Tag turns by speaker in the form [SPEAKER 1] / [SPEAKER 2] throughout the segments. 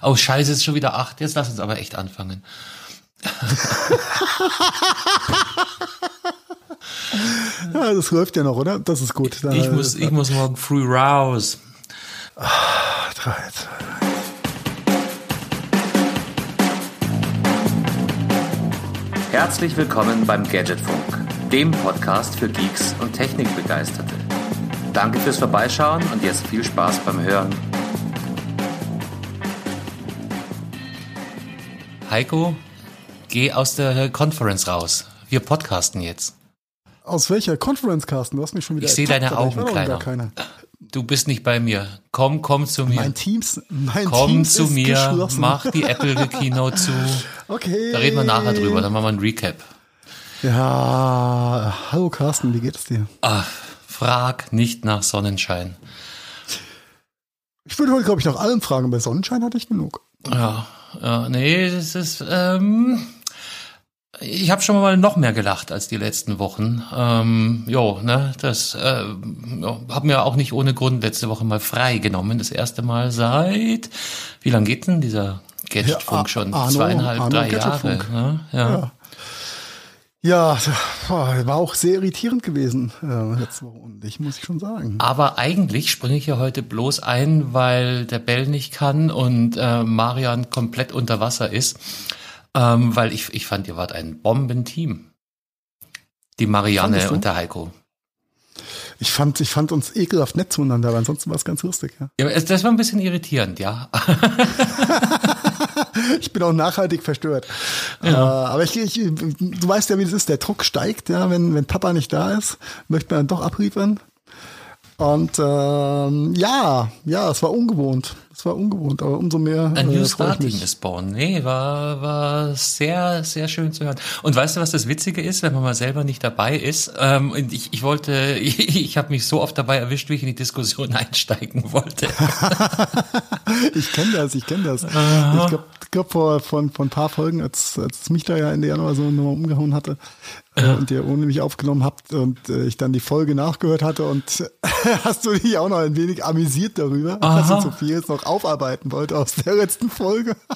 [SPEAKER 1] Oh, scheiße, es ist schon wieder acht. Jetzt lass uns aber echt anfangen.
[SPEAKER 2] ja, das läuft ja noch, oder? Das ist gut. Da,
[SPEAKER 1] ich, muss, ich muss morgen früh raus.
[SPEAKER 2] Ah, drei, zwei.
[SPEAKER 3] Herzlich willkommen beim Gadgetfunk, dem Podcast für Geeks und Technikbegeisterte. Danke fürs Vorbeischauen und jetzt viel Spaß beim Hören.
[SPEAKER 1] Heiko, geh aus der Conference raus. Wir podcasten jetzt.
[SPEAKER 2] Aus welcher Conference, Carsten? Du hast mich schon wieder
[SPEAKER 1] Ich sehe deine Augen, Kleiner. Du bist nicht bei mir. Komm, komm zu mir.
[SPEAKER 2] Mein Teams, mein
[SPEAKER 1] komm
[SPEAKER 2] Teams
[SPEAKER 1] zu mir. Mach die Apple Keynote zu.
[SPEAKER 2] Okay.
[SPEAKER 1] Da reden wir nachher drüber. Dann machen wir ein Recap.
[SPEAKER 2] Ja, hallo Carsten, wie geht es dir?
[SPEAKER 1] Ach, frag nicht nach Sonnenschein.
[SPEAKER 2] Ich würde heute, glaube ich, nach allem fragen. Bei Sonnenschein hatte ich genug.
[SPEAKER 1] Ja, ja nee, das ist. Ähm, ich habe schon mal noch mehr gelacht als die letzten Wochen. Ähm, jo, ne, das äh, habe mir auch nicht ohne Grund letzte Woche mal frei genommen. Das erste Mal seit wie lang geht denn dieser Gadgetfunk
[SPEAKER 2] Ja,
[SPEAKER 1] schon?
[SPEAKER 2] Arno-
[SPEAKER 1] Zweieinhalb,
[SPEAKER 2] Arno
[SPEAKER 1] drei Jahre. Ne? Ja.
[SPEAKER 2] Ja. Ja, war auch sehr irritierend gewesen äh, letzte Woche und ich muss ich schon sagen.
[SPEAKER 1] Aber eigentlich springe ich ja heute bloß ein, weil der Bell nicht kann und äh, Marian komplett unter Wasser ist. Ähm, weil ich, ich fand, ihr wart ein Bombenteam. Die Marianne und der Heiko.
[SPEAKER 2] Ich fand, ich fand uns ekelhaft nett zueinander, aber ansonsten war es ganz lustig. Ja.
[SPEAKER 1] Ja, es- das war ein bisschen irritierend, ja.
[SPEAKER 2] Ich bin auch nachhaltig verstört. Äh, aber ich, ich, du weißt ja, wie das ist. Der Druck steigt, ja, wenn, wenn Papa nicht da ist, möchte man dann doch abliefern. Und ähm, ja, ja, es war ungewohnt. Es war ungewohnt, aber umso mehr.
[SPEAKER 1] Ein New
[SPEAKER 2] äh, ich
[SPEAKER 1] Starting ist born. Nee, war, war sehr, sehr schön zu hören. Und weißt du, was das Witzige ist, wenn man mal selber nicht dabei ist? Ähm, und ich, ich wollte, ich, ich habe mich so oft dabei erwischt, wie ich in die Diskussion einsteigen wollte.
[SPEAKER 2] Ich kenne das, ich kenne das. Ich glaube, glaub vor, von, von ein paar Folgen, als, als es mich da ja Ende Januar so nochmal umgehauen hatte äh, und ihr ohne mich aufgenommen habt und äh, ich dann die Folge nachgehört hatte und hast du dich auch noch ein wenig amüsiert darüber, dass
[SPEAKER 1] Aha.
[SPEAKER 2] ich so viel jetzt noch aufarbeiten wollte aus der letzten Folge.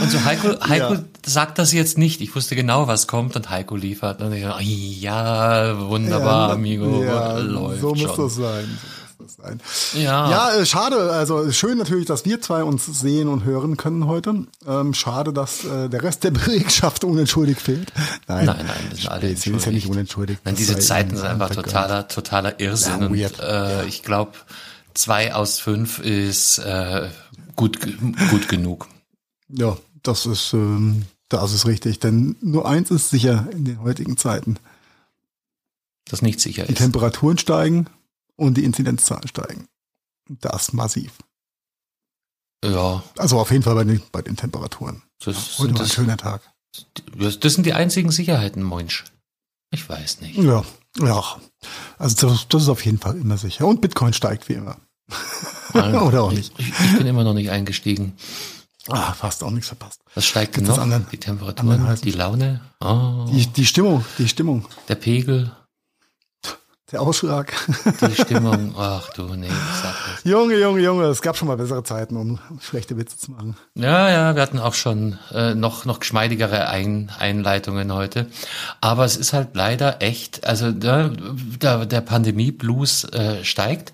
[SPEAKER 1] Und so Heiko, Heiko
[SPEAKER 2] Ja.
[SPEAKER 1] sagt das jetzt nicht. Ich wusste genau, was kommt und Heiko liefert. Und ich so, ja, wunderbar,
[SPEAKER 2] Ja,
[SPEAKER 1] amigo,
[SPEAKER 2] ja,
[SPEAKER 1] läuft
[SPEAKER 2] so muss
[SPEAKER 1] schon.
[SPEAKER 2] das sein. Das sein.
[SPEAKER 1] Ja.
[SPEAKER 2] Ja, äh, schade. Also schön natürlich, dass wir zwei uns sehen und hören können heute. Ähm, schade, dass äh, der Rest der Belegschaft unentschuldigt fehlt. Nein,
[SPEAKER 1] Nein, nein, wir sind alle
[SPEAKER 2] ist ja nicht unentschuldigt.
[SPEAKER 1] Nein,
[SPEAKER 2] Das
[SPEAKER 1] diese Zeiten sind einfach totaler, totaler Irrsinn.
[SPEAKER 2] Ja,
[SPEAKER 1] und äh, ich glaube, zwei aus fünf ist äh, gut, gut genug.
[SPEAKER 2] Ja, das ist, ähm, das ist richtig. Denn nur eins ist sicher in den heutigen Zeiten.
[SPEAKER 1] Das nicht sicher
[SPEAKER 2] Die
[SPEAKER 1] ist.
[SPEAKER 2] Temperaturen steigen und die Inzidenzzahlen steigen. Das massiv.
[SPEAKER 1] Ja,
[SPEAKER 2] Also auf jeden Fall bei den, bei den Temperaturen.
[SPEAKER 1] das
[SPEAKER 2] Heute war ein schöner Tag.
[SPEAKER 1] das, das sind die einzigen Sicherheiten, Monsch. Ich weiß nicht.
[SPEAKER 2] Ja, ja. Also das, das ist auf jeden Fall immer sicher. Und Bitcoin steigt wie immer. Oder auch nicht.
[SPEAKER 1] Ich, ich bin immer noch nicht eingestiegen.
[SPEAKER 2] Ah, fast auch nichts verpasst.
[SPEAKER 1] Was steigt
[SPEAKER 2] Gibt
[SPEAKER 1] noch?
[SPEAKER 2] anderen-
[SPEAKER 1] die Temperaturen,
[SPEAKER 2] anderen heißen
[SPEAKER 1] die Laune, oh,
[SPEAKER 2] Die, die Stimmung, die Stimmung,
[SPEAKER 1] der Pegel,
[SPEAKER 2] der Ausschlag.
[SPEAKER 1] die Stimmung. Ach du, nee, ich sag das.
[SPEAKER 2] Junge, Junge, Junge, es gab schon mal bessere Zeiten, um schlechte Witze zu machen.
[SPEAKER 1] Ja, ja, wir hatten auch schon äh, noch noch geschmeidigere Ein Einleitungen heute, aber es ist halt leider echt, also da, da, der Pandemie-Blues äh, steigt.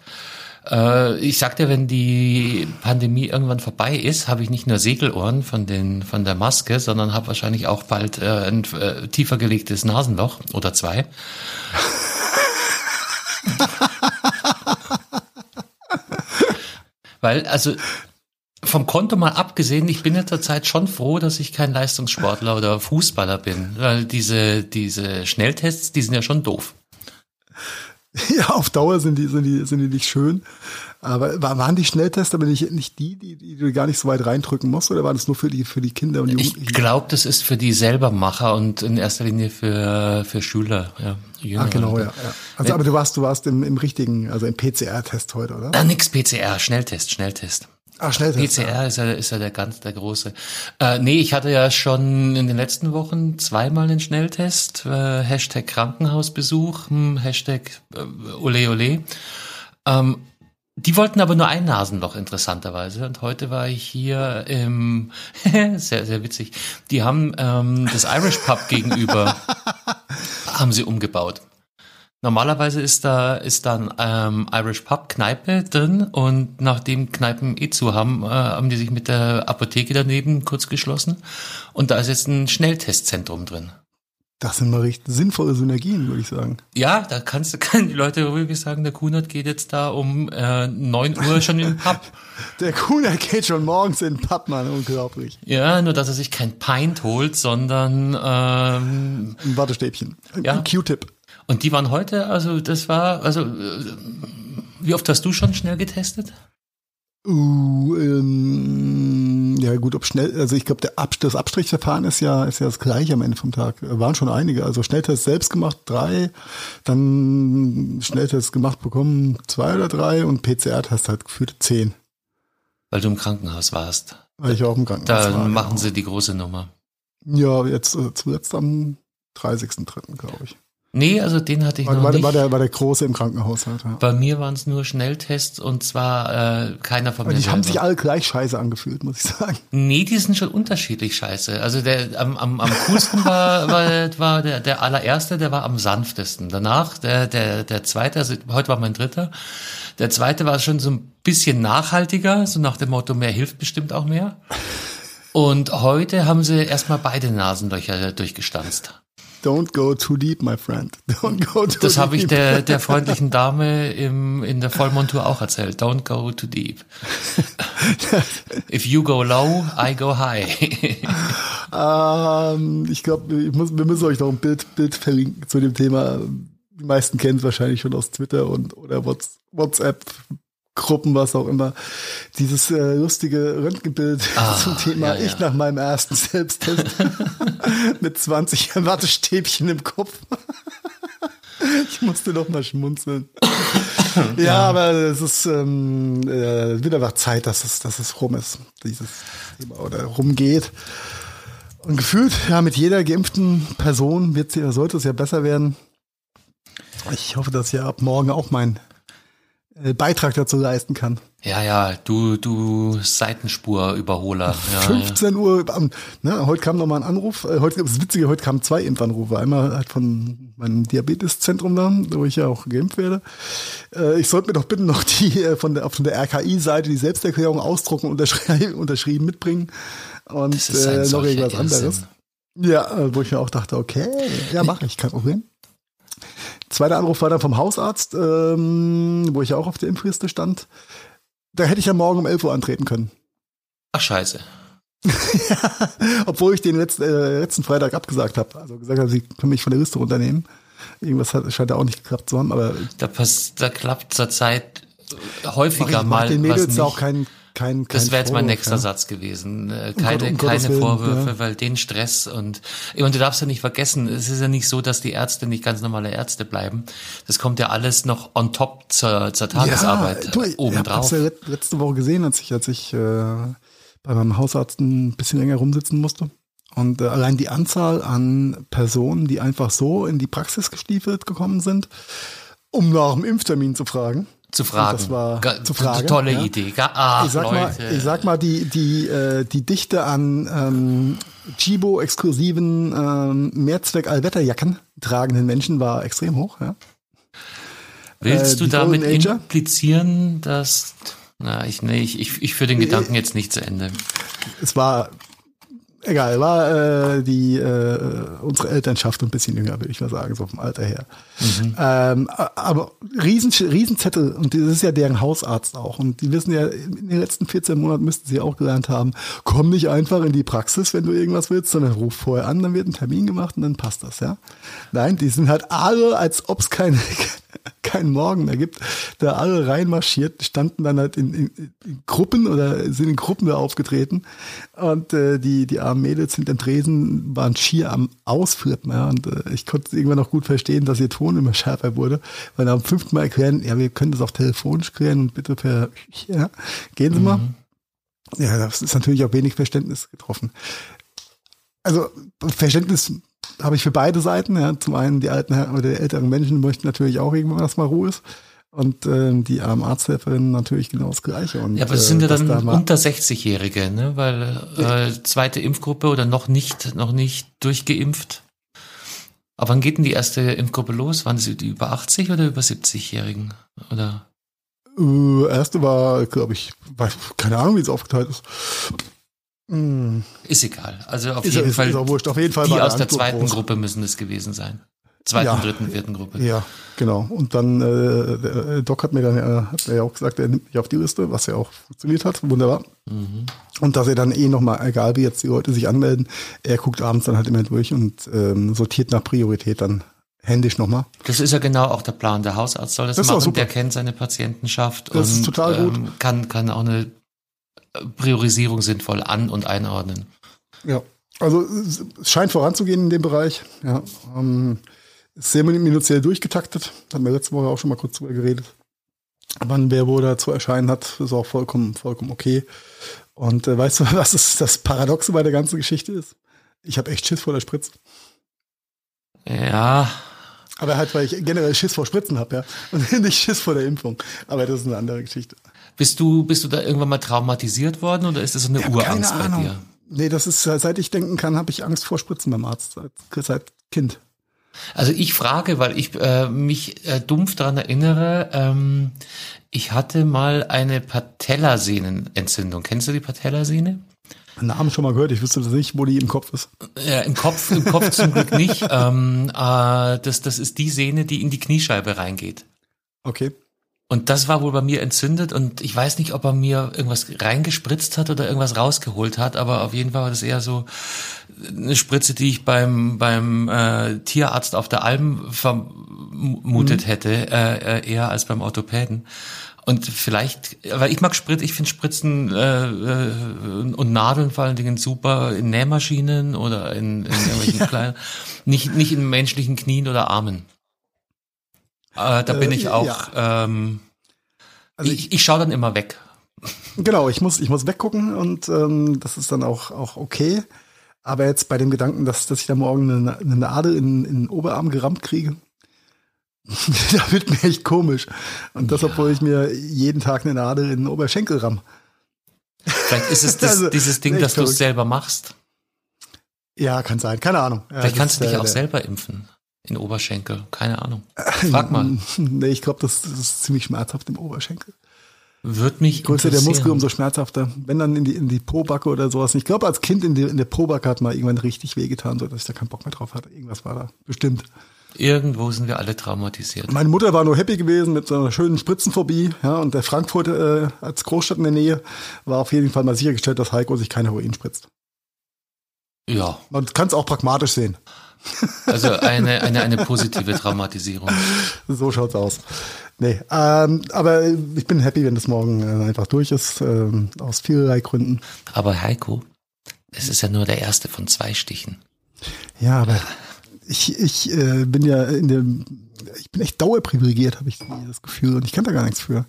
[SPEAKER 1] Äh, ich sag dir, wenn die Pandemie irgendwann vorbei ist, habe ich nicht nur Segelohren von den von der Maske, sondern habe wahrscheinlich auch bald äh, ein äh, tiefer gelegtes Nasenloch oder zwei. Weil, also vom Konto mal abgesehen, ich bin ja zurzeit schon froh, dass ich kein Leistungssportler oder Fußballer bin, weil diese, diese Schnelltests, die sind ja schon doof.
[SPEAKER 2] Ja, auf Dauer sind die, sind die, sind die nicht schön. Aber wa- waren die Schnelltests aber nicht, nicht die, die, die du gar nicht so weit reindrücken musst, oder war das nur für die, für die Kinder und
[SPEAKER 1] Ich
[SPEAKER 2] Jugendlichen?
[SPEAKER 1] glaube, das ist für die Selbermacher und in erster Linie für, für Schüler, ja.
[SPEAKER 2] Ah, genau, ja.
[SPEAKER 1] Jüngere.
[SPEAKER 2] ja. Also, aber du warst, du warst im, im richtigen, also im PCR-Test heute, oder?
[SPEAKER 1] Ah, nix PCR, Schnelltest, Schnelltest.
[SPEAKER 2] Ah, Schnelltest.
[SPEAKER 1] PCR ist ja, ist ja der ganz, der große. Äh, nee, ich hatte ja schon in den letzten Wochen zweimal den Schnelltest. Äh, Hashtag Krankenhausbesuch, hm, Hashtag äh, Ole Ole. Ähm, Die wollten aber nur ein Nasenloch, interessanterweise. Und heute war ich hier im, sehr, sehr witzig. Die haben ähm, das Irish Pub gegenüber, haben sie umgebaut. Normalerweise ist da, ist da ein ähm, Irish Pub Kneipe drin und nachdem Kneipen eh zu haben, äh, haben die sich mit der Apotheke daneben kurz geschlossen. Und da ist jetzt ein Schnelltestzentrum drin.
[SPEAKER 2] Das sind mal richtig sinnvolle Synergien, würde ich sagen.
[SPEAKER 1] Ja, da kannst du, können die Leute ruhig sagen, der Kunert geht jetzt da um äh, 9 Uhr schon in den Pub.
[SPEAKER 2] Der Kunert geht schon morgens in den Pub, Mann, unglaublich.
[SPEAKER 1] Ja, nur dass er sich kein Pint holt, sondern ähm,
[SPEAKER 2] ein Wattestäbchen.
[SPEAKER 1] Ja.
[SPEAKER 2] Ein Q-Tip.
[SPEAKER 1] Und die waren heute, also das war, also äh, wie oft hast du schon schnell getestet?
[SPEAKER 2] Uh, ähm, ja gut, ob schnell, also ich glaube, der Ab, das Abstrichverfahren ist ja, ist ja das gleiche am Ende vom Tag. Waren schon einige. Also Schnelltest selbst gemacht, drei, dann Schnelltest gemacht bekommen, zwei oder drei und PCR-Test halt geführt, zehn.
[SPEAKER 1] Weil du im Krankenhaus warst.
[SPEAKER 2] Weil ich auch im Krankenhaus
[SPEAKER 1] Da
[SPEAKER 2] war.
[SPEAKER 1] machen
[SPEAKER 2] genau.
[SPEAKER 1] sie die große Nummer.
[SPEAKER 2] Ja, jetzt äh, zuletzt am 30.3., glaube ich.
[SPEAKER 1] Nee, also den hatte ich
[SPEAKER 2] War,
[SPEAKER 1] noch
[SPEAKER 2] war,
[SPEAKER 1] nicht.
[SPEAKER 2] war, der, war der Große im Krankenhaus halt. Ja.
[SPEAKER 1] Bei mir waren es nur Schnelltests und zwar äh, keiner von mir
[SPEAKER 2] die haben sich alle gleich scheiße angefühlt, muss ich sagen.
[SPEAKER 1] Nee, die sind schon unterschiedlich scheiße. Also der am, am, am coolsten war, war, war der, der allererste, der war am sanftesten. Danach der, der, der zweite, also heute war mein dritter. Der zweite war schon so ein bisschen nachhaltiger, so nach dem Motto, mehr hilft bestimmt auch mehr. Und heute haben sie erstmal beide Nasenlöcher durchgestanzt.
[SPEAKER 2] Don't go too deep, my friend. Don't go too
[SPEAKER 1] Das habe ich der, der freundlichen Dame im, in der Vollmontur auch erzählt. Don't go too deep. If you go low, I go high.
[SPEAKER 2] Ähm, ich glaube, wir müssen euch noch ein Bild, Bild verlinken zu dem Thema. Die meisten kennen es wahrscheinlich schon aus Twitter und oder Whats- WhatsApp. Gruppen, was auch immer, dieses äh, lustige Röntgenbild
[SPEAKER 1] Ah,
[SPEAKER 2] zum Thema
[SPEAKER 1] ja, ja.
[SPEAKER 2] ich nach meinem ersten Selbsttest mit 20 Wattestäbchen im Kopf. ich musste doch mal schmunzeln. ja, aber es ist ähm, äh, wird einfach Zeit, dass es, dass es rum ist, dieses Thema oder rumgeht. Und gefühlt, ja, mit jeder geimpften Person wird sie, sollte es ja besser werden. Ich hoffe, dass ja ab morgen auch meinen äh, Beitrag dazu leisten kann.
[SPEAKER 1] Ja, ja, du, du Seitenspurüberholer. Ja,
[SPEAKER 2] 15 Uhr, am- ne, heute kam noch mal ein Anruf. Äh, heute, das Witzige, heute kamen zwei Impfanrufe. Einmal halt von meinem Diabeteszentrum da, wo ich ja auch geimpft werde. Äh, ich sollte mir doch bitte noch die äh, von der, von der RKI-Seite die Selbsterklärung ausdrucken, unterschreiben, unterschrieben mitbringen. Und äh, noch irgendwas anderes. Ja, äh, wo ich mir auch dachte, okay, ja, mache ich, kein Problem. Zweiter Anruf war dann vom Hausarzt, ähm, wo ich auch auf der Impfliste stand. Da hätte ich ja morgen um 11 Uhr antreten können.
[SPEAKER 1] Ach, scheiße.
[SPEAKER 2] Obwohl ich den letzten, äh, letzten Freitag abgesagt habe. Also gesagt habe, sie können mich von der Liste runternehmen. Irgendwas hat, scheint da auch nicht geklappt zu haben, aber
[SPEAKER 1] Da, pass, da klappt zurzeit
[SPEAKER 2] mach
[SPEAKER 1] häufiger
[SPEAKER 2] ich, mach
[SPEAKER 1] mal
[SPEAKER 2] den Mädels auch kein, kein, kein
[SPEAKER 1] Das wäre jetzt mein nächster
[SPEAKER 2] ja.
[SPEAKER 1] Satz gewesen. Äh,
[SPEAKER 2] Gott,
[SPEAKER 1] Keine,
[SPEAKER 2] um
[SPEAKER 1] keine
[SPEAKER 2] Willen,
[SPEAKER 1] Vorwürfe,
[SPEAKER 2] ja.
[SPEAKER 1] weil den Stress und, und du darfst ja nicht vergessen, es ist ja nicht so, dass die Ärzte nicht ganz normale Ärzte bleiben. Das kommt ja alles noch on top zur, zur Tagesarbeit
[SPEAKER 2] Ja, du, ich
[SPEAKER 1] obendrauf.
[SPEAKER 2] hab's ja let- letzte Woche gesehen, als ich, als ich äh, bei meinem Hausarzt ein bisschen länger rumsitzen musste. Und äh, allein die Anzahl an Personen, die einfach so in die Praxis gestiefelt gekommen sind, um nach dem Impftermin zu fragen.
[SPEAKER 1] Zu fragen.
[SPEAKER 2] das war zu fragen,
[SPEAKER 1] Tolle
[SPEAKER 2] ja.
[SPEAKER 1] Idee. Ach,
[SPEAKER 2] ich sag mal,
[SPEAKER 1] Leute.
[SPEAKER 2] ich sag mal, die die äh, die Dichte an ähm, Chibo exklusiven ähm, Mehrzweck Allwetterjacken tragenden Menschen war extrem hoch. Ja.
[SPEAKER 1] Willst
[SPEAKER 2] äh,
[SPEAKER 1] du damit implizieren, dass na, ich, nee, ich, ich, ich führe den Gedanken jetzt nicht zu Ende.
[SPEAKER 2] Es war egal, war äh, die äh, unsere Elternschaft ein bisschen jünger, würde ich mal sagen, so vom Alter her. Ähm, a- aber riesen, Riesenzettel und das ist ja deren Hausarzt auch und die wissen ja, in den letzten 14 Monaten müssten sie auch gelernt haben, komm nicht einfach in die Praxis, wenn du irgendwas willst, sondern ruf vorher an, dann wird ein Termin gemacht und dann passt das, ja. Nein, die sind halt alle, als ob es keine keinen Morgen mehr gibt, da alle reinmarschiert, standen dann halt in, in, in Gruppen oder sind in Gruppen da aufgetreten und äh, die, die armen Mädels hinterm Tresen waren schier am Ausflippen, ja, und äh, ich konnte irgendwann noch gut verstehen, dass ihr Ton immer schärfer wurde, weil am fünften Mal erklären, ja, wir können das auch telefonisch klären und bitte per, ja, gehen Sie mal. Ja, das ist natürlich auch wenig Verständnis getroffen. Also Verständnis habe ich für beide Seiten. Ja. Zum einen die alten oder die älteren Menschen möchten natürlich auch irgendwann, dass mal Ruhe ist. Und ähm, die armen Arzthelferinnen natürlich genau das Gleiche. Und,
[SPEAKER 1] ja, aber es sind ja
[SPEAKER 2] äh,
[SPEAKER 1] dann
[SPEAKER 2] da
[SPEAKER 1] unter 60-Jährige, ne? Weil äh, zweite Impfgruppe oder noch nicht, noch nicht durchgeimpft. Aber wann geht denn die erste Impfgruppe los? Waren sie die über 80 oder über 70-Jährigen? Oder?
[SPEAKER 2] Äh, erste war, glaube ich, keine Ahnung, wie es aufgeteilt ist. Hm.
[SPEAKER 1] Ist egal. Also auf
[SPEAKER 2] Ist,
[SPEAKER 1] jeden
[SPEAKER 2] ist,
[SPEAKER 1] Fall.
[SPEAKER 2] ist wurscht. Auf jeden Fall
[SPEAKER 1] die aus der zweiten. Gruppe müssen es gewesen sein. Zweiten,
[SPEAKER 2] Ja.
[SPEAKER 1] dritten, vierten Gruppe.
[SPEAKER 2] Ja, genau. Und dann, äh, Doc hat mir dann äh, hat mir ja auch gesagt, er nimmt mich auf die Liste, was ja auch funktioniert hat. Wunderbar.
[SPEAKER 1] Mhm.
[SPEAKER 2] Und dass er dann eh nochmal, egal wie jetzt die Leute sich anmelden, er guckt abends dann halt immer durch und ähm, sortiert nach Priorität dann händisch nochmal.
[SPEAKER 1] Das ist ja genau auch der Plan. Der Hausarzt soll das,
[SPEAKER 2] Das
[SPEAKER 1] machen, der kennt seine Patientenschaft
[SPEAKER 2] Das
[SPEAKER 1] und
[SPEAKER 2] ist total gut.
[SPEAKER 1] Ähm, kann, kann auch eine Priorisierung sinnvoll an- und einordnen.
[SPEAKER 2] Ja, also es es scheint voranzugehen in dem Bereich. Ja, ähm, ist sehr minutiell durchgetaktet. Haben wir letzte Woche auch schon mal kurz drüber geredet. Wann wer wo da zu erscheinen hat, ist auch vollkommen, vollkommen okay. Und äh, weißt du, was ist das Paradoxe bei der ganzen Geschichte ist? Ich habe echt Schiss vor der Spritze.
[SPEAKER 1] Ja,
[SPEAKER 2] Aber halt, weil ich generell Schiss vor Spritzen habe, ja. Und nicht Schiss vor der Impfung. Aber das ist eine andere Geschichte.
[SPEAKER 1] bist du, bist du da irgendwann mal traumatisiert worden oder ist das so eine Urangst bei dir?
[SPEAKER 2] Nee, das ist, seit ich denken kann, habe ich Angst vor Spritzen beim Arzt. Seit, seit Kind.
[SPEAKER 1] Also ich frage, weil ich äh, mich äh, dumpf daran erinnere, ähm, ich hatte mal eine Patellasehnenentzündung. Kennst du die Patellasehne?
[SPEAKER 2] Namen schon mal gehört, ich wüsste nicht, wo die im Kopf ist.
[SPEAKER 1] Ja, Im Kopf, im Kopf zum Glück nicht. Ähm, äh, das, das ist die Sehne, die in die Kniescheibe reingeht.
[SPEAKER 2] Okay.
[SPEAKER 1] Und das war wohl bei mir entzündet und ich weiß nicht, ob er mir irgendwas reingespritzt hat oder irgendwas rausgeholt hat, aber auf jeden Fall war das eher so eine Spritze, die ich beim beim äh, Tierarzt auf der Alm vermutet hätte, äh, äh, eher als beim Orthopäden. Und vielleicht, weil ich mag Sprit, ich finde Spritzen äh, äh, und Nadeln vor allen Dingen super in Nähmaschinen oder in, in irgendwelchen kleinen, nicht nicht in menschlichen Knien oder Armen. Äh, da bin
[SPEAKER 2] Äh,
[SPEAKER 1] ich auch. Ähm,
[SPEAKER 2] Also
[SPEAKER 1] ich, ich schaue dann immer weg.
[SPEAKER 2] Genau, ich muss, ich muss weggucken und ähm, das ist dann auch, auch okay. Aber jetzt bei dem Gedanken, dass, dass ich da morgen eine, eine Nadel in, in den Oberarm gerammt kriege, da wird mir echt komisch. Und das, obwohl ich mir jeden Tag eine Nadel in den Oberschenkel ramm.
[SPEAKER 1] Vielleicht ist es das,
[SPEAKER 2] Also,
[SPEAKER 1] dieses Ding, dass du es selber machst.
[SPEAKER 2] Ja, kann sein, keine Ahnung. Ja,
[SPEAKER 1] Vielleicht
[SPEAKER 2] das
[SPEAKER 1] kannst du dich
[SPEAKER 2] äh,
[SPEAKER 1] auch selber impfen. In Oberschenkel. Keine Ahnung. Frag mal.
[SPEAKER 2] Nee, ich glaube, das, ist ziemlich schmerzhaft im Oberschenkel.
[SPEAKER 1] Wird mich
[SPEAKER 2] Je größer der. Muskel, umso schmerzhafter. Wenn dann in die, in die Pobacke oder sowas. Ich glaube, als Kind in, die, in der Pobacke hat mal irgendwann richtig wehgetan, so dass ich da keinen Bock mehr drauf hatte. Irgendwas war da. Bestimmt.
[SPEAKER 1] Irgendwo sind wir alle traumatisiert.
[SPEAKER 2] Meine Mutter war nur happy gewesen mit so einer schönen Spritzenphobie, ja, und der Frankfurt äh, als Großstadt in der Nähe war auf jeden Fall mal sichergestellt, dass Heiko sich kein Heroin spritzt.
[SPEAKER 1] Ja,
[SPEAKER 2] Man kann es auch pragmatisch sehen.
[SPEAKER 1] Also eine, eine, eine positive Traumatisierung.
[SPEAKER 2] So schaut's aus. Nee, ähm, aber ich bin happy, wenn das morgen äh, einfach durch ist, ähm, aus vielerlei Gründen.
[SPEAKER 1] Aber Heiko, es ist ja nur der erste von zwei Stichen.
[SPEAKER 2] Ja, aber ich, ich äh, bin ja in dem, ich bin echt dauerprivilegiert, habe ich das Gefühl, und ich kann da gar nichts für.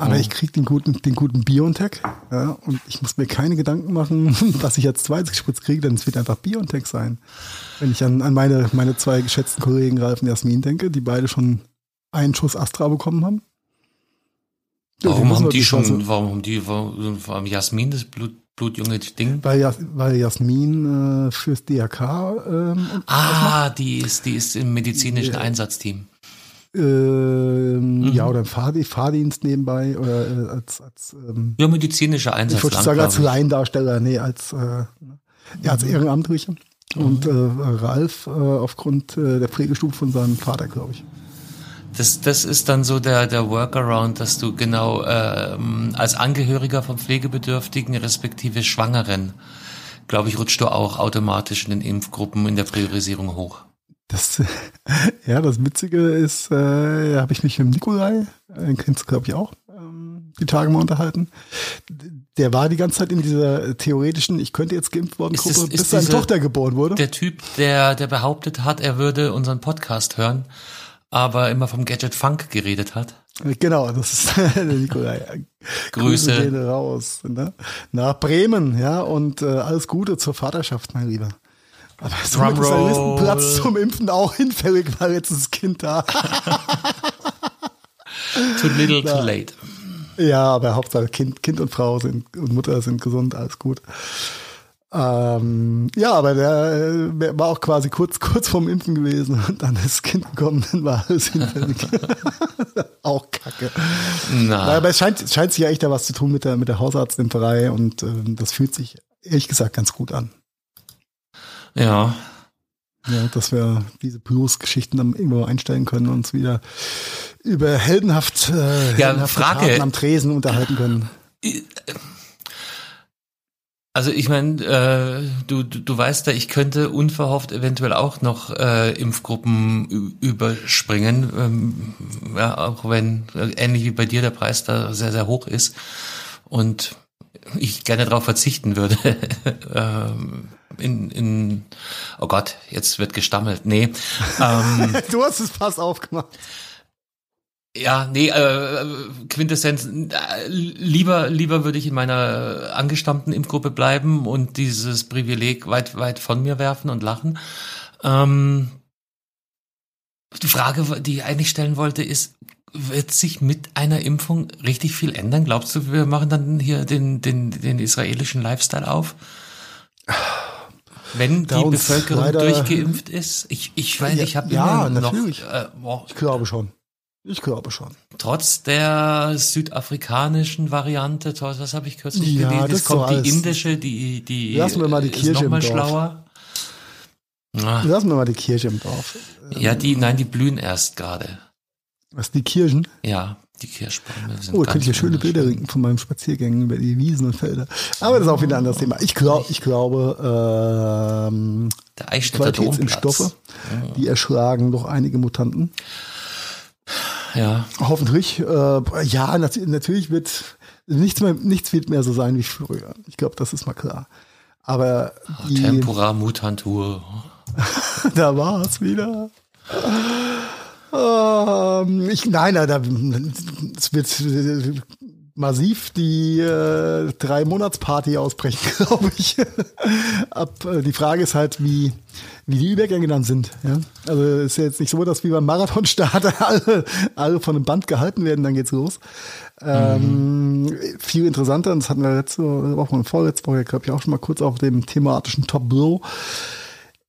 [SPEAKER 2] Aber ich krieg den guten, den guten BioNTech, ja, und ich muss mir keine Gedanken machen, was ich als zweites gespritzt kriege, denn es wird einfach BioNTech sein. Wenn ich an, an meine, meine zwei geschätzten Kollegen Ralf und Jasmin denke, die beide schon einen Schuss Astra bekommen haben. Ja,
[SPEAKER 1] Warum haben die schon, warum haben die, warum, warum Jasmin das Blut, blutjunge Ding?
[SPEAKER 2] Weil, Jas, weil Jasmin äh, fürs DRK ähm,
[SPEAKER 1] Ah, die ist, die ist im medizinischen Einsatzteam.
[SPEAKER 2] Ähm,
[SPEAKER 1] Mhm.
[SPEAKER 2] Ja, oder im Fahrdi Fahrdienst nebenbei oder äh, als, als ähm,
[SPEAKER 1] Ja, medizinischer Einsatz.
[SPEAKER 2] ich wollte sagen, als Laiendarsteller, nee, als, äh, ja, als Ehrenamtlicher. Und äh, Ralf äh, aufgrund äh, der Pflegestufe von seinem Vater, glaube ich.
[SPEAKER 1] Das, das ist dann so der, der Workaround, dass du genau ähm, als Angehöriger von Pflegebedürftigen respektive Schwangeren, glaube ich, rutscht du auch automatisch in den Impfgruppen in der Priorisierung hoch.
[SPEAKER 2] Das, ja, das Witzige ist, äh, habe ich mich mit Nikolai, den kennst du, glaube ich, auch, ähm, die Tage mal unterhalten. Der war die ganze Zeit in dieser theoretischen, ich könnte jetzt geimpft worden
[SPEAKER 1] Ist
[SPEAKER 2] Gruppe, bis seine Tochter geboren wurde.
[SPEAKER 1] Der Typ, der, der behauptet hat, er würde unseren Podcast hören, aber immer vom Gadget Funk geredet hat.
[SPEAKER 2] Genau, das ist der Nikolai.
[SPEAKER 1] Grüße.
[SPEAKER 2] gehen raus. Ne? Nach Bremen, ja, und äh, alles Gute zur Vaterschaft, mein Lieber. Aber somit ist. Listenplatz zum Impfen auch hinfällig, weil jetzt das Kind da.
[SPEAKER 1] too little, too late.
[SPEAKER 2] Ja, aber Hauptsache Kind, Kind und Frau sind und Mutter sind gesund, alles gut. Ähm, ja, aber der, der, war auch quasi kurz, kurz vorm Impfen gewesen und dann ist das Kind gekommen, dann war alles hinfällig. auch kacke. Na. aber es scheint, es scheint sich ja echt da was zu tun mit der, mit der Hausarztimpferei und äh, das fühlt sich ehrlich gesagt ganz gut an.
[SPEAKER 1] Ja.
[SPEAKER 2] Ja, dass wir diese Plus-Geschichten dann irgendwo einstellen können und uns wieder über heldenhaft, äh,
[SPEAKER 1] ja, Frage.
[SPEAKER 2] am Tresen unterhalten können.
[SPEAKER 1] Also ich meine, äh, du, du, du weißt ja, ich könnte unverhofft eventuell auch noch äh, Impfgruppen überspringen, ähm, ja, auch wenn äh, ähnlich wie bei dir der Preis da sehr, sehr hoch ist und ich gerne darauf verzichten würde. ähm, in, in, oh Gott, jetzt wird gestammelt. Nee. Ähm,
[SPEAKER 2] du hast es fast aufgemacht.
[SPEAKER 1] Ja, nee, äh, Quintessenz, äh, lieber, lieber würde ich in meiner angestammten Impfgruppe bleiben und dieses Privileg weit, weit von mir werfen und lachen. Ähm, die Frage, die ich eigentlich stellen wollte, ist, wird sich mit einer Impfung richtig viel ändern? Glaubst du, wir machen dann hier den, den, den israelischen Lifestyle auf? Wenn die Bevölkerung durchgeimpft ist? Ich, ich weiß, ja, ich habe
[SPEAKER 2] ja, immer noch. Äh, ich glaube schon. Ich glaube schon.
[SPEAKER 1] Trotz der südafrikanischen Variante, was habe ich kürzlich
[SPEAKER 2] ja,
[SPEAKER 1] gelesen?
[SPEAKER 2] Es
[SPEAKER 1] kommt
[SPEAKER 2] so
[SPEAKER 1] die indische, die, die
[SPEAKER 2] Lassen wir mal die Kirche
[SPEAKER 1] ist noch
[SPEAKER 2] im Dorf.
[SPEAKER 1] schlauer.
[SPEAKER 2] Ah. Lassen wir mal die Kirche im Dorf.
[SPEAKER 1] Ja, die, nein, die blühen erst gerade.
[SPEAKER 2] Was, die Kirchen?
[SPEAKER 1] Ja, die Kirschbäume sind
[SPEAKER 2] Oh, da könnte ich ja schöne Bilder rinken von meinem Spaziergängen über die Wiesen und Felder. Aber das ist auch wieder ein anderes Thema. Ich glaube, ich glaube, ähm,
[SPEAKER 1] Der
[SPEAKER 2] Qualitätsimpfstoffe, die erschlagen doch einige Mutanten.
[SPEAKER 1] Ja.
[SPEAKER 2] Hoffentlich. Äh, ja, nat natürlich wird nichts mehr, nichts wird mehr so sein wie früher. Ich glaube, das ist mal klar. Aber
[SPEAKER 1] die, Tempora Mutantur.
[SPEAKER 2] da war es wieder. Ähm, ich, nein, nein, da, es wird massiv die äh, drei Monatsparty ausbrechen, glaube ich. Ab, äh, die Frage ist halt, wie wie die Übergänge dann sind. Ja? Also ist ja jetzt nicht so, dass wie beim Marathonstart alle, alle von einem Band gehalten werden, dann geht's los. Ähm, mhm. Viel interessanter, und das hatten wir letzte Woche und vorletzte Woche, glaube ich, auch schon mal kurz auf dem thematischen Tableau.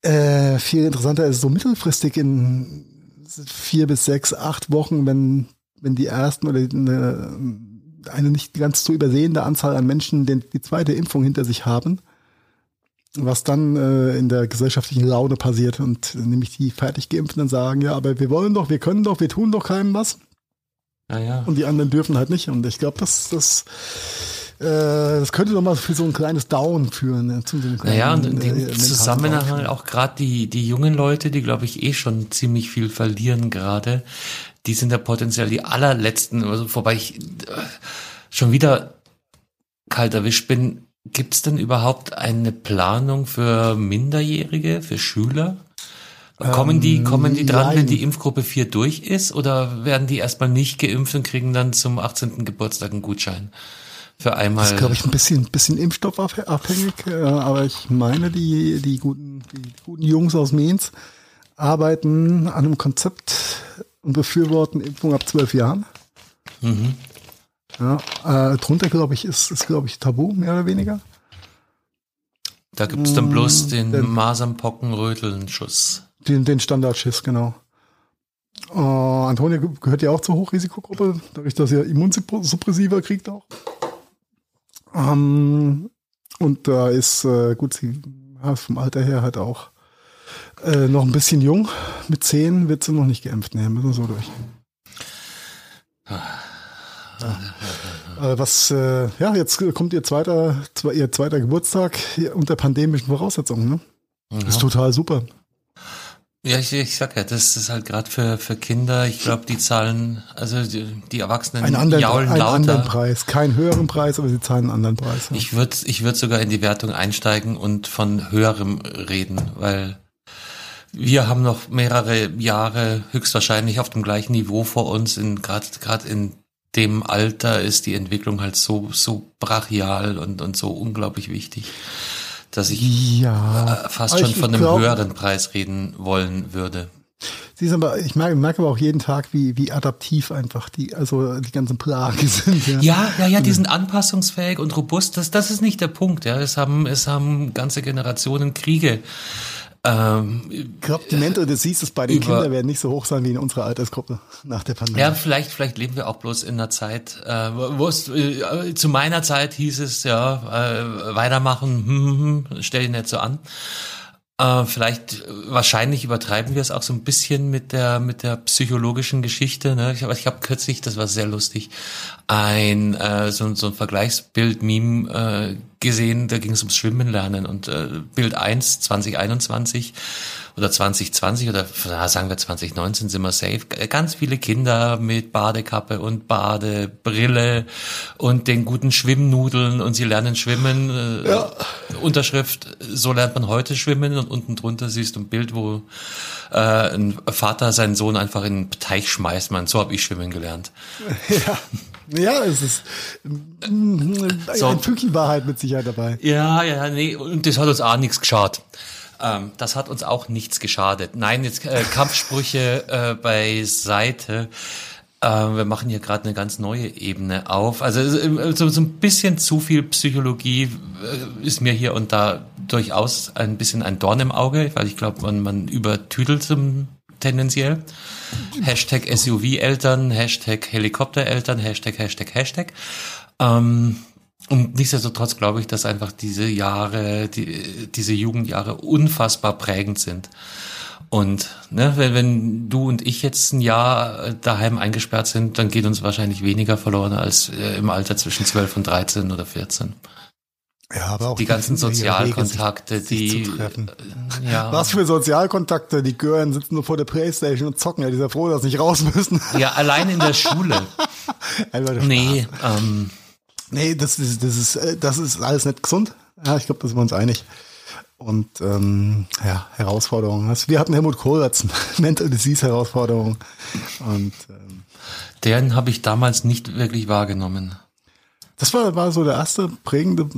[SPEAKER 2] Äh, viel interessanter ist so mittelfristig in vier bis sechs, acht Wochen, wenn, wenn die ersten oder eine, eine nicht ganz zu übersehende Anzahl an Menschen den, die zweite Impfung hinter sich haben was dann äh, in der gesellschaftlichen Laune passiert und nämlich die fertig geimpften sagen, ja, aber wir wollen doch, wir können doch, wir tun doch keinem was.
[SPEAKER 1] Ja, ja.
[SPEAKER 2] Und die anderen dürfen halt nicht. Und ich glaube, das, das, das könnte doch mal für so ein kleines Down führen. Ne,
[SPEAKER 1] zu so naja, und in dem äh, Zusammenhang auch gerade die, die jungen Leute, die, glaube ich, eh schon ziemlich viel verlieren gerade, die sind ja potenziell die allerletzten, also wobei ich äh, schon wieder kalt erwischt bin, Gibt es denn überhaupt eine Planung für Minderjährige, für Schüler? Kommen die, kommen die dran, nein. wenn die Impfgruppe 4 durch ist? Oder werden die erstmal nicht geimpft und kriegen dann zum 18. Geburtstag einen Gutschein? Für einmal. Das
[SPEAKER 2] ist, glaube ich, ein bisschen, bisschen impfstoffabhängig. Aber ich meine, die, die guten, die guten Jungs aus Mainz arbeiten an einem Konzept und befürworten Impfung ab zwölf Jahren. Mhm. Ja, äh, drunter, glaube ich, ist, ist glaube ich, Tabu, mehr oder weniger.
[SPEAKER 1] Da gibt es dann bloß mm, den, den Masernpocken-Röteln-Schuss.
[SPEAKER 2] Den, den Standardschiss, genau. Äh, Antonia gehört ja auch zur Hochrisikogruppe, dadurch, dass er Immunsuppressiva kriegt auch. Ähm, und da ist, äh, gut, sie ja, vom Alter her halt auch äh, noch ein bisschen jung. Mit zehn wird sie noch nicht geimpft. Nee, müssen wir so durch. Ah. Äh, was, äh, ja, jetzt kommt ihr zweiter, ihr zweiter Geburtstag unter pandemischen Voraussetzungen, ne? Ja. Ist total super.
[SPEAKER 1] Ja, ich, ich sag ja, das ist halt gerade für, für Kinder, ich glaube, die zahlen, also die, die Erwachsenen
[SPEAKER 2] einen anderen, jaulen einen lauter. anderen Preis, keinen höheren Preis, aber sie zahlen einen anderen Preis.
[SPEAKER 1] Ja. Ich würde ich würd sogar in die Wertung einsteigen und von höherem reden, weil wir haben noch mehrere Jahre höchstwahrscheinlich auf dem gleichen Niveau vor uns, in gerade gerade in dem Alter ist die Entwicklung halt so, so brachial und, und so unglaublich wichtig, dass ich
[SPEAKER 2] ja,
[SPEAKER 1] äh, fast schon von einem glaub, höheren Preis reden wollen würde.
[SPEAKER 2] Sie ist aber, ich merke, merke aber auch jeden Tag, wie, wie adaptiv einfach die, also die ganzen Plagen sind.
[SPEAKER 1] Ja, ja, ja, ja die sind anpassungsfähig und robust. Das, das ist nicht der Punkt. Ja, es haben, es haben ganze Generationen Kriege
[SPEAKER 2] ähm, ich glaube, die Mental Diseases bei den Kindern werden nicht so hoch sein wie in unserer Altersgruppe nach der Pandemie.
[SPEAKER 1] Ja, vielleicht, vielleicht leben wir auch bloß in einer Zeit, äh, wo es äh, zu meiner Zeit hieß es ja äh, weitermachen, hm, hm, hm, stell dich nicht so an. Äh, vielleicht, wahrscheinlich übertreiben wir es auch so ein bisschen mit der mit der psychologischen Geschichte. Ne? Ich, ich habe kürzlich, das war sehr lustig, ein äh, so, so ein Vergleichsbild-Meme äh, gesehen. Da ging es ums Schwimmen lernen und äh, Bild 1 2021 oder 2020 oder sagen wir 2019 sind wir safe. Ganz viele Kinder mit Badekappe und Badebrille und den guten Schwimmnudeln und sie lernen schwimmen. Äh, ja. Unterschrift, so lernt man heute schwimmen und unten drunter siehst du ein Bild, wo äh, ein Vater seinen Sohn einfach in den Teich schmeißt. Man, so habe ich schwimmen gelernt.
[SPEAKER 2] Ja. Ja, es ist so. ein Fünkchen Wahrheit mit Sicherheit dabei.
[SPEAKER 1] Ja, ja, nee, und das hat uns auch nichts geschadet. Ähm, das hat uns auch nichts geschadet. Nein, jetzt äh, Kampfsprüche äh, beiseite. Äh, wir machen hier gerade eine ganz neue Ebene auf. Also so, so ein bisschen zu viel Psychologie äh, ist mir hier und da durchaus ein bisschen ein Dorn im Auge, weil ich glaube, man, man übertüdelt zum tendenziell. Hashtag SUV-Eltern, Hashtag Helikopter-Eltern, Hashtag, Hashtag, Hashtag. Ähm, und nichtsdestotrotz glaube ich, dass einfach diese Jahre, die, diese Jugendjahre unfassbar prägend sind. Und ne, wenn, wenn du und ich jetzt ein Jahr daheim eingesperrt sind, dann geht uns wahrscheinlich weniger verloren als äh, im Alter zwischen 12 und 13 oder 14.
[SPEAKER 2] Ja, aber auch
[SPEAKER 1] die ganzen Sozialkontakte, Wege, sich, die sich
[SPEAKER 2] äh, ja. Was für Sozialkontakte? Die Gören sitzen nur vor der Playstation und zocken. Ja, die sind froh, dass sie nicht raus müssen.
[SPEAKER 1] Ja, allein in der Schule. nee, ähm,
[SPEAKER 2] Nee, das ist, das ist, äh, das ist alles nicht gesund. Ja, ich glaube, da sind wir uns einig. Und ähm, ja, Herausforderungen. Also wir hatten Helmut Kohl als Mental Disease Herausforderung. Und ähm,
[SPEAKER 1] den habe ich damals nicht wirklich wahrgenommen.
[SPEAKER 2] Das war, war so der erste prägende,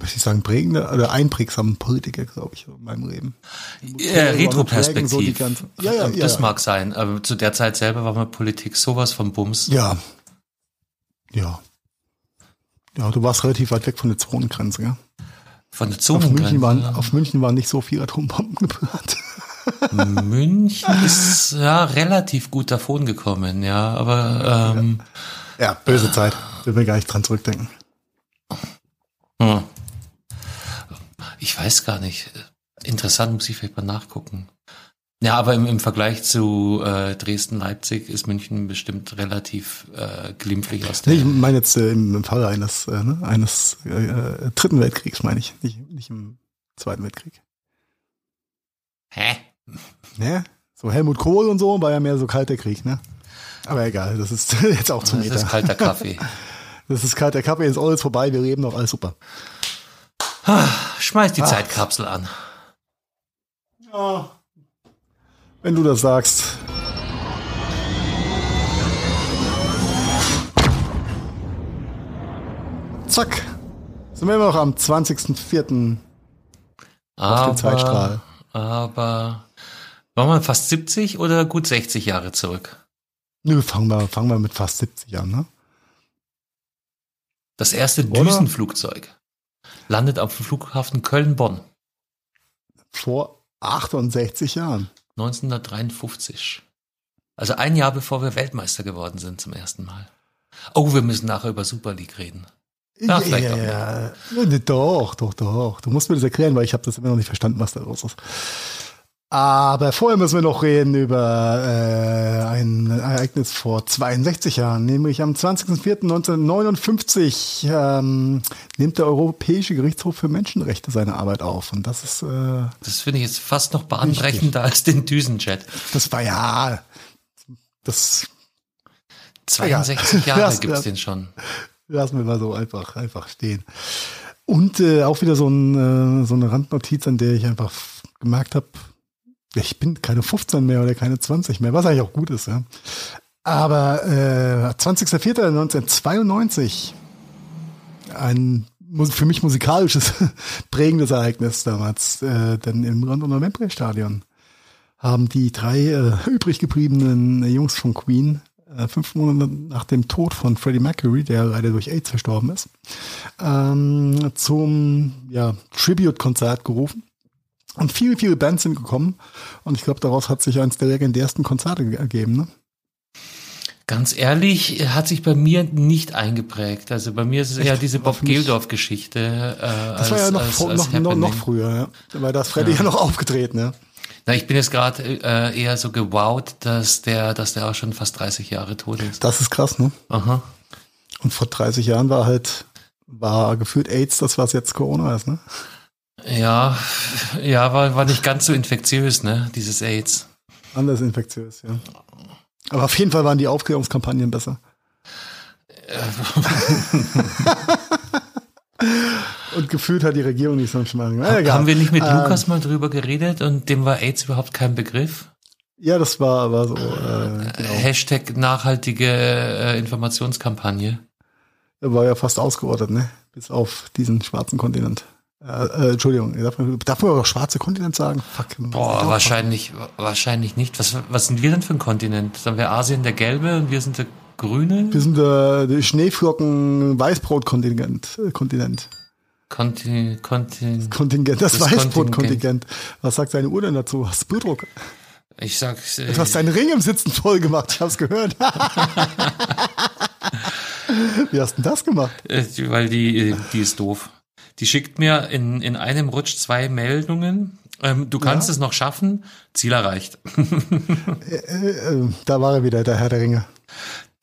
[SPEAKER 2] möchte ich sagen, prägende oder einprägsame Politiker, glaube ich, in meinem Leben.
[SPEAKER 1] Ja, Retroperspektiv. So ja, ja, ja, das ja. mag sein, aber zu der Zeit selber war mir Politik sowas von Bums.
[SPEAKER 2] Ja. Ja. Ja, du warst relativ weit weg von der Zonengrenze, ja?
[SPEAKER 1] Von der Zonengrenze?
[SPEAKER 2] Auf München waren, auf München waren nicht so viele Atombomben geplant.
[SPEAKER 1] München ist ja relativ gut davon gekommen, ja, aber ähm,
[SPEAKER 2] ja. ja, böse Zeit. Will mir gar nicht dran zurückdenken.
[SPEAKER 1] Hm. Ich weiß gar nicht. Interessant, muss ich vielleicht mal nachgucken. Ja, aber im, im Vergleich zu äh, Dresden-Leipzig ist München bestimmt relativ äh, glimpflich aus
[SPEAKER 2] der. Nee, ich meine jetzt äh, im, im Falle eines, äh, ne, eines äh, äh, Dritten Weltkriegs, meine ich, nicht, nicht im Zweiten Weltkrieg.
[SPEAKER 1] Hä?
[SPEAKER 2] Ne? So Helmut Kohl und so war ja mehr so kalter Krieg, ne? Aber egal, das ist jetzt auch zu
[SPEAKER 1] Meter. Das ist kalter Kaffee.
[SPEAKER 2] das ist kalter Kaffee, ist alles vorbei, wir reden noch, alles super.
[SPEAKER 1] Schmeiß die ah. Zeitkapsel an.
[SPEAKER 2] Ja. Wenn du das sagst. Zack. Sind wir immer noch am 20.04.
[SPEAKER 1] auf dem Zeitstrahl. Aber waren wir fast 70 oder gut 60 Jahre zurück?
[SPEAKER 2] Nö, fangen wir, fangen wir mit fast 70 an, ne?
[SPEAKER 1] Das erste? Düsenflugzeug landet auf dem Flughafen Köln-Bonn.
[SPEAKER 2] Vor 68 Jahren.
[SPEAKER 1] 1953. Also ein Jahr bevor wir Weltmeister geworden sind zum ersten Mal. Oh, wir müssen nachher über Super League reden.
[SPEAKER 2] Ja, vielleicht ja, ja. ja. Doch, doch, doch. Du musst mir das erklären, weil ich habe das immer noch nicht verstanden, was da los ist. Aber vorher müssen wir noch reden über äh, ein Ereignis vor 62 Jahren, nämlich am 20.04.1959 ähm, nimmt der Europäische Gerichtshof für Menschenrechte seine Arbeit auf. Und das ist. Äh,
[SPEAKER 1] das finde ich jetzt fast noch bahnbrechender als den Düsenjet.
[SPEAKER 2] Das war ja. Das.
[SPEAKER 1] 62 ja. Jahre gibt es den schon.
[SPEAKER 2] Lassen wir mal so einfach, einfach stehen. Und äh, auch wieder so, ein, äh, so eine Randnotiz, an der ich einfach gemerkt habe, ich bin keine 15 mehr oder keine 20 mehr, was eigentlich auch gut ist, ja. Aber äh, 20.04.1992, ein für mich musikalisches prägendes Ereignis damals, äh, denn im Londoner Wembley Stadion haben die drei äh, übrig gebliebenen Jungs von Queen äh, fünf Monate nach dem Tod von Freddie Mercury, der leider durch AIDS verstorben ist, ähm, zum ja, Tribute-Konzert gerufen. Und viele, viele Bands sind gekommen. Und ich glaube, daraus hat sich eines der legendärsten Konzerte ergeben. Ne?
[SPEAKER 1] Ganz ehrlich, hat sich bei mir nicht eingeprägt. Also bei mir ist es eher diese Bob Geldorf-Geschichte.
[SPEAKER 2] Äh, das als, war ja noch, als, als noch, noch, früher, ja. Weil da ist Freddy ja. ja noch aufgetreten, ja.
[SPEAKER 1] Na, ich bin jetzt gerade äh, eher so gewowt, dass der, dass der auch schon fast 30 Jahre tot ist.
[SPEAKER 2] Das ist krass, ne?
[SPEAKER 1] Aha.
[SPEAKER 2] Und vor 30 Jahren war halt, war gefühlt AIDS das, was jetzt Corona ist, ne?
[SPEAKER 1] Ja, ja, war, war nicht ganz so infektiös, ne, dieses AIDS.
[SPEAKER 2] Anders infektiös, ja. Aber auf jeden Fall waren die Aufklärungskampagnen besser. Und gefühlt hat die Regierung nicht so einen Schmarrn.
[SPEAKER 1] Ja, Haben wir nicht mit ähm, Lukas mal drüber geredet und dem war AIDS überhaupt kein Begriff?
[SPEAKER 2] Ja, das war, war so.
[SPEAKER 1] Äh, genau. Hashtag nachhaltige äh, Informationskampagne.
[SPEAKER 2] Er war ja fast ausgeordnet, ne? Bis auf diesen schwarzen Kontinent. Äh, äh, Entschuldigung, darf man, darf man auch schwarze Kontinent sagen?
[SPEAKER 1] Fuck. Boah, wahrscheinlich, wahrscheinlich nicht. Was, was sind wir denn für ein Kontinent? Sind wir Asien der Gelbe und wir sind der Grüne?
[SPEAKER 2] Wir sind der, der Schneeflocken-Weißbrot-Kontinent. Äh, Kontinent.
[SPEAKER 1] Konti, Konti,
[SPEAKER 2] Kontingent, das, das Weißbrot-Kontingent. Was sagt seine Uhr denn dazu? Hast du Blutdruck?
[SPEAKER 1] Ich sag's.
[SPEAKER 2] Äh, du hast deinen Ring im Sitzen voll gemacht, ich hab's gehört. Wie hast du denn das gemacht?
[SPEAKER 1] Äh, weil die, die ist doof. Die schickt mir in, in einem Rutsch zwei Meldungen. Ähm, du kannst ja. es noch schaffen. Ziel erreicht.
[SPEAKER 2] äh, äh, da war er wieder, der Herr der Ringe.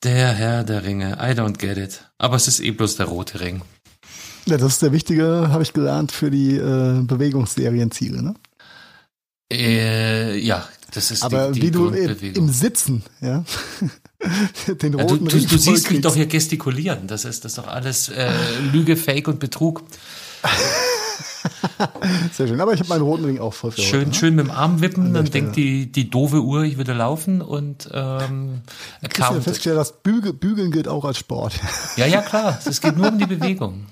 [SPEAKER 1] Der Herr der Ringe. I don't get it. Aber es ist eh bloß der rote Ring.
[SPEAKER 2] Ja, das ist der wichtige, habe ich gelernt, für die äh, Bewegungsserienziele, ne?
[SPEAKER 1] Äh, ja, das ist
[SPEAKER 2] Aber die, die wie du im Sitzen, ja,
[SPEAKER 1] den roten ja, du, du, du siehst mich doch hier gestikulieren. Das ist das ist doch alles äh, Lüge, Fake und Betrug.
[SPEAKER 2] Sehr schön, aber ich habe meinen roten Ring auch voll für
[SPEAKER 1] Schön, heute, ne? schön mit dem Arm wippen, dann denkt die, die doofe Uhr, ich würde laufen und ähm,
[SPEAKER 2] Christian festgestellt, dass Bügel, Bügeln gilt auch als Sport.
[SPEAKER 1] Ja, ja, klar. Es geht nur um die Bewegung.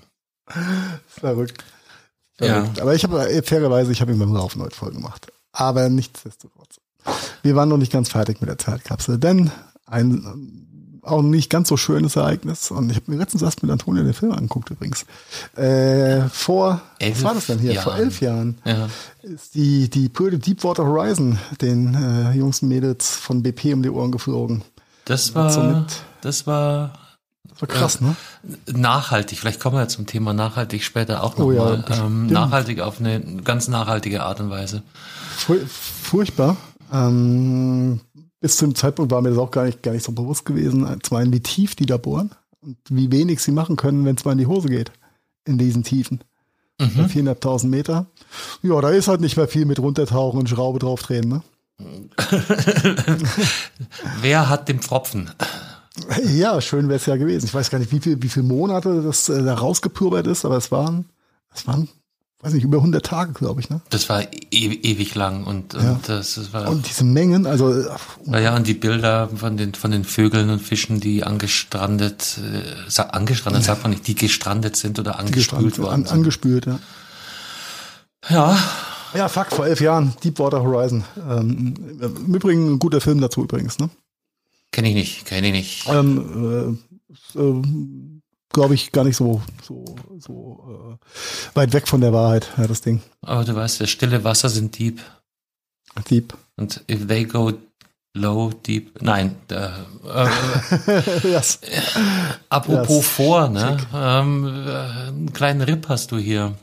[SPEAKER 2] Verrückt. Verrückt. Ja. Aber ich habe äh, fairerweise, ich habe ihn beim Laufen heute voll gemacht. Aber nichtsdestotrotz. Wir waren noch nicht ganz fertig mit der Zeitkapsel, denn ein auch nicht ganz so schönes Ereignis. Und ich habe mir letztens erst mit Antonio den Film angeguckt übrigens. Äh, vor, elf was war das denn hier? Jahren. Vor elf Jahren
[SPEAKER 1] ja.
[SPEAKER 2] ist die, die Pöde Deepwater Horizon den äh, Jungs und Mädels von BP um die Ohren geflogen.
[SPEAKER 1] Das war, das war
[SPEAKER 2] das war krass, ne?
[SPEAKER 1] Nachhaltig, vielleicht kommen wir zum Thema nachhaltig später auch nochmal. Oh ja, ähm, nachhaltig auf eine ganz nachhaltige Art und Weise.
[SPEAKER 2] Furchtbar. Ähm, bis zum Zeitpunkt war mir das auch gar nicht, gar nicht so bewusst gewesen. Zum einen, wie tief die da bohren und wie wenig sie machen können, wenn es mal in die Hose geht. In diesen Tiefen. Mhm. 4.500 Meter. Ja, da ist halt nicht mehr viel mit runtertauchen und Schraube draufdrehen, ne?
[SPEAKER 1] Wer hat den Pfropfen?
[SPEAKER 2] Ja, schön wäre es ja gewesen. Ich weiß gar nicht, wie viel, wie viele Monate das äh, da rausgepulvert ist, aber es waren, es waren, weiß nicht, über 100 Tage, glaube ich, ne?
[SPEAKER 1] Das war e ewig lang und, und
[SPEAKER 2] ja.
[SPEAKER 1] das, das war.
[SPEAKER 2] Und diese Mengen, also.
[SPEAKER 1] Ja, ja, und die Bilder von den, von den Vögeln und Fischen, die angestrandet, äh, angestrandet ja. sagt man nicht, die gestrandet sind oder angespült worden.
[SPEAKER 2] An, angespült, ja.
[SPEAKER 1] Ja.
[SPEAKER 2] Ja, fuck, vor elf Jahren, Deepwater Horizon. Ähm, Im Übrigen ein guter Film dazu übrigens, ne?
[SPEAKER 1] Kenne ich nicht, kenne ich nicht.
[SPEAKER 2] Ähm, äh, äh, Glaube ich gar nicht so, so, so äh, weit weg von der Wahrheit, ja, das Ding.
[SPEAKER 1] Aber du weißt, das stille Wasser sind deep.
[SPEAKER 2] Deep.
[SPEAKER 1] Und if they go low, deep, nein, äh, yes. apropos yes. vor, ne? Ähm, äh, einen kleinen Rip hast du hier.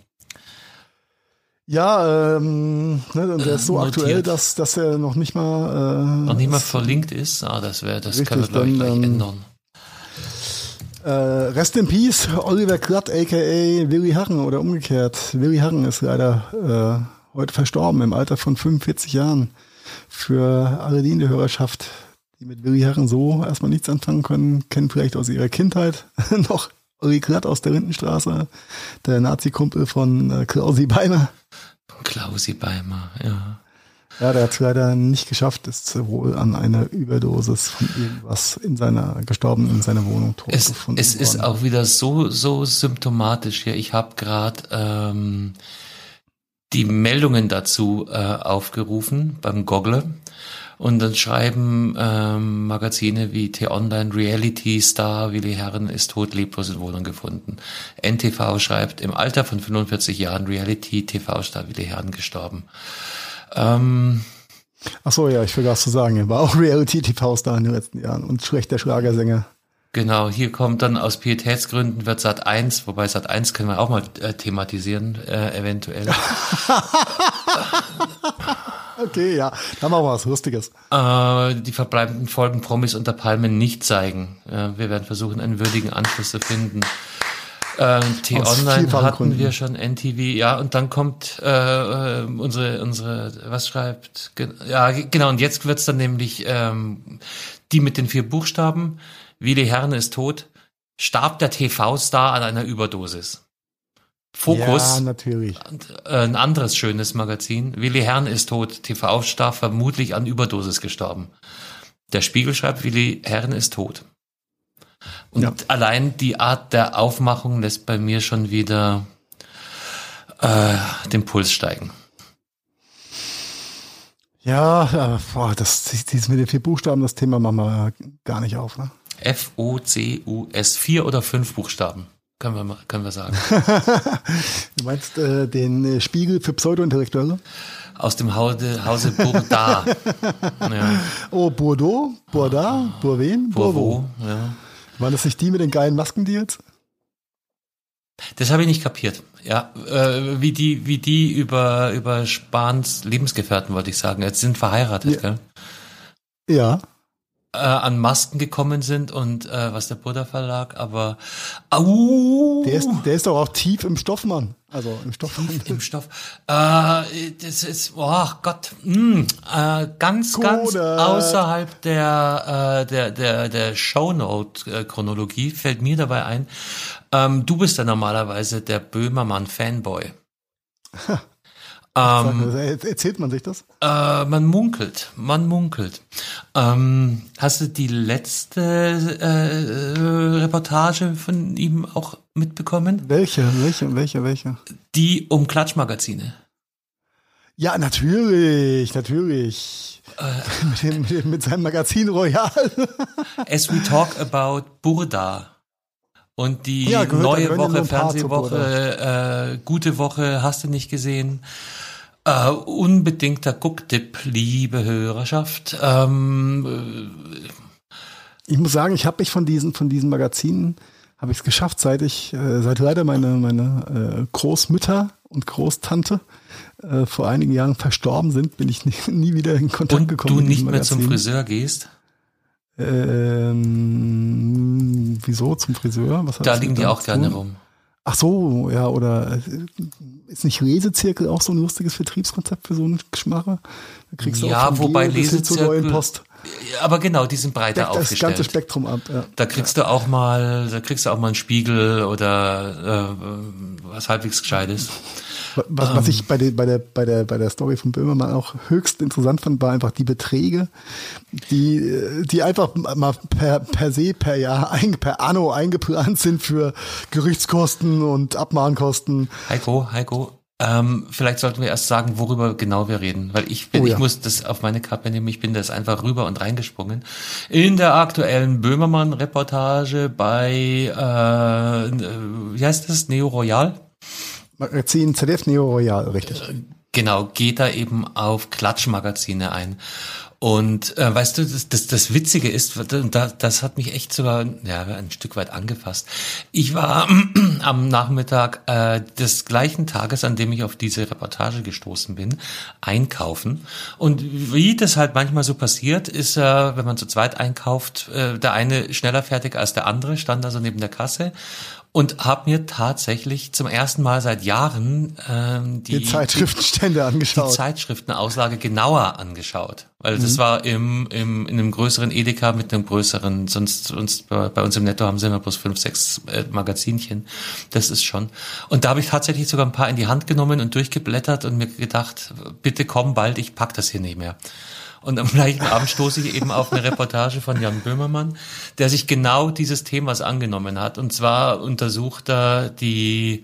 [SPEAKER 2] Ja, ähm, ne, der ist so notiert. aktuell, dass, dass er noch nicht mal
[SPEAKER 1] äh, noch nicht mal verlinkt ist. Ah, das wäre, das richtig, können wir glaube ich gleich ähm, ändern.
[SPEAKER 2] Äh, Rest in Peace, Oliver Klatt, aka Willy Harren oder umgekehrt. Willy Harren ist leider äh, heute verstorben im Alter von 45 Jahren. Für alle die in der Hörerschaft, die mit Willy Harren so erstmal nichts anfangen können, kennen vielleicht aus ihrer Kindheit noch Olli Klatt aus der Rindenstraße, der Nazi-Kumpel von äh, Klausi Beimer.
[SPEAKER 1] Klausi Beimer, ja.
[SPEAKER 2] Ja, der hat es leider nicht geschafft, ist wohl an einer Überdosis von irgendwas in seiner gestorben in seiner Wohnung tot
[SPEAKER 1] es, gefunden Es worden. ist auch wieder so so symptomatisch hier. Ich habe gerade ähm, die Meldungen dazu äh, aufgerufen beim Goggle. Und dann schreiben ähm, Magazine wie T-Online, Reality Star, Willi Herren ist tot, leblos in Wohnung gefunden. NTV schreibt, im Alter von 45 Jahren Reality TV-Star Willi Herren gestorben. Ähm,
[SPEAKER 2] Ach so, ja, ich vergaß zu sagen, er war auch Reality-TV-Star in den letzten Jahren und schlechter Schlagersänger.
[SPEAKER 1] Genau, hier kommt dann aus Pietätsgründen wird Sat 1, wobei Sat 1 können wir auch mal äh, thematisieren, äh, eventuell.
[SPEAKER 2] okay, ja, da machen wir was Lustiges.
[SPEAKER 1] Äh, die verbleibenden Folgen Promis unter Palmen nicht zeigen. Äh, wir werden versuchen, einen würdigen Anschluss zu finden. Äh, T-Online hatten Gründen. wir schon, NTV, ja, und dann kommt äh, äh, unsere, unsere, was schreibt, ja, genau, und jetzt wird's dann nämlich ähm, die mit den vier Buchstaben, Willi Herne ist tot, starb der TV-Star an einer Überdosis. Fokus.
[SPEAKER 2] Ja, natürlich.
[SPEAKER 1] Äh, ein anderes schönes Magazin. Willi Herrn ist tot. TV-Star vermutlich an Überdosis gestorben. Der Spiegel schreibt, Willi Herrn ist tot. Und ja. allein die Art der Aufmachung lässt bei mir schon wieder äh, den Puls steigen.
[SPEAKER 2] Ja, boah, das, dieses mit den vier Buchstaben, das Thema machen wir gar nicht auf. Ne?
[SPEAKER 1] F-O-C-U-S, vier oder fünf Buchstaben, können wir, können wir sagen.
[SPEAKER 2] du meinst äh, den äh, Spiegel für Pseudo-Intellektuelle?
[SPEAKER 1] Aus dem Hause, Hause Bourdard.
[SPEAKER 2] ja. Oh, Bordeaux, Bourdard, Bourvin,
[SPEAKER 1] Bourvaux. Ja.
[SPEAKER 2] Waren das nicht die mit den geilen Maskendeals?
[SPEAKER 1] Das habe ich nicht kapiert. Ja, äh, wie die, wie die über über Spahns Lebensgefährten wollte ich sagen. Jetzt sind verheiratet,
[SPEAKER 2] ja.
[SPEAKER 1] gell?
[SPEAKER 2] Ja
[SPEAKER 1] äh, an Masken gekommen sind und äh, was der Buddha Verlag, aber au,
[SPEAKER 2] der ist, der ist doch auch tief im Stoff, Mann. Also im Stoff.
[SPEAKER 1] Tief im Stoff. Äh, das ist, oh Gott, mh, äh, ganz, Koda. ganz außerhalb der, äh, der, der, der Shownote-Chronologie fällt mir dabei ein, ähm, du bist ja normalerweise der Böhmermann-Fanboy.
[SPEAKER 2] Ähm, Erzählt man sich das?
[SPEAKER 1] Äh, man munkelt, man munkelt. Ähm, hast du die letzte äh, Reportage von ihm auch mitbekommen?
[SPEAKER 2] Welche, welche, welche, welche?
[SPEAKER 1] Die um Klatschmagazine.
[SPEAKER 2] Ja, natürlich, natürlich. Äh, mit, dem, mit, dem, mit seinem Magazin Royal.
[SPEAKER 1] As we talk about Burda. Und die ja, gehört, neue Woche, Fernsehwoche, äh, gute Woche, hast du nicht gesehen. Äh, unbedingter Gucktipp, liebe Hörerschaft. Ähm,
[SPEAKER 2] ich muss sagen, ich habe mich von diesen, von diesen Magazinen, habe ich es geschafft, seit ich, äh, seit leider meine, meine äh, Großmütter und Großtante äh, vor einigen Jahren verstorben sind, bin ich nie, nie wieder in Kontakt und gekommen.
[SPEAKER 1] Und du nicht mehr zum Friseur gehst?
[SPEAKER 2] Ähm, wieso zum Friseur?
[SPEAKER 1] Da liegen die auch gerne rum.
[SPEAKER 2] Ach so, ja, oder äh, ist nicht Lesezirkel auch so ein lustiges Vertriebskonzept für so einen Geschmacher?
[SPEAKER 1] Da kriegst du ja, auch wobei Geo Lesezirkel,
[SPEAKER 2] Post.
[SPEAKER 1] Aber genau, die sind breiter
[SPEAKER 2] Deckt
[SPEAKER 1] aufgestellt.
[SPEAKER 2] Das ganze Spektrum ab. Ja.
[SPEAKER 1] Da kriegst ja. du auch mal, da kriegst du auch mal einen Spiegel oder äh, was halbwegs gescheites.
[SPEAKER 2] Was, was ich bei der, bei der, bei der, bei der Story von Böhmermann auch höchst interessant fand, war einfach die Beträge, die, die einfach mal per, per se, per Jahr, ein, per Anno eingeplant sind für Gerichtskosten und Abmahnkosten.
[SPEAKER 1] Heiko, Heiko, ähm, vielleicht sollten wir erst sagen, worüber genau wir reden, weil ich bin, oh ja. ich muss das auf meine Kappe nehmen, ich bin das einfach rüber und reingesprungen. In der aktuellen Böhmermann-Reportage bei, äh, wie heißt das, Neo Royal?
[SPEAKER 2] Magazin ZDF Neo Royal, richtig. Äh,
[SPEAKER 1] genau, geht da eben auf Klatschmagazine ein. Und äh, weißt du, das, das, das Witzige ist, das, das hat mich echt sogar ja, ein Stück weit angefasst. Ich war am Nachmittag äh, des gleichen Tages, an dem ich auf diese Reportage gestoßen bin, einkaufen. Und wie das halt manchmal so passiert, ist, äh, wenn man zu zweit einkauft, äh, der eine schneller fertig als der andere, stand also neben der Kasse und habe mir tatsächlich zum ersten Mal seit Jahren ähm, die,
[SPEAKER 2] die Zeitschriftenstände angeschaut.
[SPEAKER 1] Die Zeitschriftenauslage genauer angeschaut. Weil das mhm. war im, im, in einem größeren Edeka mit einem größeren, sonst, sonst bei uns im Netto haben sie immer bloß fünf, sechs äh, Magazinchen. Das ist schon. Und da habe ich tatsächlich sogar ein paar in die Hand genommen und durchgeblättert und mir gedacht, bitte komm bald, ich pack das hier nicht mehr. Und am gleichen Abend stoße ich eben auf eine Reportage von Jan Böhmermann, der sich genau dieses Themas angenommen hat. Und zwar untersucht er die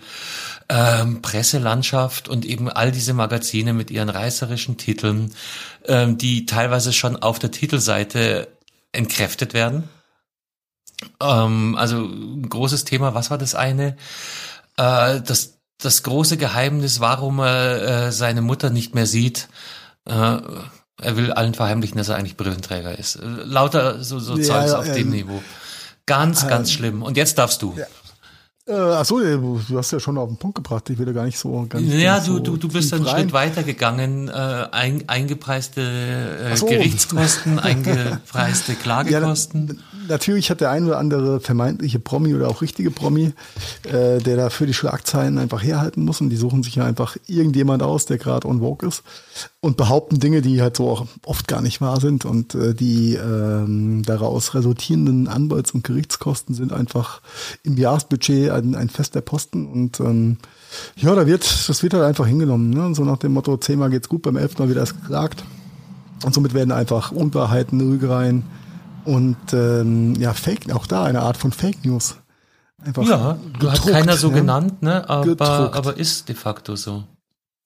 [SPEAKER 1] ähm, Presselandschaft und eben all diese Magazine mit ihren reißerischen Titeln, ähm, die teilweise schon auf der Titelseite entkräftet werden. Ähm, also großes Thema, was war das eine? Äh, das, das große Geheimnis, warum er äh, seine Mutter nicht mehr sieht. Äh, er will allen verheimlichen, dass er eigentlich Brillenträger ist. Äh, lauter so, so ja, Zeugs ja, auf ja, dem Niveau. Ganz, ganz schlimm. Und jetzt darfst du.
[SPEAKER 2] Äh, achso, du hast ja schon auf den Punkt gebracht. Ich will da gar nicht so ganz.
[SPEAKER 1] Ja, du, so du, du bist einen rein. Schritt weiter gegangen. Äh, ein, eingepreiste äh, so. Gerichtskosten, eingepreiste Klagekosten.
[SPEAKER 2] Ja, natürlich hat der ein oder andere vermeintliche Promi oder auch richtige Promi, äh, der da für die Schlagzeilen einfach herhalten muss. Und die suchen sich ja einfach irgendjemand aus, der gerade on vogue ist und behaupten Dinge, die halt so auch oft gar nicht wahr sind. Und äh, die ähm, daraus resultierenden Anwalts- und Gerichtskosten sind einfach im Jahresbudget ein, ein fester Posten und ähm, ja, da wird, das wird halt einfach hingenommen. Ne? So nach dem Motto, zehnmal geht's gut, beim elften Mal wird erst geklagt. Und somit werden einfach Unwahrheiten, Lügereien und ähm, ja, Fake, auch da eine Art von Fake News.
[SPEAKER 1] Einfach ja, gedruckt, hat keiner so ja? genannt, ne? aber, aber ist de facto so.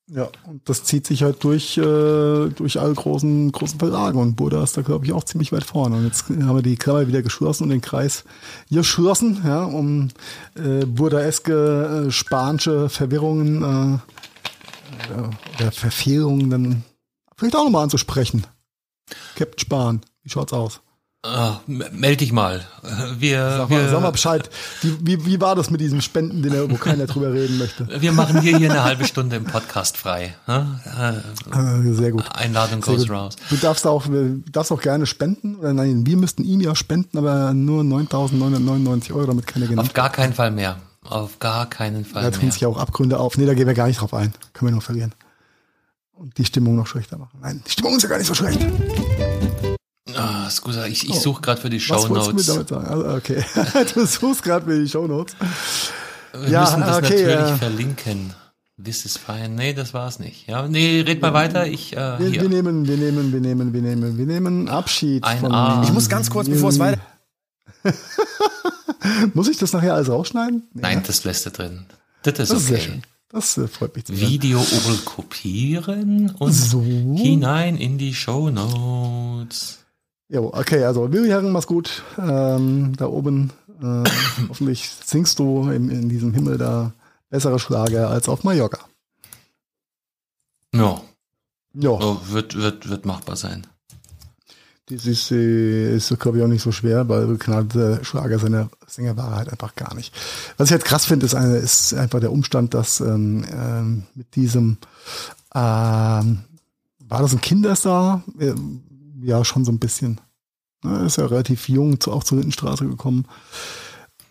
[SPEAKER 2] Ja, und das zieht sich halt durch, äh, durch alle großen, großen Verlage. Und Buddha ist da, glaube ich, auch ziemlich weit vorne. Und jetzt haben wir die Klammer wieder geschlossen und den Kreis geschlossen, ja, um äh, Buddha-eske äh, spanische Verwirrungen äh, oder Verfehlungen dann vielleicht auch nochmal anzusprechen. Captain Spahn, wie schaut's aus?
[SPEAKER 1] Ah, meld dich mal. Wir,
[SPEAKER 2] sag,
[SPEAKER 1] mal, wir,
[SPEAKER 2] sag mal Bescheid. Wie, wie, wie war das mit diesem Spenden, den, wo keiner drüber reden möchte?
[SPEAKER 1] Wir machen hier, hier eine halbe Stunde im Podcast frei.
[SPEAKER 2] Äh, Sehr gut.
[SPEAKER 1] Einladung goes raus.
[SPEAKER 2] Du darfst auch, darfst auch gerne spenden. Oder nein, wir müssten ihm ja spenden, aber nur 9.999 Euro, damit keiner
[SPEAKER 1] genug. Auf gar keinen Fall mehr. Auf gar keinen Fall
[SPEAKER 2] mehr. Da tun sich ja auch Abgründe auf. Nee, da gehen wir gar nicht drauf ein. Können wir nur verlieren. Und die Stimmung noch schlechter machen. Nein, die Stimmung ist ja gar nicht so schlecht.
[SPEAKER 1] Ah, scusa, ich, ich oh. suche gerade für die Show Notes. Was du mir damit sagen?
[SPEAKER 2] Also, okay, du suchst gerade für die Show Notes.
[SPEAKER 1] Wir ja, müssen das okay, natürlich ja. verlinken. This is fine. Nee, das war's nicht. Ja, nee, red mal weiter. Ich, äh,
[SPEAKER 2] wir, wir, nehmen, wir nehmen, wir nehmen, wir nehmen, wir nehmen Abschied.
[SPEAKER 1] Ein von A.
[SPEAKER 4] Ich muss ganz kurz, bevor es weiter.
[SPEAKER 2] muss ich das nachher alles rausschneiden?
[SPEAKER 1] Nee. Nein, das lässt du drin. Das ist
[SPEAKER 2] das
[SPEAKER 1] okay.
[SPEAKER 2] Ist das äh, freut mich
[SPEAKER 1] zu Video kopieren und so. hinein in die Show Notes.
[SPEAKER 2] Jo, okay, also Willi Herren, mach's gut. Ähm, da oben, äh, hoffentlich singst du in, in diesem Himmel da bessere Schlager als auf Mallorca.
[SPEAKER 1] Ja. Ja. So, wird, wird, wird machbar sein.
[SPEAKER 2] Das ist, äh, ist glaube ich, auch nicht so schwer, weil knallte Schlager seine Sänger war halt einfach gar nicht. Was ich jetzt krass finde, ist, eine, ist einfach der Umstand, dass ähm, ähm, mit diesem ähm, war das ein Kinderstar? Ja schon so ein bisschen. Er ist ja relativ jung zu, auch zur Lindenstraße gekommen.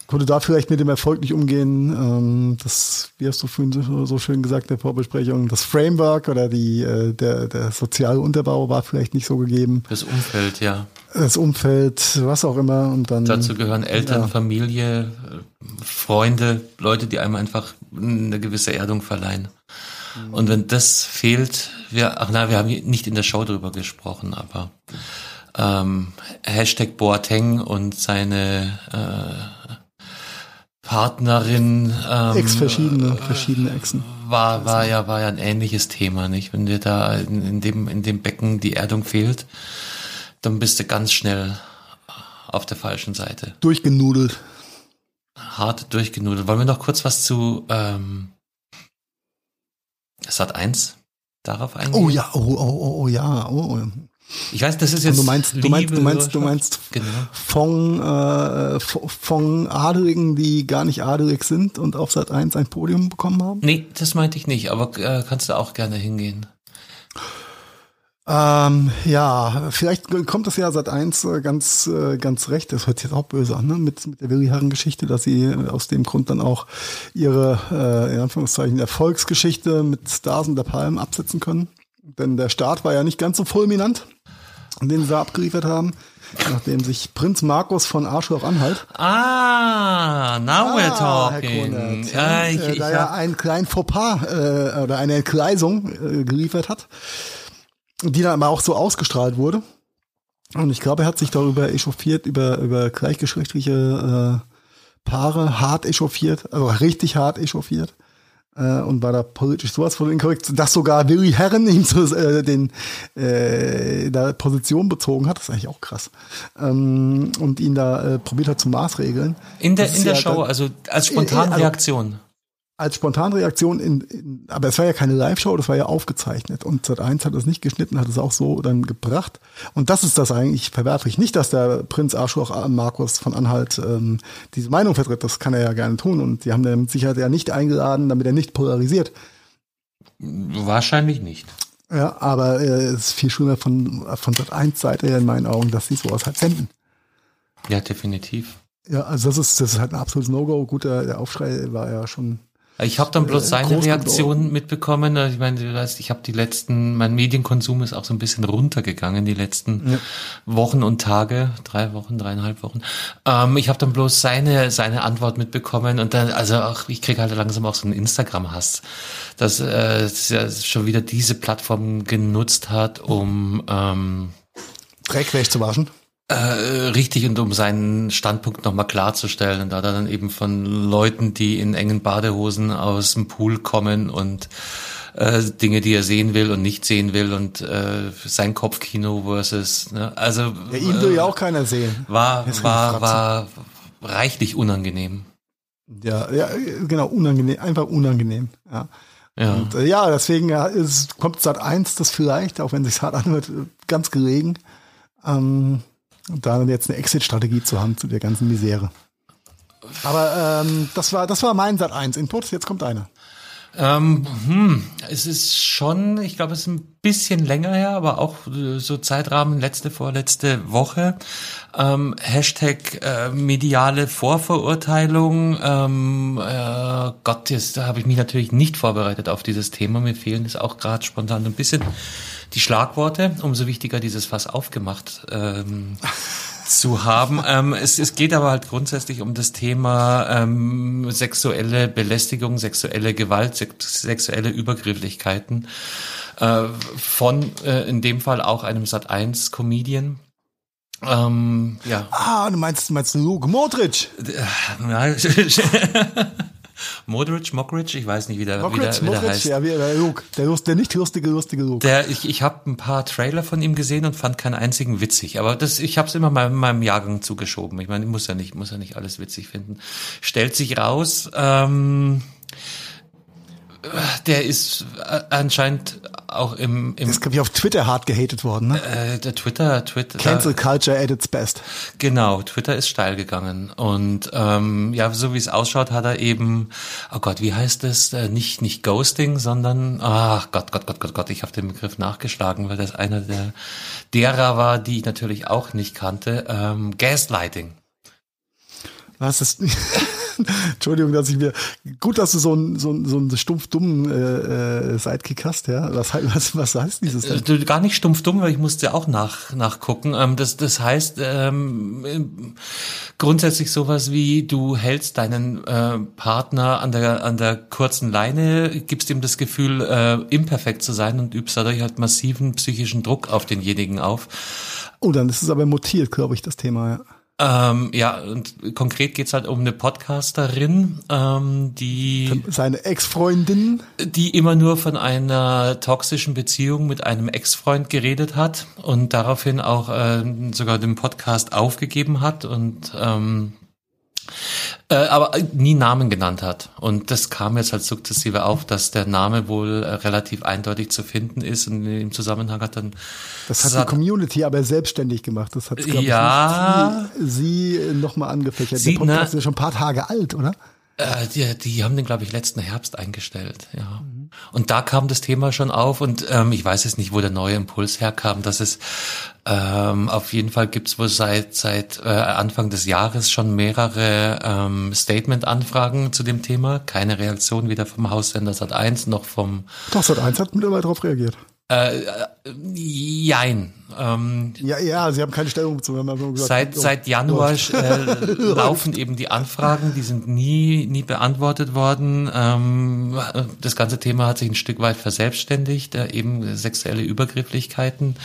[SPEAKER 2] Konnte da vielleicht mit dem Erfolg nicht umgehen. Ähm, das, wie hast du vorhin so, so schön gesagt in der Vorbesprechung, das Framework oder die, äh, der, der soziale Unterbau war vielleicht nicht so gegeben.
[SPEAKER 1] Das Umfeld, ja.
[SPEAKER 2] Das Umfeld, was auch immer. Und dann,
[SPEAKER 1] Dazu gehören Eltern, ja. Familie, Freunde, Leute, die einem einfach eine gewisse Erdung verleihen. Mhm. Und wenn das fehlt, wir, ach na, wir haben nicht in der Show drüber gesprochen, aber ähm, Hashtag Boateng und seine äh, Partnerin
[SPEAKER 2] ähm, Ex verschiedene verschiedene Exen.
[SPEAKER 1] war war ja war ja ein ähnliches Thema nicht? Wenn dir da in, in dem in dem Becken die Erdung fehlt dann bist du ganz schnell auf der falschen Seite.
[SPEAKER 2] Durchgenudelt.
[SPEAKER 1] Hart durchgenudelt. Wollen wir noch kurz was zu ähm, Sat 1 darauf eingehen
[SPEAKER 2] oh ja oh oh oh, oh ja oh, oh.
[SPEAKER 1] Ich weiß, das ist jetzt.
[SPEAKER 2] Und du meinst, du meinst, du meinst, du meinst genau. von, äh, von Adeligen, die gar nicht adelig sind und auf Sat 1 ein Podium bekommen haben?
[SPEAKER 1] Nee, das meinte ich nicht, aber äh, kannst du auch gerne hingehen.
[SPEAKER 2] Ähm, ja, vielleicht kommt das ja seit eins äh, ganz, äh, ganz recht. Das hört sich jetzt auch böse an, ne? mit, mit der Willi Herren Geschichte, dass sie äh, aus dem Grund dann auch ihre, äh, in Anführungszeichen, Erfolgsgeschichte mit Stars und der Palm absetzen können. Denn der Start war ja nicht ganz so fulminant den sie abgeliefert haben, nachdem sich Prinz Markus von Arschloch Anhalt.
[SPEAKER 1] Ah, now ah, we're talking. Konert,
[SPEAKER 2] ja, ich, äh, ich, da ja einen kleinen Fauxpas äh, oder eine Entgleisung äh, geliefert hat. Die dann aber auch so ausgestrahlt wurde. Und ich glaube, er hat sich darüber echauffiert, über, über gleichgeschlechtliche äh, Paare hart echauffiert, also richtig hart echauffiert äh, und war da politisch sowas von inkorrekt, dass sogar Willy Herren ihm zu, äh, den äh, da Position bezogen hat, das ist eigentlich auch krass. Ähm, und ihn da äh, probiert hat zu maßregeln.
[SPEAKER 1] In der, in der ja Show, dann, also als Spontanreaktion. Also,
[SPEAKER 2] als Spontanreaktion in, in aber es war ja keine Live-Show, das war ja aufgezeichnet. Und Sat1 hat es nicht geschnitten, hat es auch so dann gebracht. Und das ist das eigentlich verwerflich. Nicht, dass der Prinz Arschloch Markus von Anhalt ähm, diese Meinung vertritt, das kann er ja gerne tun. Und die haben den mit Sicherheit ja nicht eingeladen, damit er nicht polarisiert.
[SPEAKER 1] Wahrscheinlich nicht.
[SPEAKER 2] Ja, aber äh, es ist viel schlimmer von, von Sat1 Seite in meinen Augen, dass sie sowas halt senden.
[SPEAKER 1] Ja, definitiv.
[SPEAKER 2] Ja, also das ist, das ist halt ein absolutes No-Go. Gut, der, der Aufschrei war ja schon
[SPEAKER 1] ich habe dann bloß äh, seine Reaktion mitbekommen. Ich meine, du weißt, ich habe die letzten, mein Medienkonsum ist auch so ein bisschen runtergegangen die letzten ja. Wochen und Tage, drei Wochen, dreieinhalb Wochen. Ähm, ich habe dann bloß seine seine Antwort mitbekommen und dann, also auch ich kriege halt langsam auch so einen Instagram-Hass, dass äh, dass er schon wieder diese Plattform genutzt hat, um ähm,
[SPEAKER 2] Dreck wegzuwaschen.
[SPEAKER 1] Äh, richtig und um seinen Standpunkt nochmal klarzustellen. Und da hat er dann eben von Leuten, die in engen Badehosen aus dem Pool kommen und äh, Dinge, die er sehen will und nicht sehen will und äh, sein Kopfkino versus, ne? also
[SPEAKER 2] ja, ihn will äh, ja auch keiner sehen.
[SPEAKER 1] War war war reichlich unangenehm.
[SPEAKER 2] Ja, ja, genau unangenehm, einfach unangenehm. Ja. Ja. Und, äh, ja, deswegen es kommt Sat 1 das vielleicht, auch wenn sich hart anhört, ganz gelegen. Ähm, und da jetzt eine Exit-Strategie zu haben zu der ganzen Misere. Aber ähm, das war das war mein Sat 1 Input. Jetzt kommt einer.
[SPEAKER 1] Ähm, hm, es ist schon, ich glaube, es ist ein bisschen länger her, aber auch so Zeitrahmen letzte, vorletzte Woche. Ähm, Hashtag äh, mediale Vorverurteilung. Ähm, äh, Gott, jetzt, habe ich mich natürlich nicht vorbereitet auf dieses Thema. Mir fehlen es auch gerade spontan ein bisschen die Schlagworte. Umso wichtiger dieses Fass aufgemacht. Ähm, zu haben. Ähm, es, es geht aber halt grundsätzlich um das Thema ähm, sexuelle Belästigung, sexuelle Gewalt, sexuelle Übergrifflichkeiten äh, von äh, in dem Fall auch einem Sat 1 Comedian. Ähm, ja.
[SPEAKER 2] Ah, du meinst, meinst Luke Modric?
[SPEAKER 1] Ja, Modric, Mockridge, ich weiß nicht, wie der, Mockridge, wie der, wie der heißt.
[SPEAKER 2] Ja, wie der Luke, der, Lust, der nicht lustige, lustige Luke.
[SPEAKER 1] Der, ich ich habe ein paar Trailer von ihm gesehen und fand keinen einzigen witzig. Aber das, ich habe es immer meinem, meinem Jahrgang zugeschoben. Ich meine, ich muss ja nicht, muss ja nicht alles witzig finden. Stellt sich raus, ähm, der ist äh, anscheinend auch im, im
[SPEAKER 2] ist glaube ich auf Twitter hart gehatet worden, ne?
[SPEAKER 1] Äh, der Twitter, Twitter.
[SPEAKER 2] Cancel Culture at its best.
[SPEAKER 1] Genau, Twitter ist steil gegangen und ähm, ja, so wie es ausschaut, hat er eben, oh Gott, wie heißt das? Äh, nicht nicht Ghosting, sondern ach Gott, Gott, Gott, Gott, Gott, ich habe den Begriff nachgeschlagen, weil das einer der derer war, die ich natürlich auch nicht kannte. Ähm, Gaslighting.
[SPEAKER 2] Was ist? Entschuldigung, dass ich mir. Gut, dass du so einen so einen, so einen stumpf dummen äh, äh, Sidekick hast, ja. Was, was, was heißt dieses
[SPEAKER 1] denn? Du, gar nicht stumpf dumm, weil ich musste auch nach, nachgucken. Ähm, das, das heißt ähm, grundsätzlich sowas wie, du hältst deinen äh, Partner an der, an der kurzen Leine, gibst ihm das Gefühl, äh, imperfekt zu sein und übst dadurch halt massiven psychischen Druck auf denjenigen auf.
[SPEAKER 2] Oh, dann ist es aber mutiert, glaube ich, das Thema, ja.
[SPEAKER 1] Ähm, ja, und konkret geht's halt um eine Podcasterin, ähm, die
[SPEAKER 2] seine Ex-Freundin,
[SPEAKER 1] die immer nur von einer toxischen Beziehung mit einem Ex-Freund geredet hat und daraufhin auch äh, sogar den Podcast aufgegeben hat und ähm, äh, aber nie Namen genannt hat. Und das kam jetzt halt sukzessive auf, dass der Name wohl äh, relativ eindeutig zu finden ist und im Zusammenhang hat dann.
[SPEAKER 2] Das hat die Community aber selbstständig gemacht. Das hat, glaube
[SPEAKER 1] ja,
[SPEAKER 2] ich, sie, sie nochmal angefächert. Sie, der Podcast ne, ist ja schon ein paar Tage alt, oder?
[SPEAKER 1] Äh, die, die haben den, glaube ich, letzten Herbst eingestellt, ja. Und da kam das Thema schon auf und ähm, ich weiß jetzt nicht, wo der neue Impuls herkam, dass es ähm, auf jeden Fall gibt's wohl seit seit äh, Anfang des Jahres schon mehrere ähm, Statement-Anfragen zu dem Thema. Keine Reaktion weder vom Haussender Sat 1 noch vom
[SPEAKER 2] Doch, Sat 1 hat mittlerweile darauf reagiert.
[SPEAKER 1] Äh, jein. Ähm,
[SPEAKER 2] ja, ja, Sie haben keine Stellung bezogen. Haben
[SPEAKER 1] gesagt, seit, oh, seit Januar äh, laufen eben die Anfragen, die sind nie, nie beantwortet worden. Ähm, das ganze Thema hat sich ein Stück weit verselbstständigt, äh, eben sexuelle Übergrifflichkeiten.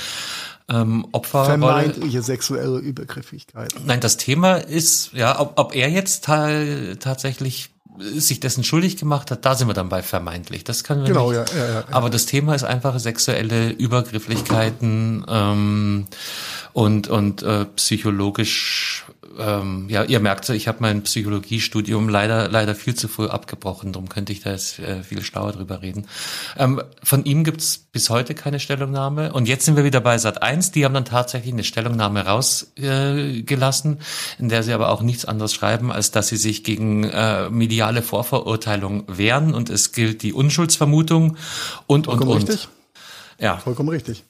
[SPEAKER 1] Ähm, Opfer.
[SPEAKER 2] Vermeintliche sexuelle Übergrifflichkeiten.
[SPEAKER 1] Nein, das Thema ist, ja, ob, ob er jetzt tatsächlich sich dessen schuldig gemacht hat, da sind wir dann bei vermeintlich. Das können wir
[SPEAKER 2] genau,
[SPEAKER 1] nicht.
[SPEAKER 2] Ja, ja, ja,
[SPEAKER 1] Aber das Thema ist einfach sexuelle Übergrifflichkeiten ähm, und und äh, psychologisch ähm, ja, ihr merkt so, ich habe mein Psychologiestudium leider leider viel zu früh abgebrochen, darum könnte ich da jetzt äh, viel schlauer drüber reden. Ähm, von ihm gibt's bis heute keine Stellungnahme und jetzt sind wir wieder bei Sat 1, die haben dann tatsächlich eine Stellungnahme rausgelassen, äh, in der sie aber auch nichts anderes schreiben, als dass sie sich gegen äh, mediale Vorverurteilung wehren und es gilt die Unschuldsvermutung und
[SPEAKER 2] Vollkommen
[SPEAKER 1] und und.
[SPEAKER 2] Richtig. Ja. Vollkommen richtig.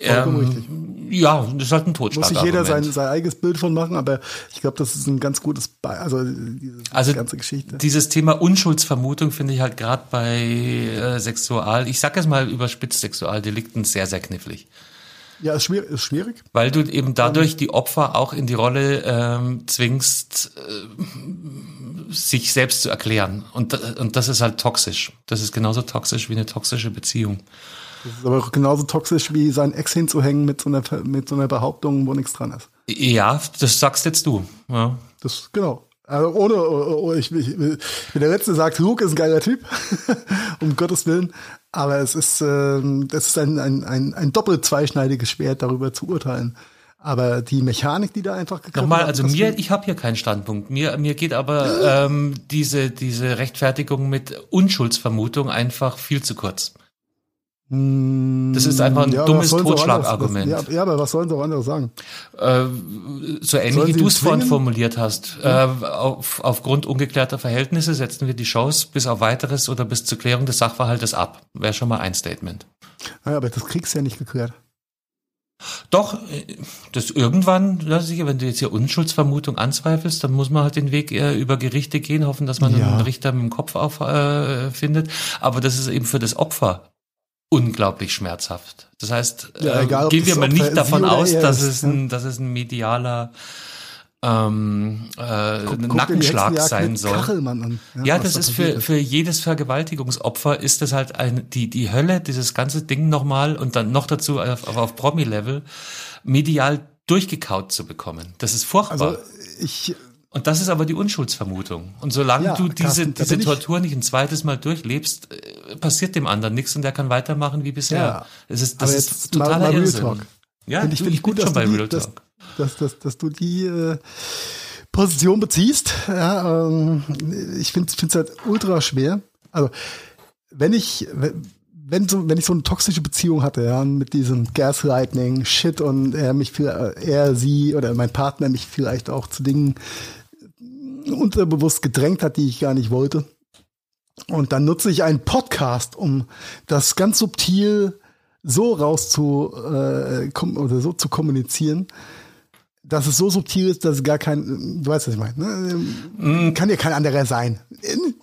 [SPEAKER 1] Ähm, ja, das ist halt ein Totschlag.
[SPEAKER 2] Muss sich jeder sein, sein eigenes Bild von machen, aber ich glaube, das ist ein ganz gutes, Be also diese
[SPEAKER 1] also ganze Geschichte. Dieses Thema Unschuldsvermutung finde ich halt gerade bei äh, Sexual, ich sag es mal überspitzt Sexualdelikten sehr, sehr knifflig.
[SPEAKER 2] Ja, ist schwierig, ist schwierig.
[SPEAKER 1] Weil du eben dadurch die Opfer auch in die Rolle ähm, zwingst, äh, sich selbst zu erklären. Und, und das ist halt toxisch. Das ist genauso toxisch wie eine toxische Beziehung.
[SPEAKER 2] Das ist aber genauso toxisch wie sein Ex hinzuhängen mit so einer, mit so einer Behauptung, wo nichts dran ist.
[SPEAKER 1] Ja, das sagst jetzt du. Ja.
[SPEAKER 2] Das, genau. Also ohne, oh, oh, ich, ich, ich bin der Letzte, sagt, Luke ist ein geiler Typ, um Gottes Willen. Aber es ist, äh, es ist ein, ein, ein, ein doppelt zweischneidiges Schwert, darüber zu urteilen. Aber die Mechanik, die da einfach
[SPEAKER 1] Nochmal, also mir, ich habe hier keinen Standpunkt. Mir, mir geht aber ähm, diese, diese Rechtfertigung mit Unschuldsvermutung einfach viel zu kurz. Das ist einfach ein ja, dummes Totschlagargument.
[SPEAKER 2] Ja, ja, aber was sollen sie auch andere sagen?
[SPEAKER 1] Äh, so ähnlich wie du es vorhin formuliert hast. Äh, auf, aufgrund ungeklärter Verhältnisse setzen wir die Chance bis auf weiteres oder bis zur Klärung des Sachverhaltes ab. Wäre schon mal ein Statement.
[SPEAKER 2] Ja, aber das kriegst du ja nicht geklärt.
[SPEAKER 1] Doch, äh, das irgendwann, wenn du jetzt hier Unschuldsvermutung anzweifelst, dann muss man halt den Weg äh, über Gerichte gehen, hoffen, dass man ja. einen Richter mit dem Kopf auf äh, findet. Aber das ist eben für das Opfer unglaublich schmerzhaft. Das heißt, ja, äh, egal, gehen wir mal nicht davon aus, dass ist, es ein, dass es ein medialer ähm, äh, guck, guck Nackenschlag sein soll. Ja, ja das ist für, für jedes Vergewaltigungsopfer ist das halt ein, die, die Hölle, dieses ganze Ding nochmal und dann noch dazu auf, auf Promi-Level medial durchgekaut zu bekommen. Das ist furchtbar.
[SPEAKER 2] Also ich
[SPEAKER 1] und das ist aber die Unschuldsvermutung. Und solange ja, du diese, Carsten, diese Tortur nicht ein zweites Mal durchlebst, äh, passiert dem anderen nichts und der kann weitermachen wie bisher. Ja,
[SPEAKER 2] das ist, das ist totaler mal, mal Irrsinn. Talk.
[SPEAKER 1] Ja, finde ich, find ich gut, dass,
[SPEAKER 2] du die, dass, dass, dass, dass du die äh, Position beziehst. Ja, ähm, ich finde es halt ultra schwer. Also wenn ich wenn so wenn ich so eine toxische Beziehung hatte, ja, mit diesem Gaslighting Shit und er mich für er sie oder mein Partner mich vielleicht auch zu Dingen unterbewusst gedrängt hat, die ich gar nicht wollte. Und dann nutze ich einen Podcast, um das ganz subtil so raus zu äh, oder so zu kommunizieren, dass es so subtil ist, dass es gar kein, du weißt, was ich meine, ne? Mm. kann ja kein anderer sein.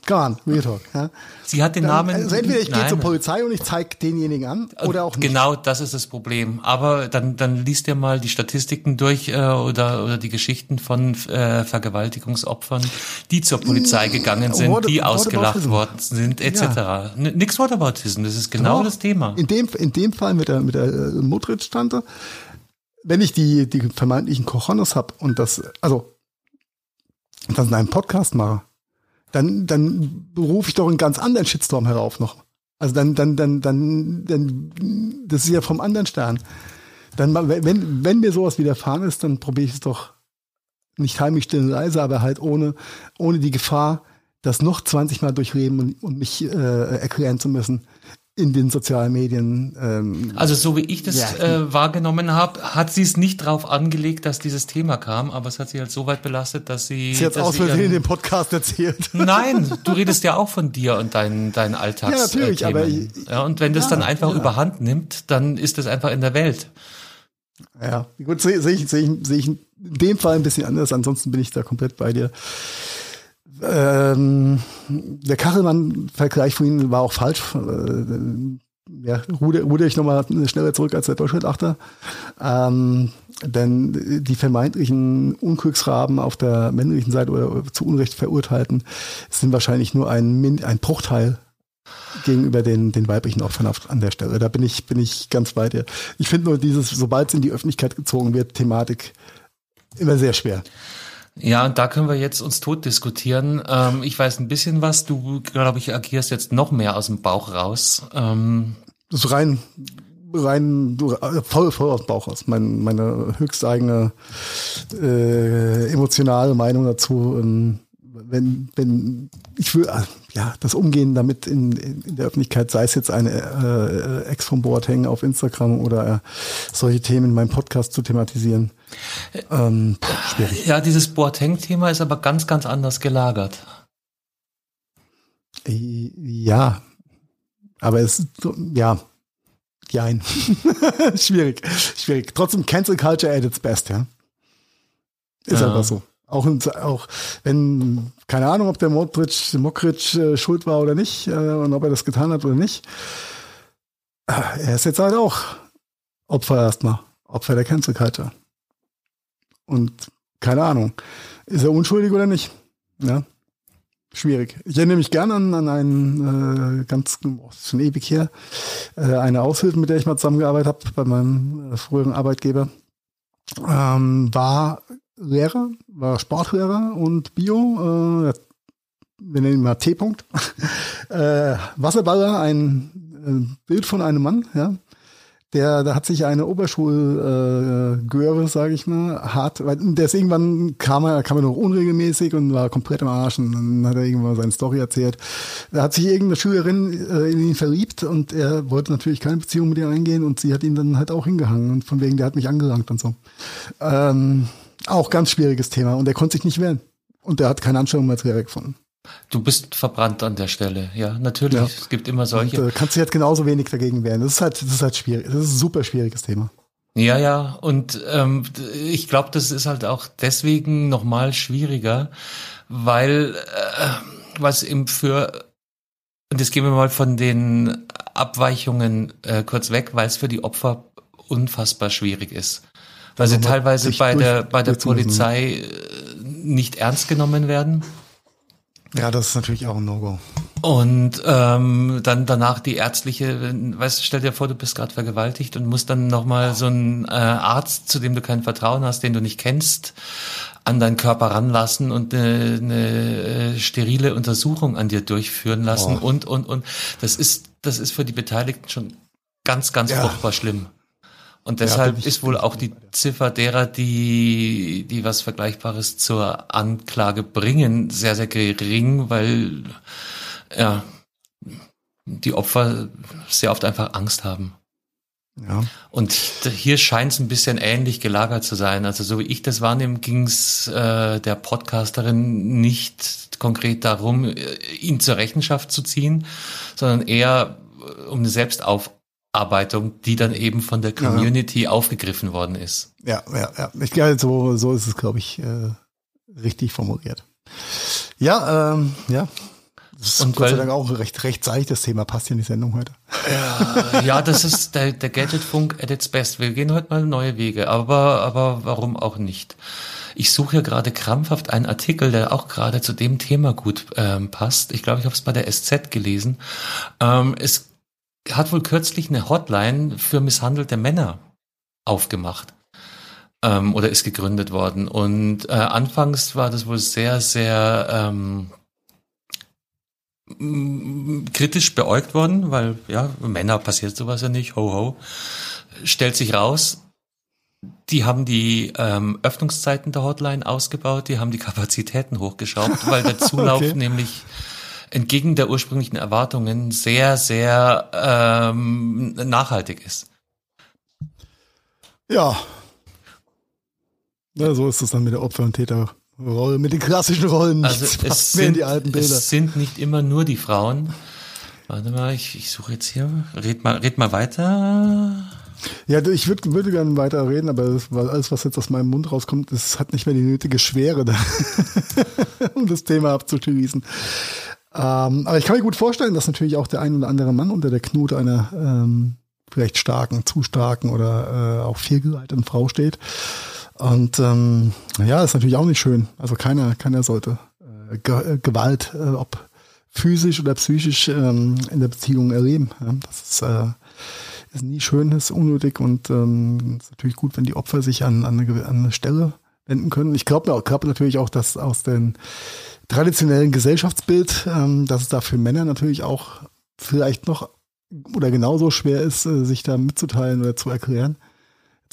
[SPEAKER 2] Come on, Real Talk. Ja?
[SPEAKER 1] Sie hat den Namen.
[SPEAKER 2] Also entweder ich gehe zur Polizei und ich zeige denjenigen an oder auch nicht.
[SPEAKER 1] Genau, das ist das Problem. Aber dann, dann liest ihr mal die Statistiken durch äh, oder, oder die Geschichten von äh, Vergewaltigungsopfern, die zur Polizei mm, gegangen sind, what, die ausgelacht worden sind, etc. Ja. Nix Whataboutism, das ist genau Doch, das Thema.
[SPEAKER 2] In dem, in dem Fall mit der, mit der äh, Mutritz-Tante wenn ich die, die vermeintlichen Cojones habe und das, also, das in einem Podcast mache, dann, dann rufe ich doch einen ganz anderen Shitstorm herauf noch. Also dann, dann, dann, dann, dann, das ist ja vom anderen Stern. Dann, wenn, wenn mir sowas widerfahren ist, dann probiere ich es doch nicht heimlich still und leise, aber halt ohne, ohne die Gefahr, das noch 20 Mal durchleben und, und mich äh, erklären zu müssen, in den sozialen Medien. Ähm,
[SPEAKER 1] also so wie ich das ja. äh, wahrgenommen habe, hat sie es nicht drauf angelegt, dass dieses Thema kam, aber es hat sie halt so weit belastet, dass sie.
[SPEAKER 2] Sie hat es aus Versehen in dem Podcast erzählt.
[SPEAKER 1] Nein, du redest ja auch von dir und deinen deinen Alltags. Ja, natürlich, äh, aber ja, und wenn das ja, dann einfach überhand nimmt, dann ist das einfach in der Welt.
[SPEAKER 2] Ja, gut, sehe seh ich, seh ich, seh ich in dem Fall ein bisschen anders, ansonsten bin ich da komplett bei dir ähm, der Kachelmann-Vergleich von Ihnen war auch falsch. Äh, ja, ruder, ruder ich nochmal schneller zurück als der Durchschnittachter. Ähm, denn die vermeintlichen Unglücksraben auf der männlichen Seite oder zu Unrecht verurteilten sind wahrscheinlich nur ein, ein Bruchteil gegenüber den, den weiblichen Opfern an der Stelle. Da bin ich, bin ich ganz bei dir. Ich finde nur dieses, sobald es in die Öffentlichkeit gezogen wird, Thematik immer sehr schwer.
[SPEAKER 1] Ja, und da können wir jetzt uns tot diskutieren. Ähm, ich weiß ein bisschen was. Du, glaube ich, agierst jetzt noch mehr aus dem Bauch raus. Ähm,
[SPEAKER 2] das ist rein, rein voll, voll aus dem Bauch raus. Mein, meine höchsteigene äh, emotionale Meinung dazu. Ähm, wenn, wenn ich will, ja, das Umgehen damit in, in, in der Öffentlichkeit, sei es jetzt eine äh, Ex vom Boateng auf Instagram oder äh, solche Themen in meinem Podcast zu thematisieren. Ähm,
[SPEAKER 1] schwierig. Ja, dieses Boateng-Thema ist aber ganz, ganz anders gelagert.
[SPEAKER 2] Äh, ja, aber es ja, jein. schwierig, schwierig. Trotzdem Cancel Culture at its best, ja. Ist ja. aber so. Auch, auch wenn, keine Ahnung, ob der Modric, Mokric äh, schuld war oder nicht äh, und ob er das getan hat oder nicht. Äh, er ist jetzt halt auch Opfer erstmal. Opfer der Cancel Culture. Und keine Ahnung, ist er unschuldig oder nicht? Ja, schwierig. Ich erinnere mich gerne an, an einen äh, ganz, oh, schon ewig her, äh, eine Aushilfe, mit der ich mal zusammengearbeitet habe bei meinem äh, früheren Arbeitgeber. Ähm, war Lehrer, war Sportlehrer und Bio, äh, wir nennen ihn mal T. -Punkt. äh, Wasserballer, ein äh, Bild von einem Mann, ja. Der, da hat sich eine Oberschulgöre, äh, sage ich mal, hart, weil der ist irgendwann kam er, kam er noch unregelmäßig und war komplett am Arsch und dann hat er irgendwann seine Story erzählt. Da hat sich irgendeine Schülerin äh, in ihn verliebt und er wollte natürlich keine Beziehung mit ihr eingehen und sie hat ihn dann halt auch hingehangen und von wegen, der hat mich angelangt und so. Ähm, auch ganz schwieriges Thema. Und er konnte sich nicht wehren. Und er hat kein Anschauungsmaterial gefunden.
[SPEAKER 1] Du bist verbrannt an der Stelle, ja, natürlich. Ja. Es gibt immer solche.
[SPEAKER 2] Und, äh, kannst du jetzt genauso wenig dagegen wehren. Das ist halt, das ist halt schwierig. Das ist ein super schwieriges Thema.
[SPEAKER 1] Ja, ja, und ähm, ich glaube, das ist halt auch deswegen nochmal schwieriger, weil äh, was eben für und jetzt gehen wir mal von den Abweichungen äh, kurz weg, weil es für die Opfer unfassbar schwierig ist weil sie teilweise bei durch, der bei der Polizei äh, nicht ernst genommen werden.
[SPEAKER 2] Ja, das ist natürlich auch ein No-Go.
[SPEAKER 1] Und ähm, dann danach die ärztliche, weißt du, stell dir vor, du bist gerade vergewaltigt und musst dann nochmal so einen äh, Arzt, zu dem du kein Vertrauen hast, den du nicht kennst, an deinen Körper ranlassen und eine, eine äh, sterile Untersuchung an dir durchführen lassen oh. und und und das ist das ist für die Beteiligten schon ganz ganz ja. furchtbar schlimm. Und deshalb ja, ist wohl auch die Ziffer derer, die, die was Vergleichbares zur Anklage bringen, sehr, sehr gering, weil, ja, die Opfer sehr oft einfach Angst haben. Ja. Und hier scheint es ein bisschen ähnlich gelagert zu sein. Also so wie ich das wahrnehme, ging es äh, der Podcasterin nicht konkret darum, äh, ihn zur Rechenschaft zu ziehen, sondern eher äh, um eine Selbstauf Arbeitung, die dann eben von der Community ja. aufgegriffen worden ist.
[SPEAKER 2] Ja, ja, ja. Ich glaube, so, so ist es, glaube ich, äh, richtig formuliert. Ja, ähm, ja. Das ist und Gott sei Dank auch recht, recht seicht, das Thema passt hier in die Sendung heute.
[SPEAKER 1] Ja, ja das ist der, der Gadgetfunk at its best. Wir gehen heute mal neue Wege, aber, aber warum auch nicht? Ich suche hier gerade krampfhaft einen Artikel, der auch gerade zu dem Thema gut ähm, passt. Ich glaube, ich habe es bei der SZ gelesen. Ähm, es hat wohl kürzlich eine Hotline für misshandelte Männer aufgemacht ähm, oder ist gegründet worden. Und äh, anfangs war das wohl sehr, sehr ähm, kritisch beäugt worden, weil ja, Männer passiert sowas ja nicht, ho ho. Stellt sich raus, die haben die ähm, Öffnungszeiten der Hotline ausgebaut, die haben die Kapazitäten hochgeschraubt, weil der Zulauf okay. nämlich entgegen der ursprünglichen Erwartungen sehr, sehr ähm, nachhaltig ist.
[SPEAKER 2] Ja. ja. So ist es dann mit der Opfer- und Täterrolle, mit den klassischen Rollen.
[SPEAKER 1] Also es sind, es sind nicht immer nur die Frauen. Warte mal, ich, ich suche jetzt hier. Red mal, red mal weiter.
[SPEAKER 2] Ja, ich würd, würde gerne weiter reden, aber weil alles, was jetzt aus meinem Mund rauskommt, das hat nicht mehr die nötige Schwere, da, um das Thema abzuschließen. Ähm, aber ich kann mir gut vorstellen, dass natürlich auch der ein oder andere Mann unter der Knute einer ähm, vielleicht starken, zu starken oder äh, auch fehlgeleiteten Frau steht. Und ähm, ja, ist natürlich auch nicht schön. Also keiner, keiner sollte äh, Ge Gewalt, äh, ob physisch oder psychisch ähm, in der Beziehung erleben. Ja, das ist, äh, ist nie schön, ist unnötig und ähm, ist natürlich gut, wenn die Opfer sich an, an, eine, an eine Stelle wenden können. Ich glaube glaub natürlich auch, dass aus dem traditionellen Gesellschaftsbild, ähm, dass es da für Männer natürlich auch vielleicht noch oder genauso schwer ist, äh, sich da mitzuteilen oder zu erklären.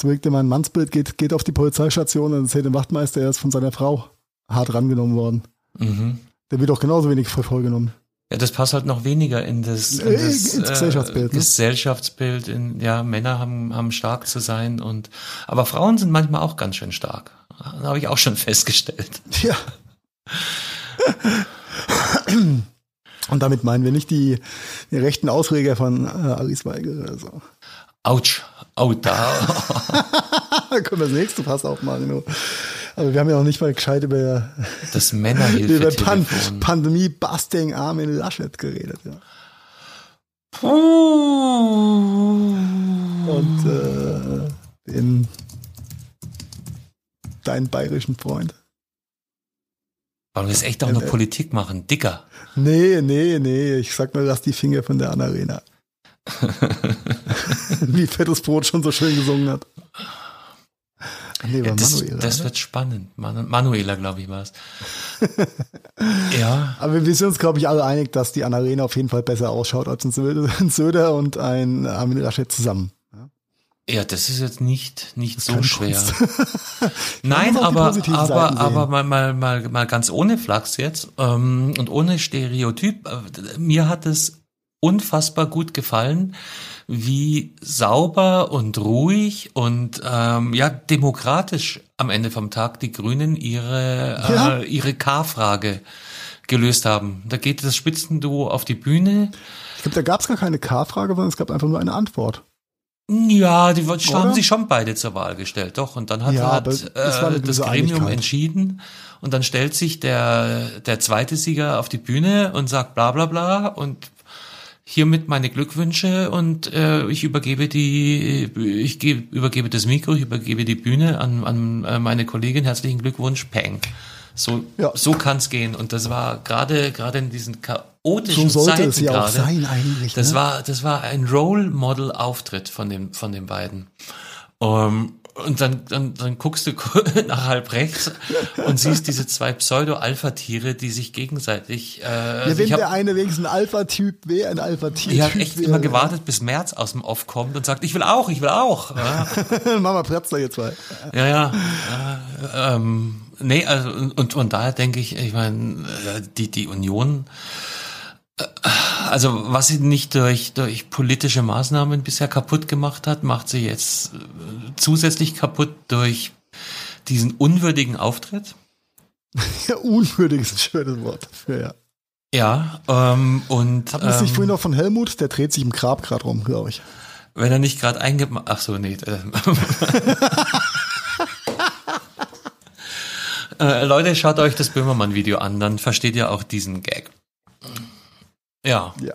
[SPEAKER 2] Überlegt dir mal ein Mannsbild, geht, geht auf die Polizeistation und erzählt dem Wachtmeister, er ist von seiner Frau hart rangenommen worden. Mhm. Der wird auch genauso wenig vollgenommen.
[SPEAKER 1] Ja, das passt halt noch weniger in das, in das ins Gesellschaftsbild. Äh? Gesellschaftsbild. In, ja, Männer haben, haben stark zu sein und aber Frauen sind manchmal auch ganz schön stark. Das habe ich auch schon festgestellt.
[SPEAKER 2] Ja. Und damit meinen wir nicht die, die rechten Ausleger von äh, Alice Weigel oder so.
[SPEAKER 1] Autsch. Oh, da.
[SPEAKER 2] können wir das nächste Fass aufmachen. Nur. Aber wir haben ja noch nicht mal gescheit über
[SPEAKER 1] das Männerhilfe
[SPEAKER 2] über Pan Pandemie Busting Armin Laschet geredet. Ja. Und äh, den deinen bayerischen Freund.
[SPEAKER 1] Wollen wir jetzt echt auch noch äh, Politik machen? Dicker.
[SPEAKER 2] Nee, nee, nee. Ich sag nur, lass die Finger von der Annarena. Wie Fettes Brot schon so schön gesungen hat.
[SPEAKER 1] Nee, ja, das, Manuela, das wird spannend. Manuela, glaube ich, war es.
[SPEAKER 2] ja. Aber wir sind uns, glaube ich, alle einig, dass die Annarena auf jeden Fall besser ausschaut als ein Söder und ein Armin Laschet zusammen.
[SPEAKER 1] Ja, das ist jetzt nicht nicht so schwer. Nein, aber aber aber mal mal mal mal ganz ohne Flachs jetzt ähm, und ohne Stereotyp. Äh, mir hat es unfassbar gut gefallen, wie sauber und ruhig und ähm, ja demokratisch am Ende vom Tag die Grünen ihre ja. äh, ihre K-Frage gelöst haben. Da geht das Spitzenduo auf die Bühne.
[SPEAKER 2] Ich glaube, da gab es gar keine K-Frage, sondern es gab einfach nur eine Antwort.
[SPEAKER 1] Ja, die Oder? haben sich schon beide zur Wahl gestellt, doch. Und dann hat, ja, hat äh, das Gremium entschieden und dann stellt sich der, der zweite Sieger auf die Bühne und sagt bla bla bla und hiermit meine Glückwünsche und äh, ich übergebe die, ich gebe, übergebe das Mikro, ich übergebe die Bühne an, an äh, meine Kollegin. Herzlichen Glückwunsch, Peng. So, ja. so kann es gehen. Und das war gerade gerade in diesen chaotischen so Zeiten es ja grade, sein eigentlich. Das ne? war das war ein Role Model Auftritt von dem von den beiden. Um, und dann, dann, dann guckst du nach halb rechts und siehst diese zwei Pseudo-Alpha-Tiere, die sich gegenseitig. Äh,
[SPEAKER 2] ja, also wenn hab, der eine wenigstens ein Alpha-Typ wäre, ein Alpha-Tier.
[SPEAKER 1] Ich habe echt wäre, immer gewartet, bis März aus dem Off kommt und sagt, ich will auch, ich will auch. Ja.
[SPEAKER 2] Mama da jetzt zwei.
[SPEAKER 1] Ja, ja. Äh, ähm, nee, also und, und daher denke ich, ich meine, äh, die, die Union also was sie nicht durch, durch politische Maßnahmen bisher kaputt gemacht hat, macht sie jetzt äh, zusätzlich kaputt durch diesen unwürdigen Auftritt.
[SPEAKER 2] Ja, unwürdig ist ein schönes Wort dafür, ja.
[SPEAKER 1] Ja, ähm, und.
[SPEAKER 2] Hatten wir ähm, nicht vorhin noch von Helmut? Der dreht sich im Grab gerade rum, glaube ich.
[SPEAKER 1] Wenn er nicht gerade eingemacht. Ach so, nee. Äh, äh, Leute, schaut euch das Böhmermann-Video an, dann versteht ihr auch diesen Gag. Ja. ja.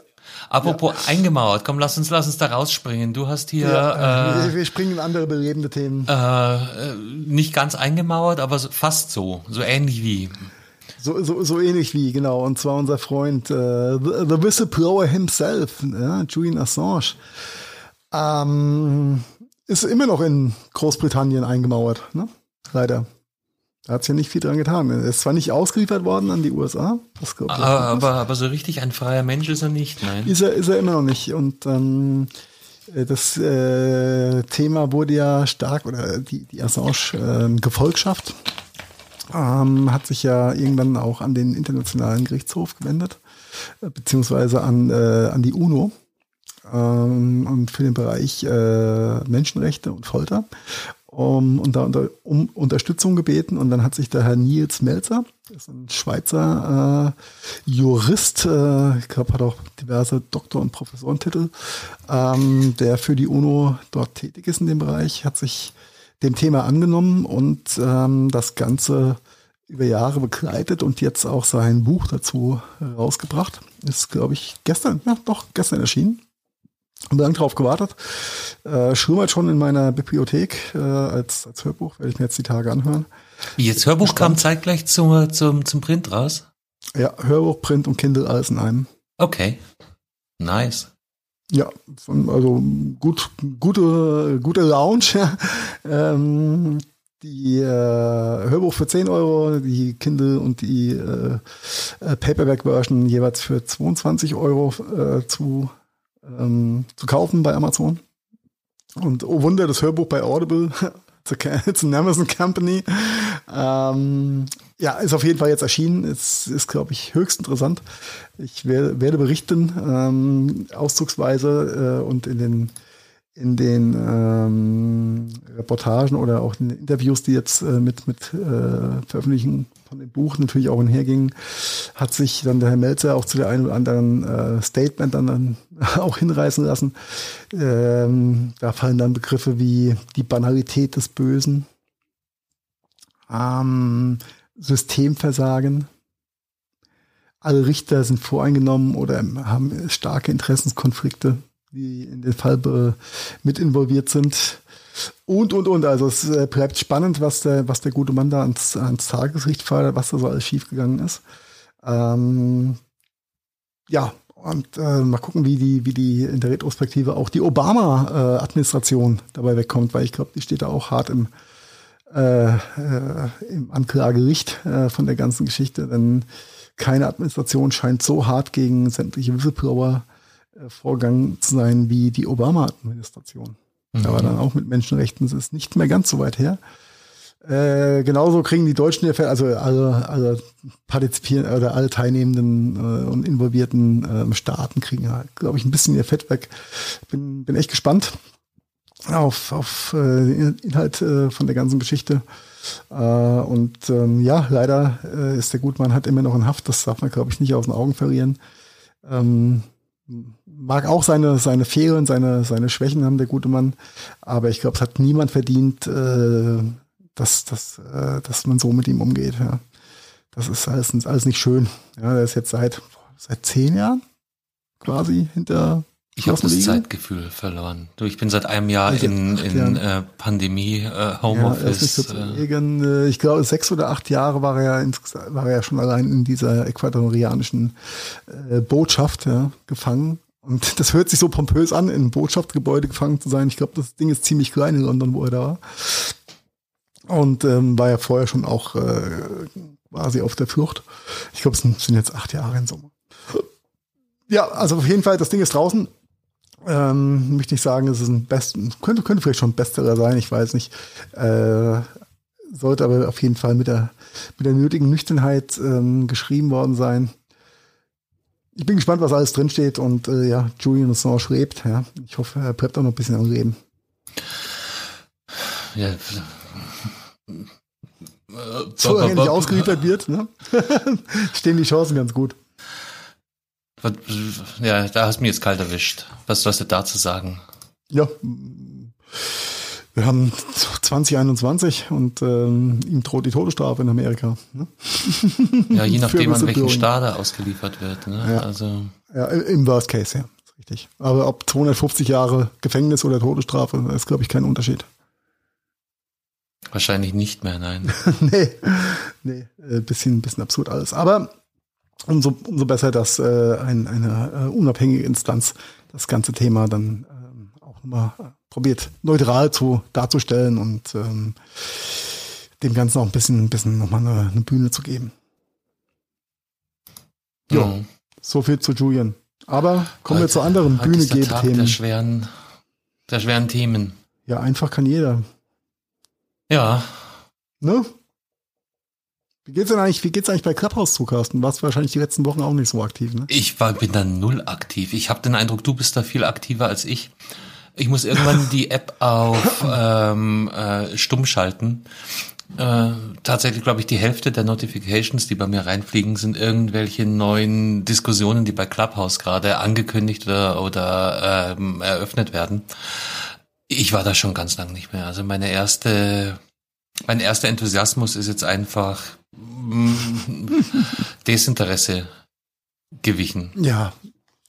[SPEAKER 1] Apropos ja. eingemauert, komm, lass uns, lass uns da rausspringen. Du hast hier. Ja,
[SPEAKER 2] äh, wir springen in andere belebende Themen.
[SPEAKER 1] Äh, nicht ganz eingemauert, aber fast so. So ähnlich wie.
[SPEAKER 2] So, so, so ähnlich wie, genau. Und zwar unser Freund, äh, the, the Whistleblower himself, ja, Julian Assange, ähm, ist immer noch in Großbritannien eingemauert, ne? Leider. Da hat sich ja nicht viel dran getan. Er ist zwar nicht ausgeliefert worden an die USA.
[SPEAKER 1] Das aber, aber, aber so richtig ein freier Mensch ist er nicht, nein.
[SPEAKER 2] Ist er, ist er immer noch nicht. Und ähm, das äh, Thema wurde ja stark, oder die, die Assange-Gefolgschaft äh, ähm, hat sich ja irgendwann auch an den Internationalen Gerichtshof gewendet, äh, beziehungsweise an, äh, an die UNO ähm, und für den Bereich äh, Menschenrechte und Folter um, unter, unter, um Unterstützung gebeten und dann hat sich der Herr Nils Melzer, ist ein Schweizer äh, Jurist, äh, ich glaube, hat auch diverse Doktor- und Professorentitel, ähm, der für die UNO dort tätig ist in dem Bereich, hat sich dem Thema angenommen und ähm, das Ganze über Jahre begleitet und jetzt auch sein Buch dazu rausgebracht. Ist, glaube ich, gestern, ja doch, gestern erschienen. Lange drauf gewartet. Äh, schlummert schon in meiner Bibliothek äh, als, als Hörbuch, werde ich mir jetzt die Tage anhören.
[SPEAKER 1] Wie jetzt Hörbuch Bestand. kam zeitgleich zum, zum, zum Print raus?
[SPEAKER 2] Ja, Hörbuch, Print und Kindle alles in einem.
[SPEAKER 1] Okay. Nice.
[SPEAKER 2] Ja, also gut, gute, gute Lounge. ähm, die äh, Hörbuch für 10 Euro, die Kindle und die äh, äh, Paperback-Version jeweils für 22 Euro äh, zu, ähm, zu kaufen bei Amazon. Und oh Wunder, das Hörbuch bei Audible, it's an Amazon Company. Ähm, ja, ist auf jeden Fall jetzt erschienen. Es ist, glaube ich, höchst interessant. Ich werde, werde berichten, ähm, auszugsweise äh, und in den in den ähm, Reportagen oder auch in den Interviews, die jetzt äh, mit, mit äh, Veröffentlichen von dem Buch natürlich auch hinhergingen, hat sich dann der Herr Melzer auch zu der einen oder anderen äh, Statement dann, dann auch hinreißen lassen. Ähm, da fallen dann Begriffe wie die Banalität des Bösen, ähm, Systemversagen. Alle Richter sind voreingenommen oder haben starke Interessenskonflikte die in den Fall mit involviert sind. Und, und, und. Also es äh, bleibt spannend, was der, was der gute Mann da ans, ans Tageslicht fordert, was da so alles schiefgegangen ist. Ähm, ja, und äh, mal gucken, wie die, wie die in der Retrospektive auch die Obama-Administration äh, dabei wegkommt, weil ich glaube, die steht da auch hart im, äh, äh, im Anklagericht äh, von der ganzen Geschichte. Denn keine Administration scheint so hart gegen sämtliche Whistleblower äh, Vorgang zu sein wie die Obama-Administration. Mhm. Aber dann auch mit Menschenrechten ist es nicht mehr ganz so weit her. Äh, genauso kriegen die Deutschen ja, also alle, alle partizipieren oder alle teilnehmenden äh, und involvierten äh, Staaten kriegen ja, glaube ich, ein bisschen ihr Fett weg. Bin, bin echt gespannt auf, auf äh, den Inhalt äh, von der ganzen Geschichte. Äh, und ähm, ja, leider äh, ist der Gutmann hat immer noch in Haft. Das darf man, glaube ich, nicht aus den Augen verlieren. Ähm, mag auch seine, seine Fehlen, seine, seine Schwächen haben, der gute Mann. Aber ich glaube, es hat niemand verdient, äh, dass, dass, äh, dass man so mit ihm umgeht. Ja. Das ist alles, alles nicht schön. Ja, er ist jetzt seit, seit zehn Jahren quasi hinter
[SPEAKER 1] ich habe das Zeitgefühl verloren. Du, ich bin seit einem Jahr in, in äh, Pandemie, äh, Homeoffice.
[SPEAKER 2] Ja, äh, äh, ich glaube, sechs oder acht Jahre war er, war er ja schon allein in dieser ecuadorianischen äh, Botschaft ja, gefangen. Und das hört sich so pompös an, in einem Botschaftsgebäude gefangen zu sein. Ich glaube, das Ding ist ziemlich klein in London, wo er da war. Und ähm, war ja vorher schon auch äh, quasi auf der Flucht. Ich glaube, es sind jetzt acht Jahre in Sommer. Ja, also auf jeden Fall, das Ding ist draußen. Ähm, möchte ich sagen, es ist ein besten, könnte, könnte vielleicht schon ein Bestseller sein, ich weiß nicht. Äh, sollte aber auf jeden Fall mit der, mit der nötigen Nüchternheit ähm, geschrieben worden sein. Ich bin gespannt, was alles drinsteht und äh, ja, Julian Assange lebt. Ja. Ich hoffe, er bleibt auch noch ein bisschen am Leben.
[SPEAKER 1] Ja.
[SPEAKER 2] So er nicht ausgeliefert wird, ne? stehen die Chancen ganz gut.
[SPEAKER 1] Ja, da hast du mir jetzt kalt erwischt. Was sollst du dazu sagen?
[SPEAKER 2] Ja, wir haben 2021 und ähm, ihm droht die Todesstrafe in Amerika. Ne?
[SPEAKER 1] Ja, je nachdem, an welchen Staat er ausgeliefert wird. Ne?
[SPEAKER 2] Ja.
[SPEAKER 1] Also
[SPEAKER 2] ja, im Worst Case, ja. Richtig. Aber ob 250 Jahre Gefängnis oder Todesstrafe, ist, glaube ich, kein Unterschied.
[SPEAKER 1] Wahrscheinlich nicht mehr, nein.
[SPEAKER 2] nee, nee, äh, bisschen, bisschen absurd alles. Aber umso, umso besser, dass äh, ein, eine äh, unabhängige Instanz das ganze Thema dann äh, probiert, neutral zu darzustellen und ähm, dem Ganzen auch ein bisschen, ein bisschen nochmal eine, eine Bühne zu geben. Ja, mhm. so viel zu Julian. Aber kommen heute, wir zu anderen Bühne-Themen.
[SPEAKER 1] Der schweren, der schweren Themen.
[SPEAKER 2] Ja, einfach kann jeder.
[SPEAKER 1] Ja.
[SPEAKER 2] Ne? Wie geht's denn eigentlich, wie geht's eigentlich bei Clubhouse zu, Carsten? Warst wahrscheinlich die letzten Wochen auch nicht so aktiv, ne?
[SPEAKER 1] Ich war, bin da null aktiv. Ich habe den Eindruck, du bist da viel aktiver als ich. Ich muss irgendwann die App auf ähm, äh, stumm schalten. Äh, tatsächlich glaube ich, die Hälfte der Notifications, die bei mir reinfliegen, sind irgendwelche neuen Diskussionen, die bei Clubhouse gerade angekündigt oder, oder ähm, eröffnet werden. Ich war da schon ganz lang nicht mehr. Also meine erste mein erster Enthusiasmus ist jetzt einfach mm, Desinteresse gewichen.
[SPEAKER 2] Ja,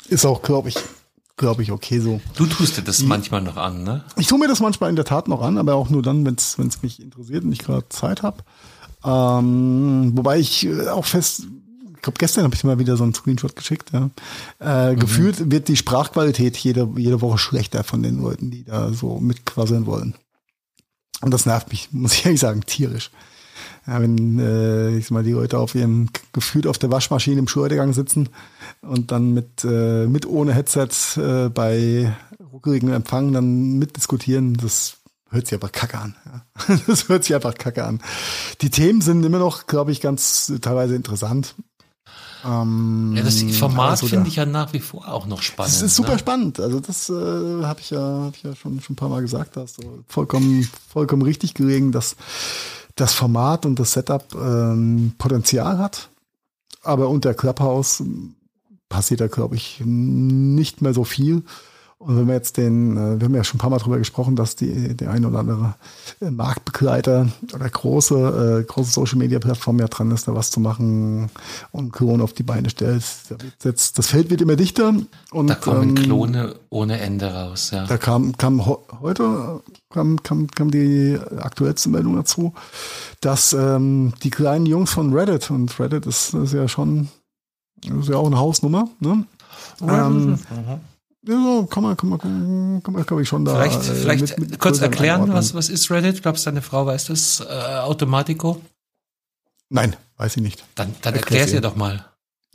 [SPEAKER 2] ist auch, glaube ich, glaube ich, okay so.
[SPEAKER 1] Du tust dir das Die, manchmal noch an, ne?
[SPEAKER 2] Ich tue mir das manchmal in der Tat noch an, aber auch nur dann, wenn es mich interessiert und ich gerade Zeit habe. Ähm, wobei ich äh, auch fest, ich glaube, gestern habe ich mal wieder so einen Screenshot geschickt. Ja. Äh, mhm. Gefühlt wird die Sprachqualität jede, jede Woche schlechter von den Leuten, die da so mitquasseln wollen. Und das nervt mich, muss ich ehrlich sagen, tierisch. Ja, wenn äh, ich sag mal die Leute auf ihrem gefühlt auf der Waschmaschine im Schultergang sitzen und dann mit äh, mit ohne Headset äh, bei ruckeligem Empfang dann mitdiskutieren, das hört sich aber kacke an. Ja. Das hört sich einfach kacke an. Die Themen sind immer noch, glaube ich, ganz teilweise interessant.
[SPEAKER 1] Ähm, ja, das Format also finde ich ja nach wie vor auch noch spannend.
[SPEAKER 2] Das ist super ne? spannend. Also das äh, habe ich ja, hab ich ja schon, schon ein paar Mal gesagt. Hast du vollkommen, vollkommen richtig gelegen, dass das Format und das Setup ähm, Potenzial hat. Aber unter Clubhouse passiert da, glaube ich, nicht mehr so viel. Und wenn wir jetzt den, äh, wir haben ja schon ein paar Mal drüber gesprochen, dass die, der eine oder andere äh, Marktbegleiter oder große, äh, große Social Media Plattform ja dran ist, da was zu machen und Klone auf die Beine stellt. Jetzt, das Feld wird immer dichter. Und,
[SPEAKER 1] da kommen ähm, Klone ohne Ende raus, ja.
[SPEAKER 2] Da kam, kam heute, kam, kam, kam die aktuellste Meldung dazu, dass ähm, die kleinen Jungs von Reddit, und Reddit ist, ist ja schon, ist ja auch eine Hausnummer, ne? Ähm, mhm ja, kann man, kann man, kann man, glaube ich, schon da.
[SPEAKER 1] Vielleicht, äh, vielleicht mit, mit kurz erklären, was, was ist Reddit? Glaubst du, deine Frau weiß das, äh, Automatico?
[SPEAKER 2] Nein, weiß ich nicht.
[SPEAKER 1] Dann, dann erklär es ihr doch mal.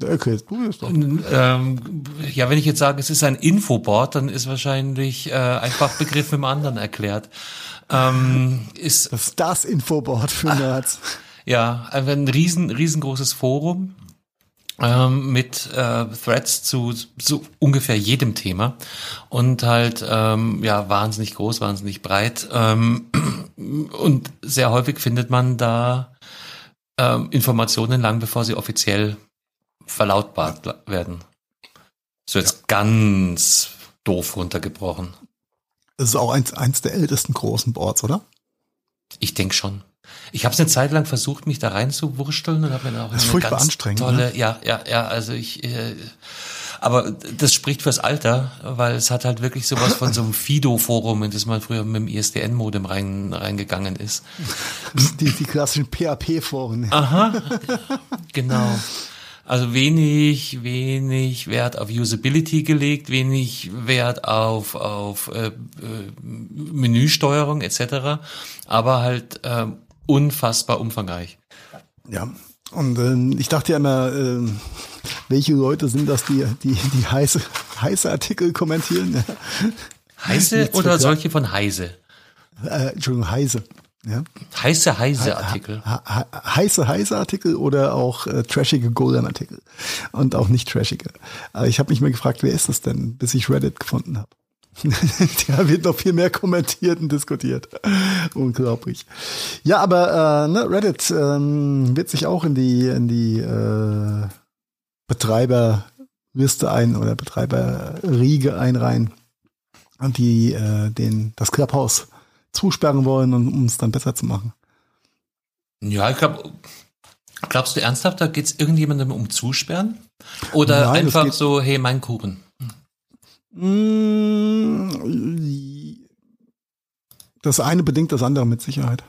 [SPEAKER 2] Okay, du es doch.
[SPEAKER 1] Ähm, ja, wenn ich jetzt sage, es ist ein Infoboard, dann ist wahrscheinlich äh, ein Fachbegriff dem anderen erklärt. Ähm, ist
[SPEAKER 2] das ist das Infoboard für Nerds.
[SPEAKER 1] Ja, ein riesen, riesengroßes Forum ähm, mit äh, Threads zu so ungefähr jedem Thema und halt ähm, ja wahnsinnig groß, wahnsinnig breit ähm, und sehr häufig findet man da ähm, Informationen lang bevor sie offiziell verlautbart werden. So jetzt ja. ganz doof runtergebrochen.
[SPEAKER 2] Das ist auch eins, eins der ältesten großen Boards, oder?
[SPEAKER 1] Ich denke schon. Ich habe es eine Zeit lang versucht, mich da reinzuwursteln und habe mir auch
[SPEAKER 2] das ist furchtbar anstrengend,
[SPEAKER 1] tolle, ne? ja, ja, ja, also ich, äh, aber das spricht fürs Alter, weil es hat halt wirklich sowas von so einem Fido-Forum, in das man früher mit dem ISDN-Modem rein, reingegangen ist.
[SPEAKER 2] Die, die klassischen PHP-Foren.
[SPEAKER 1] Aha, genau. Also wenig, wenig Wert auf Usability gelegt, wenig Wert auf, auf äh, äh, Menüsteuerung etc. Aber halt äh, unfassbar umfangreich.
[SPEAKER 2] Ja, und äh, ich dachte ja immer, äh, welche Leute sind das, die die, die heiße, heiße Artikel kommentieren?
[SPEAKER 1] Heiße oder solche von Heise?
[SPEAKER 2] Äh, Entschuldigung, Heise. Ja.
[SPEAKER 1] Heiße, heiße Artikel.
[SPEAKER 2] heiße, heiße Artikel oder auch äh, trashige Golem-Artikel. Und auch nicht trashige. Aber ich habe mich mal gefragt, wer ist das denn, bis ich Reddit gefunden habe. da wird noch viel mehr kommentiert und diskutiert. Unglaublich. Ja, aber äh, ne, Reddit ähm, wird sich auch in die in die äh, Betreiberliste ein oder Betreiberriege einreihen und die äh, den das Clubhouse zusperren wollen, um es dann besser zu machen.
[SPEAKER 1] Ja, ich glaube, glaubst du ernsthaft, da geht es irgendjemandem um Zusperren? Oder Nein, einfach so, hey, mein Kuchen?
[SPEAKER 2] Mm, das eine bedingt das andere mit Sicherheit.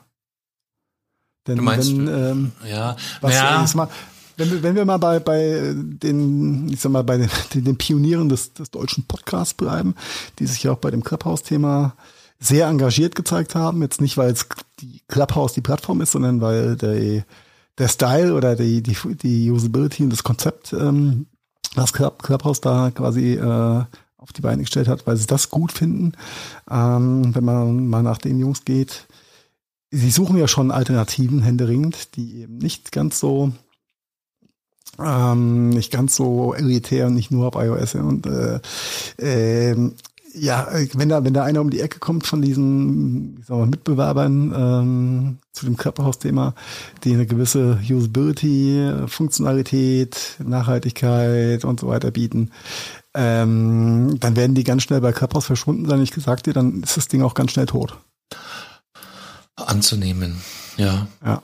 [SPEAKER 1] Denn du meinst, wenn, ähm, ja,
[SPEAKER 2] was, ja. Mal, wenn, wir, wenn wir mal bei, bei den, ich sag mal, bei den, den Pionieren des, des deutschen Podcasts bleiben, die sich ja auch bei dem Clubhouse-Thema sehr engagiert gezeigt haben. Jetzt nicht, weil es die Clubhouse die Plattform ist, sondern weil der, der Style oder die, die, die Usability und das Konzept, ähm, das Club, Clubhouse da quasi äh, auf die Beine gestellt hat, weil sie das gut finden. Ähm, wenn man mal nach den Jungs geht, sie suchen ja schon Alternativen händeringend, die eben nicht ganz so ähm, nicht ganz so elitär und nicht nur auf iOS und äh, äh, ja, wenn da, wenn da einer um die Ecke kommt von diesen ich sag mal, Mitbewerbern ähm, zu dem Körperhaus-Thema, die eine gewisse Usability, Funktionalität, Nachhaltigkeit und so weiter bieten, ähm, dann werden die ganz schnell bei Körperhaus verschwunden sein. Ich gesagt dir, dann ist das Ding auch ganz schnell tot.
[SPEAKER 1] Anzunehmen. Ja.
[SPEAKER 2] Ja.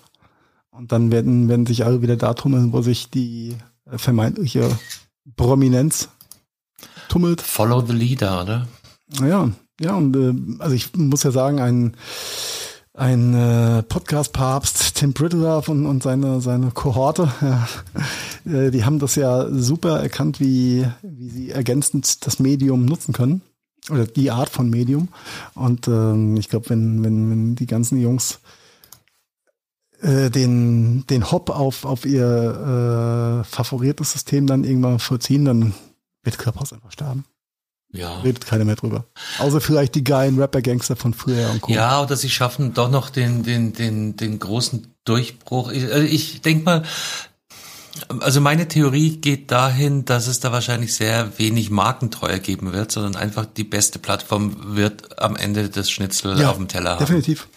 [SPEAKER 2] Und dann werden, werden sich alle wieder da tummeln, wo sich die äh, vermeintliche Prominenz tummelt.
[SPEAKER 1] Follow the leader, oder?
[SPEAKER 2] Ja, ja, und äh, also ich muss ja sagen, ein, ein äh, Podcast-Papst, Tim Brittlove und, und seine, seine Kohorte, ja, äh, die haben das ja super erkannt, wie, wie sie ergänzend das Medium nutzen können. Oder die Art von Medium. Und ähm, ich glaube, wenn, wenn, wenn die ganzen Jungs äh, den, den Hop auf, auf ihr äh, favoriertes System dann irgendwann vollziehen, dann wird Clubhouse einfach sterben.
[SPEAKER 1] Ja.
[SPEAKER 2] Redet keiner mehr drüber. Außer vielleicht die geilen Rapper-Gangster von früher und Co.
[SPEAKER 1] Ja, oder sie schaffen doch noch den, den, den, den großen Durchbruch. Ich, also ich denke mal, also meine Theorie geht dahin, dass es da wahrscheinlich sehr wenig Markentreue geben wird, sondern einfach die beste Plattform wird am Ende das Schnitzel
[SPEAKER 2] Ja,
[SPEAKER 1] auf dem Teller haben.
[SPEAKER 2] Definitiv.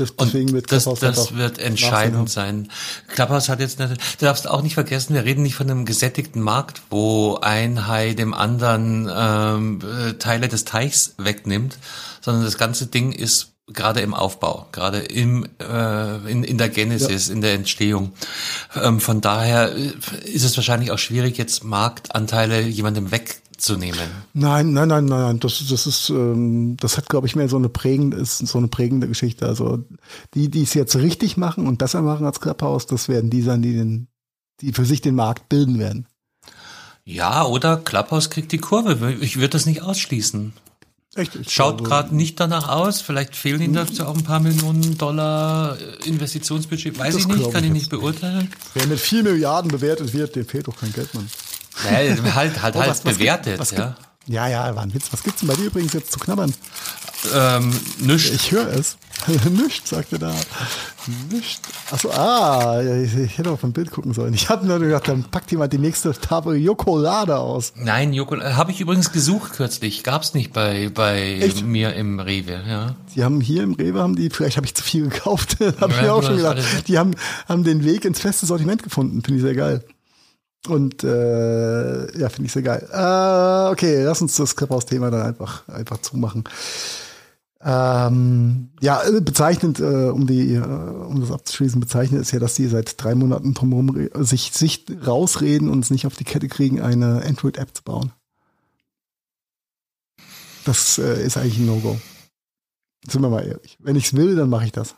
[SPEAKER 2] Das, deswegen wird
[SPEAKER 1] das, das wird entscheidend sein. Clubhouse hat jetzt, nicht, du darfst auch nicht vergessen, wir reden nicht von einem gesättigten Markt, wo ein Hai dem anderen ähm, äh, Teile des Teichs wegnimmt, sondern das ganze Ding ist gerade im Aufbau, gerade im äh, in, in der Genesis, in der Entstehung. Ähm, von daher äh, ist es wahrscheinlich auch schwierig, jetzt Marktanteile jemandem wegzunehmen.
[SPEAKER 2] Nein, nein, nein, nein, nein. Das, das ist, ähm, das hat, glaube ich, mehr so eine prägende, ist so eine prägende Geschichte. Also die, die es jetzt richtig machen und besser machen als Clubhouse, das werden die sein, die den, die für sich den Markt bilden werden.
[SPEAKER 1] Ja, oder Clubhouse kriegt die Kurve. Ich würde das nicht ausschließen.
[SPEAKER 2] Echt?
[SPEAKER 1] Schaut gerade nicht danach aus. Vielleicht fehlen ihnen dazu auch ein paar Millionen Dollar äh, Investitionsbudget. Weiß ich nicht, kann
[SPEAKER 2] ich
[SPEAKER 1] nicht beurteilen.
[SPEAKER 2] Wer mit vier Milliarden bewertet wird, dem fehlt doch kein Geld, Mann.
[SPEAKER 1] Naja, halt, halt,
[SPEAKER 2] Oh,
[SPEAKER 1] halt
[SPEAKER 2] was- was
[SPEAKER 1] bewertet,
[SPEAKER 2] gibt-
[SPEAKER 1] ja.
[SPEAKER 2] gibt- Ja, ja, war ein Witz. Was gibt's denn bei dir übrigens jetzt zu knabbern?
[SPEAKER 1] Ähm, nichts.
[SPEAKER 2] Ich höre es. Nichts, sagt er da. Nichts. Achso, ah, ich, ich hätte auf ein Bild gucken sollen. Ich habe nur gedacht, dann packt jemand die nächste Tafel Jokolade aus.
[SPEAKER 1] Nein, Joko, äh, habe ich übrigens gesucht kürzlich. Gab's nicht bei, bei
[SPEAKER 2] Echt?
[SPEAKER 1] mir im Rewe, ja.
[SPEAKER 2] Die haben hier im Rewe, haben die, vielleicht habe ich zu viel gekauft, habe ich
[SPEAKER 1] Ja,
[SPEAKER 2] mir auch schon gedacht. Die haben, haben den Weg ins feste Sortiment gefunden, finde ich sehr geil. Und äh, ja, finde ich sehr geil. Äh, okay, lass uns das Clubhouse-Thema dann einfach, einfach zumachen. Ähm, ja, bezeichnend, äh, um die, äh, um das abzuschließen, bezeichnend ist ja, dass die seit drei Monaten drumherum sich, sich rausreden und es nicht auf die Kette kriegen, eine Android-App zu bauen. Das äh, ist eigentlich ein No-Go. Sind wir mal ehrlich. Wenn ich es will, dann mache ich das.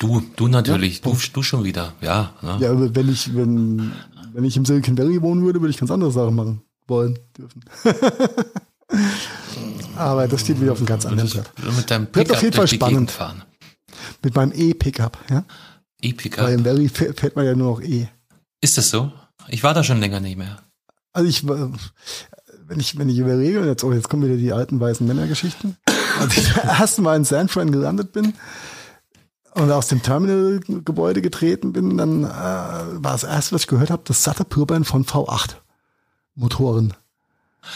[SPEAKER 1] Du, du natürlich,
[SPEAKER 2] Ja,
[SPEAKER 1] du, du schon wieder, ja. Ne?
[SPEAKER 2] Ja, aber wenn ich, wenn, wenn ich im Silicon Valley wohnen würde, würde ich ganz andere Sachen machen wollen dürfen. aber das steht wieder auf einem ganz anderen Blatt.
[SPEAKER 1] mit deinem
[SPEAKER 2] Wird
[SPEAKER 1] Pickup
[SPEAKER 2] auf jeden Fall spannend.
[SPEAKER 1] fahren.
[SPEAKER 2] Mit meinem E-Pickup, ja.
[SPEAKER 1] E-Pickup.
[SPEAKER 2] Weil im Valley fährt fährt man ja nur noch E.
[SPEAKER 1] Ist das so? Ich war da schon länger nicht mehr.
[SPEAKER 2] Also ich, äh, wenn ich, wenn ich überlege, jetzt, oh, jetzt kommen wieder die alten weißen Männergeschichten. Als ich das erste Mal in San Fran gelandet bin und aus dem Terminal-Gebäude getreten bin, dann äh, war das erste, was ich gehört habe, das satte Pürbern von V8 Motoren.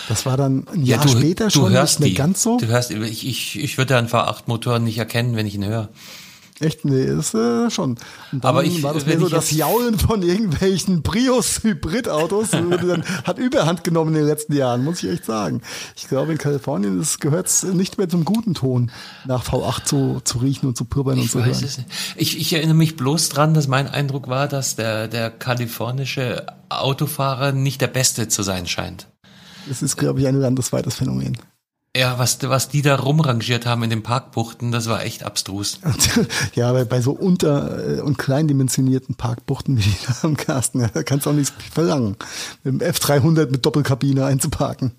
[SPEAKER 2] Das war dann ein Jahr später schon nicht mehr
[SPEAKER 1] die.
[SPEAKER 2] ganz so.
[SPEAKER 1] Du hörst, ich, ich, ich würde einen V8-Motor nicht erkennen, wenn ich ihn höre.
[SPEAKER 2] Echt, nee, ist äh, schon. Und dann
[SPEAKER 1] Aber ich-
[SPEAKER 2] war das mehr so das Jaulen von irgendwelchen Prius-Hybrid-Autos. hat überhand genommen in den letzten Jahren, muss ich echt sagen. Ich glaube, in Kalifornien gehört es nicht mehr zum guten Ton, nach V8 zu, zu riechen und zu pürbern und zu hören.
[SPEAKER 1] Ich, ich erinnere mich bloß dran, dass mein Eindruck war, dass der, der kalifornische Autofahrer nicht der Beste zu sein scheint.
[SPEAKER 2] Das ist, glaube ich, ein landesweites Phänomen.
[SPEAKER 1] Ja, was, was die da rumrangiert haben in den Parkbuchten, das war echt abstrus.
[SPEAKER 2] ja, bei, bei so unter- äh, und kleindimensionierten Parkbuchten wie die da am Carsten, ja, da kannst du auch nichts verlangen, mit dem F300 mit Doppelkabine einzuparken.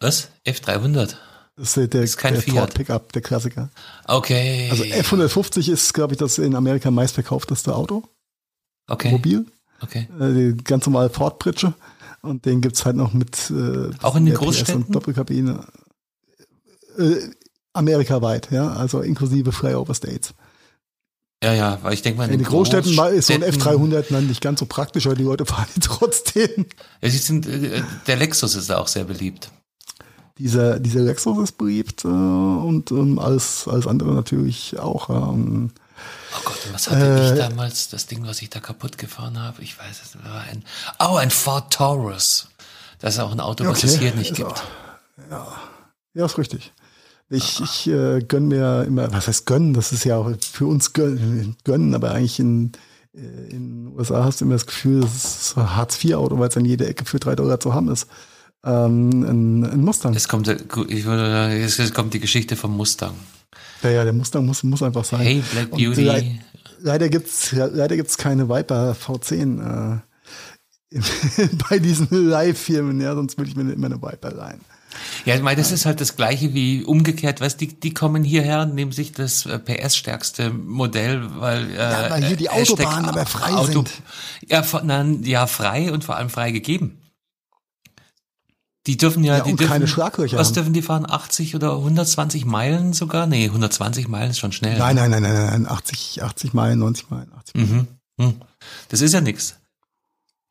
[SPEAKER 1] Was? F300?
[SPEAKER 2] Das ist der,
[SPEAKER 1] ist kein
[SPEAKER 2] der
[SPEAKER 1] Fiat.
[SPEAKER 2] Ford Pickup, der Klassiker.
[SPEAKER 1] Okay.
[SPEAKER 2] Also F150 ist, glaube ich, das in Amerika meistverkaufteste Auto,
[SPEAKER 1] okay.
[SPEAKER 2] mobil.
[SPEAKER 1] Okay.
[SPEAKER 2] Äh, die ganz normale Ford-Pritsche. Und den gibt's halt noch mit äh,
[SPEAKER 1] Auch in den
[SPEAKER 2] PS
[SPEAKER 1] Großstädten?
[SPEAKER 2] und Doppelkabine. Äh, amerikaweit, ja, also inklusive Flyover States.
[SPEAKER 1] Ja, ja, weil ich denke mal,
[SPEAKER 2] In den Großstädten war- ist so ein F300 dann nicht ganz so praktisch, aber die Leute fahren ihn trotzdem.
[SPEAKER 1] Ja, sie sind, äh, der Lexus ist da auch sehr beliebt.
[SPEAKER 2] Dieser, dieser Lexus ist beliebt äh, und ähm, alles, alles andere natürlich auch. Ähm,
[SPEAKER 1] Oh Gott, was hatte ich
[SPEAKER 2] Äh,
[SPEAKER 1] damals? Das Ding, was ich da kaputt gefahren habe? Ich weiß es war ein. Oh, ein Ford Taurus. Das ist auch ein Auto, was es hier nicht gibt.
[SPEAKER 2] auch- Ja, ja, ist richtig. Ich, ich äh, gönn mir immer, was heißt gönnen? Das ist ja auch für uns gönnen, gönnen aber eigentlich in, äh, in den USA hast du immer das Gefühl, das ist so ein Hartz-IV-Auto, weil es an jeder Ecke für drei Dollar zu haben ist. Ähm, ein, ein Mustang.
[SPEAKER 1] Es kommt, ich würde, es kommt die Geschichte vom Mustang.
[SPEAKER 2] Ja, ja, der Mustang muss, muss einfach sein.
[SPEAKER 1] Hey, Black Beauty.
[SPEAKER 2] Le leider gibt's leider gibt's keine Viper V10 äh, bei diesen Live-Firmen, ja, sonst würde ich mir immer eine Viper rein.
[SPEAKER 1] Ja, ich meine, das ist halt das Gleiche wie umgekehrt, weißt die, die kommen hierher und nehmen sich das äh, PS-stärkste Modell, weil, äh,
[SPEAKER 2] ja, weil hier die Autobahnen aber frei Auto, sind.
[SPEAKER 1] Ja, nein, ja, frei und vor allem frei gegeben. Die dürfen ja,
[SPEAKER 2] ja
[SPEAKER 1] die dürfen,
[SPEAKER 2] keine Schlaglöcher.
[SPEAKER 1] Was haben. dürfen die fahren? 80 oder 120 Meilen sogar? Nee, 120 Meilen ist schon schnell.
[SPEAKER 2] Nein, nein, nein, nein, nein, 80, 80 Meilen, 90 Meilen, 80 Meilen.
[SPEAKER 1] Mhm. Hm. Das ist ja nix.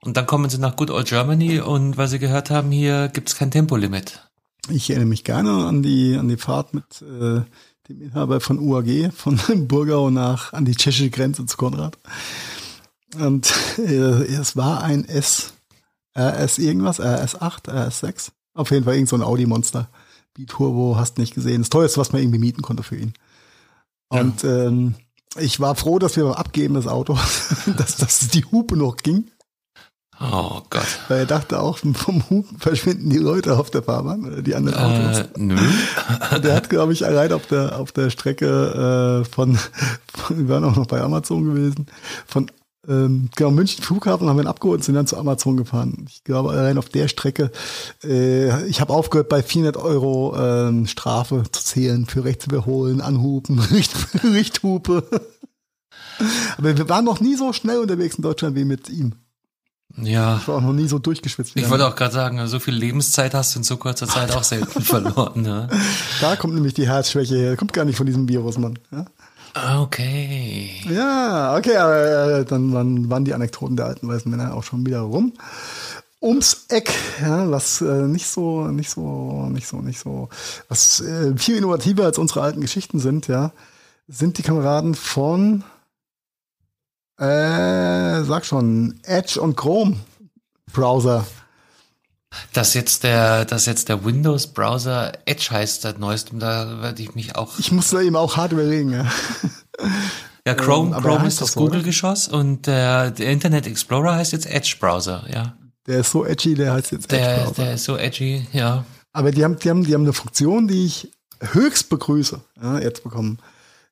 [SPEAKER 1] Und dann kommen sie nach Good Old Germany und weil sie gehört haben, hier gibt's kein Tempolimit.
[SPEAKER 2] Ich erinnere mich gerne an die, an die Fahrt mit äh, dem Inhaber von UAG, von Burgau nach an die tschechische Grenze zu Konrad. Und äh, es war ein S RS irgendwas, RS8, RS6. Auf jeden Fall irgend so ein Audi-Monster. B-Turbo, hast nicht gesehen. Das teuerste, was man irgendwie mieten konnte für ihn. Und ja. ähm, ich war froh, dass wir beim Abgeben des Autos, dass, dass die Hupe noch ging.
[SPEAKER 1] Oh Gott.
[SPEAKER 2] Weil er dachte auch, vom Hupen verschwinden die Leute auf der Fahrbahn oder die anderen Autos. Äh, nö. Und der hat, glaube ich, allein auf der, auf der Strecke äh, von, von, wir waren auch noch bei Amazon gewesen, von ähm, genau, München Flughafen haben wir ihn abgeholt und sind dann zu Amazon gefahren. Ich glaube, allein auf der Strecke, äh, ich habe aufgehört, bei 400 Euro ähm, Strafe zu zählen für rechts überholen, anhupen, Richt, Richthupe. Aber wir waren noch nie so schnell unterwegs in Deutschland wie mit ihm.
[SPEAKER 1] Ja.
[SPEAKER 2] Ich war auch noch nie so durchgeschwitzt.
[SPEAKER 1] Ich wollte auch gerade sagen, so viel Lebenszeit hast du in so kurzer Zeit auch selten verloren. Ja.
[SPEAKER 2] Da kommt nämlich die Herzschwäche her. Kommt gar nicht von diesem Virus, Mann. Ja?
[SPEAKER 1] Okay.
[SPEAKER 2] Ja, okay, aber äh, dann waren, waren die Anekdoten der alten weißen Männer auch schon wieder rum. Ums Eck, ja, was äh, nicht so, nicht so, nicht so, nicht so, was äh, viel innovativer als unsere alten Geschichten sind, ja, sind die Kameraden von, äh, sag schon, Edge und Chrome Browser.
[SPEAKER 1] Dass jetzt der, dass jetzt der Windows Browser Edge heißt seit neuestem, da werde ich mich auch.
[SPEAKER 2] Ich muss da eben auch hart überlegen, ja.
[SPEAKER 1] Ja, Chrome, ähm, Chrome ist das Google-Geschoss und der, der Internet Explorer heißt jetzt Edge Browser, ja.
[SPEAKER 2] Der ist so edgy, der heißt jetzt
[SPEAKER 1] Edge der, Browser. Der ist so edgy, ja.
[SPEAKER 2] Aber die haben, die haben, die haben eine Funktion, die ich höchst begrüße, ja, jetzt bekommen.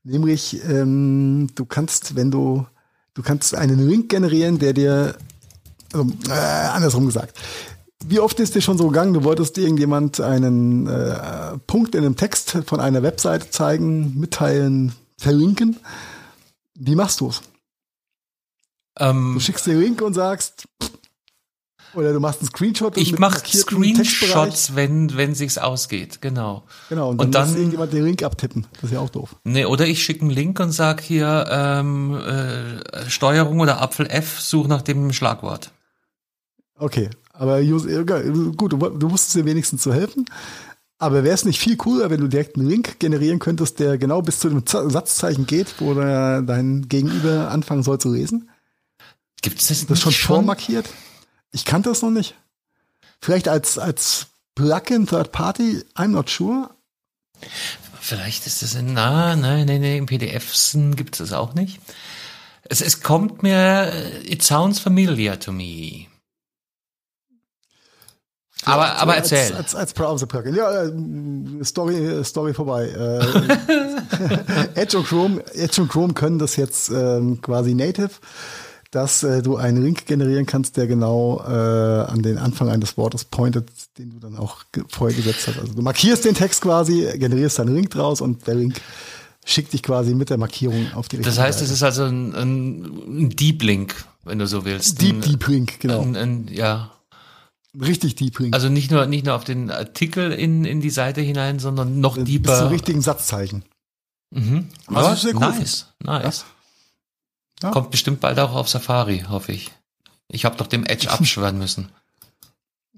[SPEAKER 2] Nämlich, ähm, du kannst, wenn du, du kannst einen Link generieren, der dir, also, äh, andersrum gesagt, wie oft ist dir schon so gegangen, du wolltest irgendjemand einen äh, Punkt in einem Text von einer Webseite zeigen, mitteilen, verlinken? Wie machst du es? Ähm, du schickst den Link und sagst, oder du machst einen Screenshot.
[SPEAKER 1] Ich mache Screenshots, wenn wenn sich's ausgeht, genau.
[SPEAKER 2] Genau. Und dann, und dann muss irgendjemand den Link abtippen. Das ist ja auch doof.
[SPEAKER 1] Nee, oder ich schicke einen Link und sag hier ähm, äh, Steuerung oder Apfel F, such nach dem Schlagwort.
[SPEAKER 2] Okay, aber gut, du, wusstest dir wenigstens zu helfen. Aber wäre es nicht viel cooler, wenn du direkt einen Link generieren könntest, der genau bis zu dem Satzzeichen geht, wo dein Gegenüber anfangen soll zu lesen?
[SPEAKER 1] Gibt es das,
[SPEAKER 2] das schon, schon vormarkiert? Ich kannte das noch nicht. Vielleicht als, als Plugin Third Party, I'm not sure.
[SPEAKER 1] Vielleicht ist das in, na, nein, nein, nein, in PDFs gibt es das auch nicht. Es, es kommt mir, it sounds familiar to me. Aber, ja, aber erzähl.
[SPEAKER 2] Als, als, als Browser-Plugin. Ja, äh, Story, Story vorbei. Äh, Edge und Chrome, Edge und Chrome können das jetzt ähm, quasi native, dass äh, du einen Link generieren kannst, der genau äh, an den Anfang eines Wortes pointet, den du dann auch vorher gesetzt hast. Also du markierst den Text quasi, generierst einen Link draus und der Link schickt dich quasi mit der Markierung auf die
[SPEAKER 1] richtige Das heißt, es ist also ein, ein, ein Deep Link, wenn du so willst.
[SPEAKER 2] Deep, ein, Deep Link, genau.
[SPEAKER 1] Ein, ja.
[SPEAKER 2] Richtig deep bringen.
[SPEAKER 1] Also nicht nur, nicht nur auf den Artikel in, in die Seite hinein, sondern noch deeper. Bis
[SPEAKER 2] zum richtigen Satzzeichen.
[SPEAKER 1] Mhm. Also ja, sehr cool. Nice, nice. Ja. Kommt bestimmt bald auch auf Safari, hoffe ich. Ich habe doch dem Edge abschwören müssen.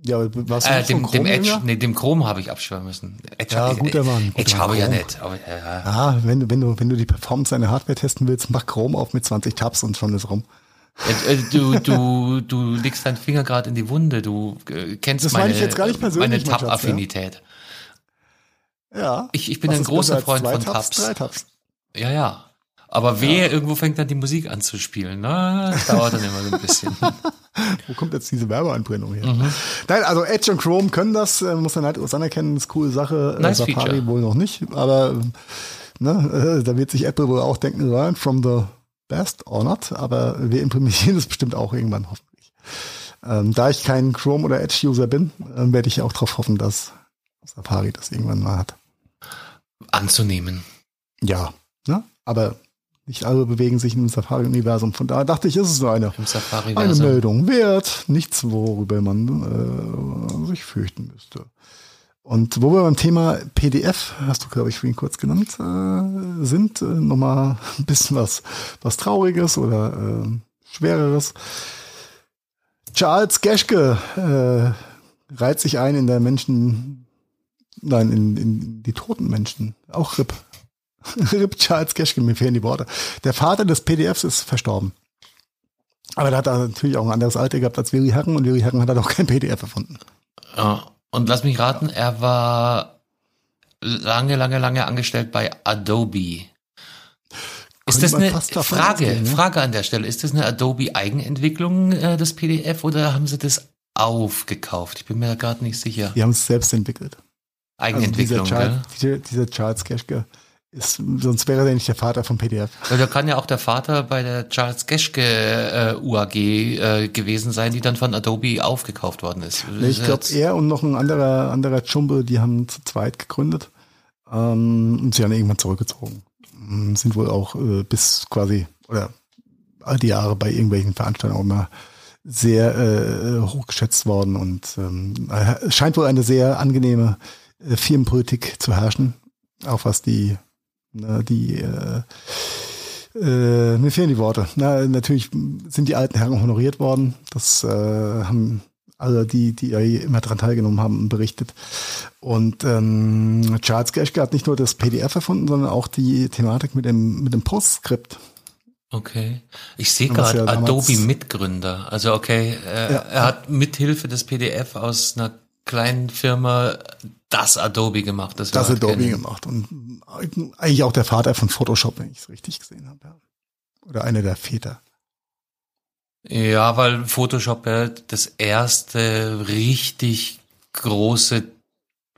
[SPEAKER 2] Ja, was
[SPEAKER 1] äh, dem, dem Edge, nee, dem Chrome habe ich abschwören müssen.
[SPEAKER 2] Edge, ja, guter Mann.
[SPEAKER 1] Edge habe ich ja nicht. Aber, ja.
[SPEAKER 2] Ah, wenn du, wenn du, wenn du die Performance deiner Hardware testen willst, mach Chrome auf mit 20 Tabs und schon ist rum.
[SPEAKER 1] Äh, du, du, du legst deinen Finger gerade in die Wunde. Du äh, kennst das meine,
[SPEAKER 2] meine,
[SPEAKER 1] meine Tab-Affinität.
[SPEAKER 2] Ja.
[SPEAKER 1] Ich, ich bin ein großer Freund von Tabs. Drei Tabs. Ja, ja. Aber wer ja. irgendwo fängt dann die Musik an zu spielen, na, das dauert dann immer so ein bisschen.
[SPEAKER 2] Wo kommt jetzt diese Werbeeinbrennung her? Mhm. Nein, also Edge und Chrome können das, äh, muss man halt anerkennen, ist eine coole Sache.
[SPEAKER 1] Nice Safari Feature.
[SPEAKER 2] wohl noch nicht, aber ne, äh, da wird sich Apple wohl auch denken, learn from the best or not, aber wir implementieren das bestimmt auch irgendwann hoffentlich. Ähm, da ich kein Chrome oder Edge-User bin, äh, werde ich auch darauf hoffen, dass Safari das irgendwann mal hat.
[SPEAKER 1] Anzunehmen.
[SPEAKER 2] Ja, ne? aber nicht alle bewegen sich im Safari-Universum. Von daher dachte ich, ist es so eine, eine Meldung wert. Nichts, worüber man äh, sich fürchten müsste. Und wo wir beim Thema PDF, hast du, glaube ich, vorhin kurz genannt, äh, sind, äh, nochmal ein bisschen was, was Trauriges oder äh, Schwereres. Charles Geschke äh, reiht sich ein in der Menschen, nein, in, in die toten Menschen. Auch RIP. RIP Charles Geschke, mir fehlen die Worte. Der Vater des PDFs ist verstorben. Aber der hat da natürlich auch ein anderes Alter gehabt als Willy Herren und Willy Herren hat halt auch kein PDF erfunden.
[SPEAKER 1] Ja, und lass mich raten, er war lange, lange, lange angestellt bei Adobe. Ist das eine Frage, gehen, ne? Frage an der Stelle, ist das eine Adobe Eigenentwicklung, äh, das PDF, oder haben sie das aufgekauft? Ich bin mir da gerade nicht sicher.
[SPEAKER 2] Die haben es selbst entwickelt.
[SPEAKER 1] Eigenentwicklung,
[SPEAKER 2] also dieser, Charles, dieser, dieser Charles Geschke ist, sonst wäre der nicht der Vater vom PDF.
[SPEAKER 1] Ja, da kann ja auch der Vater bei der Charles Geschke äh, UAG äh, gewesen sein, die dann von Adobe aufgekauft worden ist.
[SPEAKER 2] Nee, ich glaube, er und noch ein anderer, anderer Chumbe, die haben zu zweit gegründet ähm, und sie haben irgendwann zurückgezogen. Ähm, sind wohl auch äh, bis quasi, oder all die Jahre bei irgendwelchen Veranstaltungen auch immer sehr äh, hochgeschätzt worden und ähm, scheint wohl eine sehr angenehme äh, Firmenpolitik zu herrschen, auch was die Ne, die äh, äh, mir fehlen die Worte. Na, natürlich sind die alten Herren honoriert worden. Das äh, haben alle, die, die immer daran teilgenommen haben, berichtet. Und ähm, Charles Geschke hat nicht nur das PDF erfunden, sondern auch die Thematik mit dem, mit dem Postscript.
[SPEAKER 1] Okay. Ich sehe gerade ja Adobe Mitgründer. Also okay, äh, ja. er hat mithilfe des PDF aus einer kleinen Firma das Adobe gemacht.
[SPEAKER 2] Das, das Adobe kennen. gemacht. Und eigentlich auch der Vater von Photoshop, wenn ich es richtig gesehen habe. Ja. Oder einer der Väter.
[SPEAKER 1] Ja, weil Photoshop ja das erste richtig große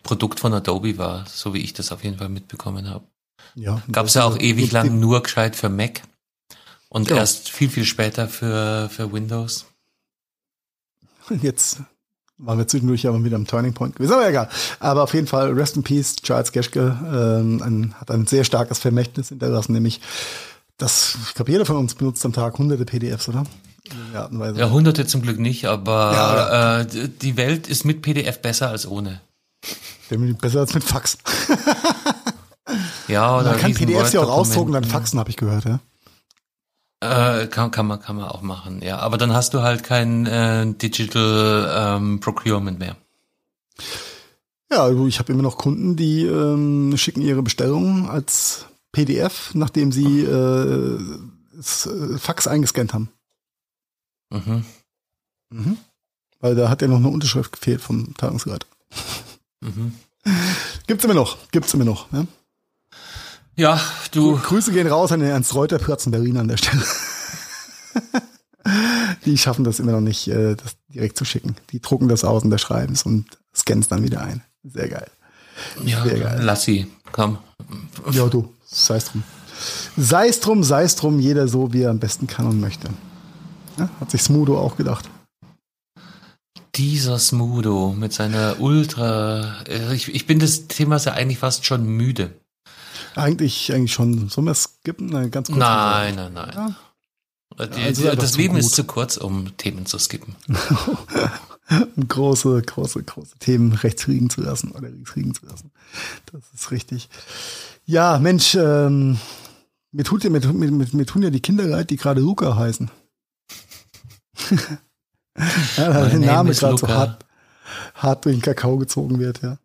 [SPEAKER 1] Produkt von Adobe war, so wie ich das auf jeden Fall mitbekommen habe. Ja, Gab es ja auch ewig lang nur gescheit für Mac und ja. erst viel, viel später für, für Windows.
[SPEAKER 2] Jetzt waren wir zwischendurch aber wieder am Turning Point gewesen, aber egal. Aber auf jeden Fall, Rest in Peace, Charles Geschke ähm, ein, hat ein sehr starkes Vermächtnis hinterlassen, nämlich das, ich glaube, jeder von uns benutzt am Tag hunderte PDFs, oder?
[SPEAKER 1] Ja, hunderte zum Glück nicht, aber ja, äh, die Welt ist mit PDF besser als ohne.
[SPEAKER 2] Besser als mit Fax.
[SPEAKER 1] ja, oder
[SPEAKER 2] Man kann PDFs ja auch ausdrucken, dann faxen, habe ich gehört, ja.
[SPEAKER 1] Äh, kann, kann, man, kann man auch machen, ja. Aber dann hast du halt kein äh, Digital ähm, Procurement mehr.
[SPEAKER 2] Ja, also ich habe immer noch Kunden, die ähm, schicken ihre Bestellungen als PDF, nachdem sie äh, das äh, Fax eingescannt haben. Mhm. Mhm. Weil da hat ja noch eine Unterschrift gefehlt vom Tagungsrat. Mhm. Gibt's immer noch, gibt's immer noch. Ja?
[SPEAKER 1] Ja, du.
[SPEAKER 2] Grüße gehen raus an den Ernst Reuter in Berlin an der Stelle. die schaffen das immer noch nicht, äh, das direkt zu schicken. Die drucken das aus und der schreiben es und scannen es dann wieder ein. Sehr geil.
[SPEAKER 1] Ja, Sehr geil. lass sie, komm.
[SPEAKER 2] Ja, du, sei es drum. Sei es drum, sei es drum, jeder so, wie er am besten kann und möchte. Ja, hat sich Smudo auch gedacht.
[SPEAKER 1] Dieser Smudo mit seiner Ultra, äh, ich, ich bin des Themas ja eigentlich fast schon müde.
[SPEAKER 2] Eigentlich, eigentlich schon. Sollen wir skippen? Nein, ganz kurz.
[SPEAKER 1] Nein, nein, nein. Ja? Die, also das Leben ist zu kurz, um Themen zu skippen.
[SPEAKER 2] große, große, große Themen rechts liegen zu lassen oder links liegen zu lassen. Das ist richtig. Ja, Mensch, ähm, mir, tut ja, mir, mir, mir tun ja die Kinder leid, die gerade Luca heißen. ja, der Name gerade so hart, hart durch den Kakao gezogen wird, ja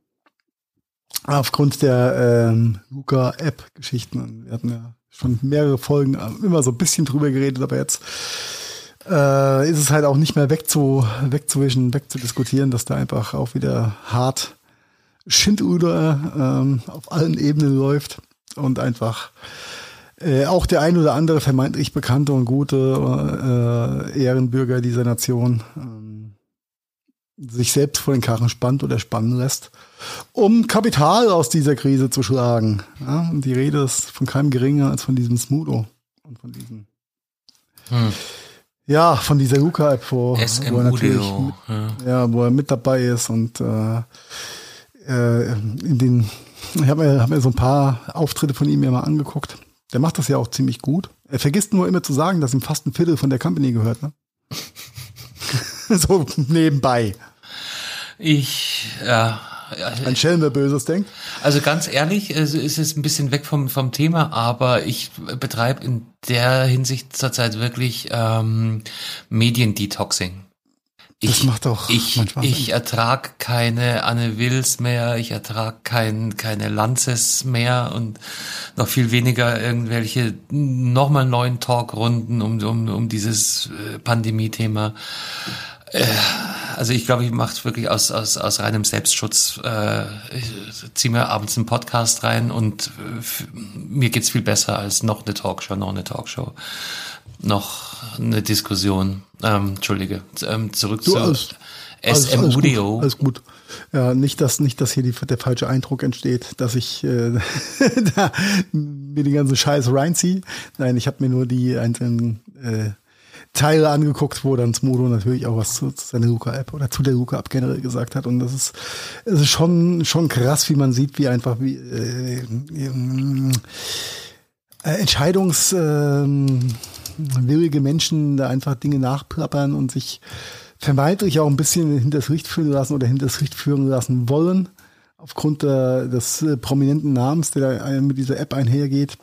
[SPEAKER 2] aufgrund der ähm, Luca-App-Geschichten. Wir hatten ja schon mehrere Folgen äh, immer so ein bisschen drüber geredet, aber jetzt äh, ist es halt auch nicht mehr wegzu, wegzuwischen, wegzudiskutieren, dass da einfach auch wieder hart Schindluder ähm, auf allen Ebenen läuft und einfach äh, auch der ein oder andere vermeintlich bekannte und gute äh, Ehrenbürger dieser Nation ähm, sich selbst vor den Karren spannt oder spannen lässt, um Kapital aus dieser Krise zu schlagen. Ja, und die Rede ist von keinem geringer als von diesem Smudo und von diesem hm. Ja, von dieser Luca-App, wo, wo er natürlich mit, ja. ja. wo er mit dabei ist und äh, äh, in den, ich habe mir, hab mir so ein paar Auftritte von ihm ja mal angeguckt. Der macht das ja auch ziemlich gut. Er vergisst nur immer zu sagen, dass ihm fast ein Viertel von der Company gehört, ne? so nebenbei.
[SPEAKER 1] Ich, ja,
[SPEAKER 2] ein Schelm, wer Böses denkt.
[SPEAKER 1] Also ganz ehrlich, es ist ein bisschen weg vom, vom Thema, aber ich betreibe in der Hinsicht zurzeit wirklich ähm, Mediendetoxing. Ich,
[SPEAKER 2] das macht doch
[SPEAKER 1] ich, ich ertrag keine Anne Wills mehr, ich ertrag kein, keine Lanzes mehr und noch viel weniger irgendwelche nochmal neuen Talkrunden um, um, um dieses äh, Pandemie-Thema. Äh, also ich glaube, ich mache es wirklich aus, aus, aus reinem Selbstschutz. Äh, ich ziehe mir abends einen Podcast rein und äh, mir geht's viel besser als noch eine Talkshow, noch eine Talkshow, noch eine Diskussion. Ähm, Entschuldige, ähm, zurück du, zu alles, SM alles.
[SPEAKER 2] Alles gut, alles gut. Ja, nicht, dass, nicht, dass hier die, der falsche Eindruck entsteht, dass ich äh, da mir die ganze Scheiße reinziehe. Nein, ich habe mir nur die einzelnen äh, Teile angeguckt, wo dann Smodo natürlich auch was zu, zu seiner Luca-App oder zu der Luca-App generell gesagt hat. Und das ist, es ist schon, schon krass, wie man sieht, wie einfach wie äh, äh, entscheidungswillige Menschen da einfach Dinge nachplappern und sich vermeintlich auch ein bisschen hinters Licht führen lassen oder hinters Licht führen lassen wollen, aufgrund der, des äh, prominenten Namens, der da mit dieser App einhergeht.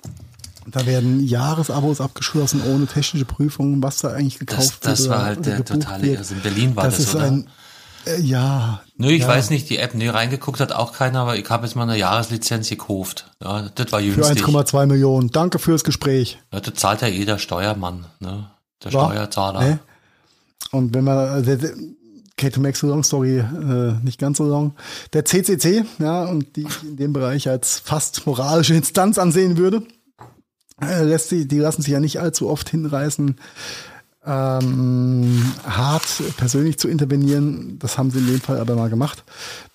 [SPEAKER 2] Da werden Jahresabos abgeschlossen ohne technische Prüfungen, was da eigentlich gekauft
[SPEAKER 1] das, das wird. Das war halt der totale Irrsinn. Also in Berlin war das, das ist oder? Ein,
[SPEAKER 2] äh, ja.
[SPEAKER 1] Nö, ich
[SPEAKER 2] ja.
[SPEAKER 1] weiß nicht, die App, nee, reingeguckt hat auch keiner, aber ich habe jetzt mal eine Jahreslizenz gekauft. Ja, das war
[SPEAKER 2] jüngst. Für 1,2 Millionen. Danke fürs Gespräch.
[SPEAKER 1] Ja, das zahlt ja jeder Steuermann, ne? Der war? Steuerzahler. Nee.
[SPEAKER 2] Und wenn man, äh, Kate Max Long Story äh, nicht ganz so long. Der CCC, ja, und die ich in dem Bereich als fast moralische Instanz ansehen würde, lässt sie, die lassen sich ja nicht allzu oft hinreißen, ähm, hart persönlich zu intervenieren. Das haben sie in dem Fall aber mal gemacht.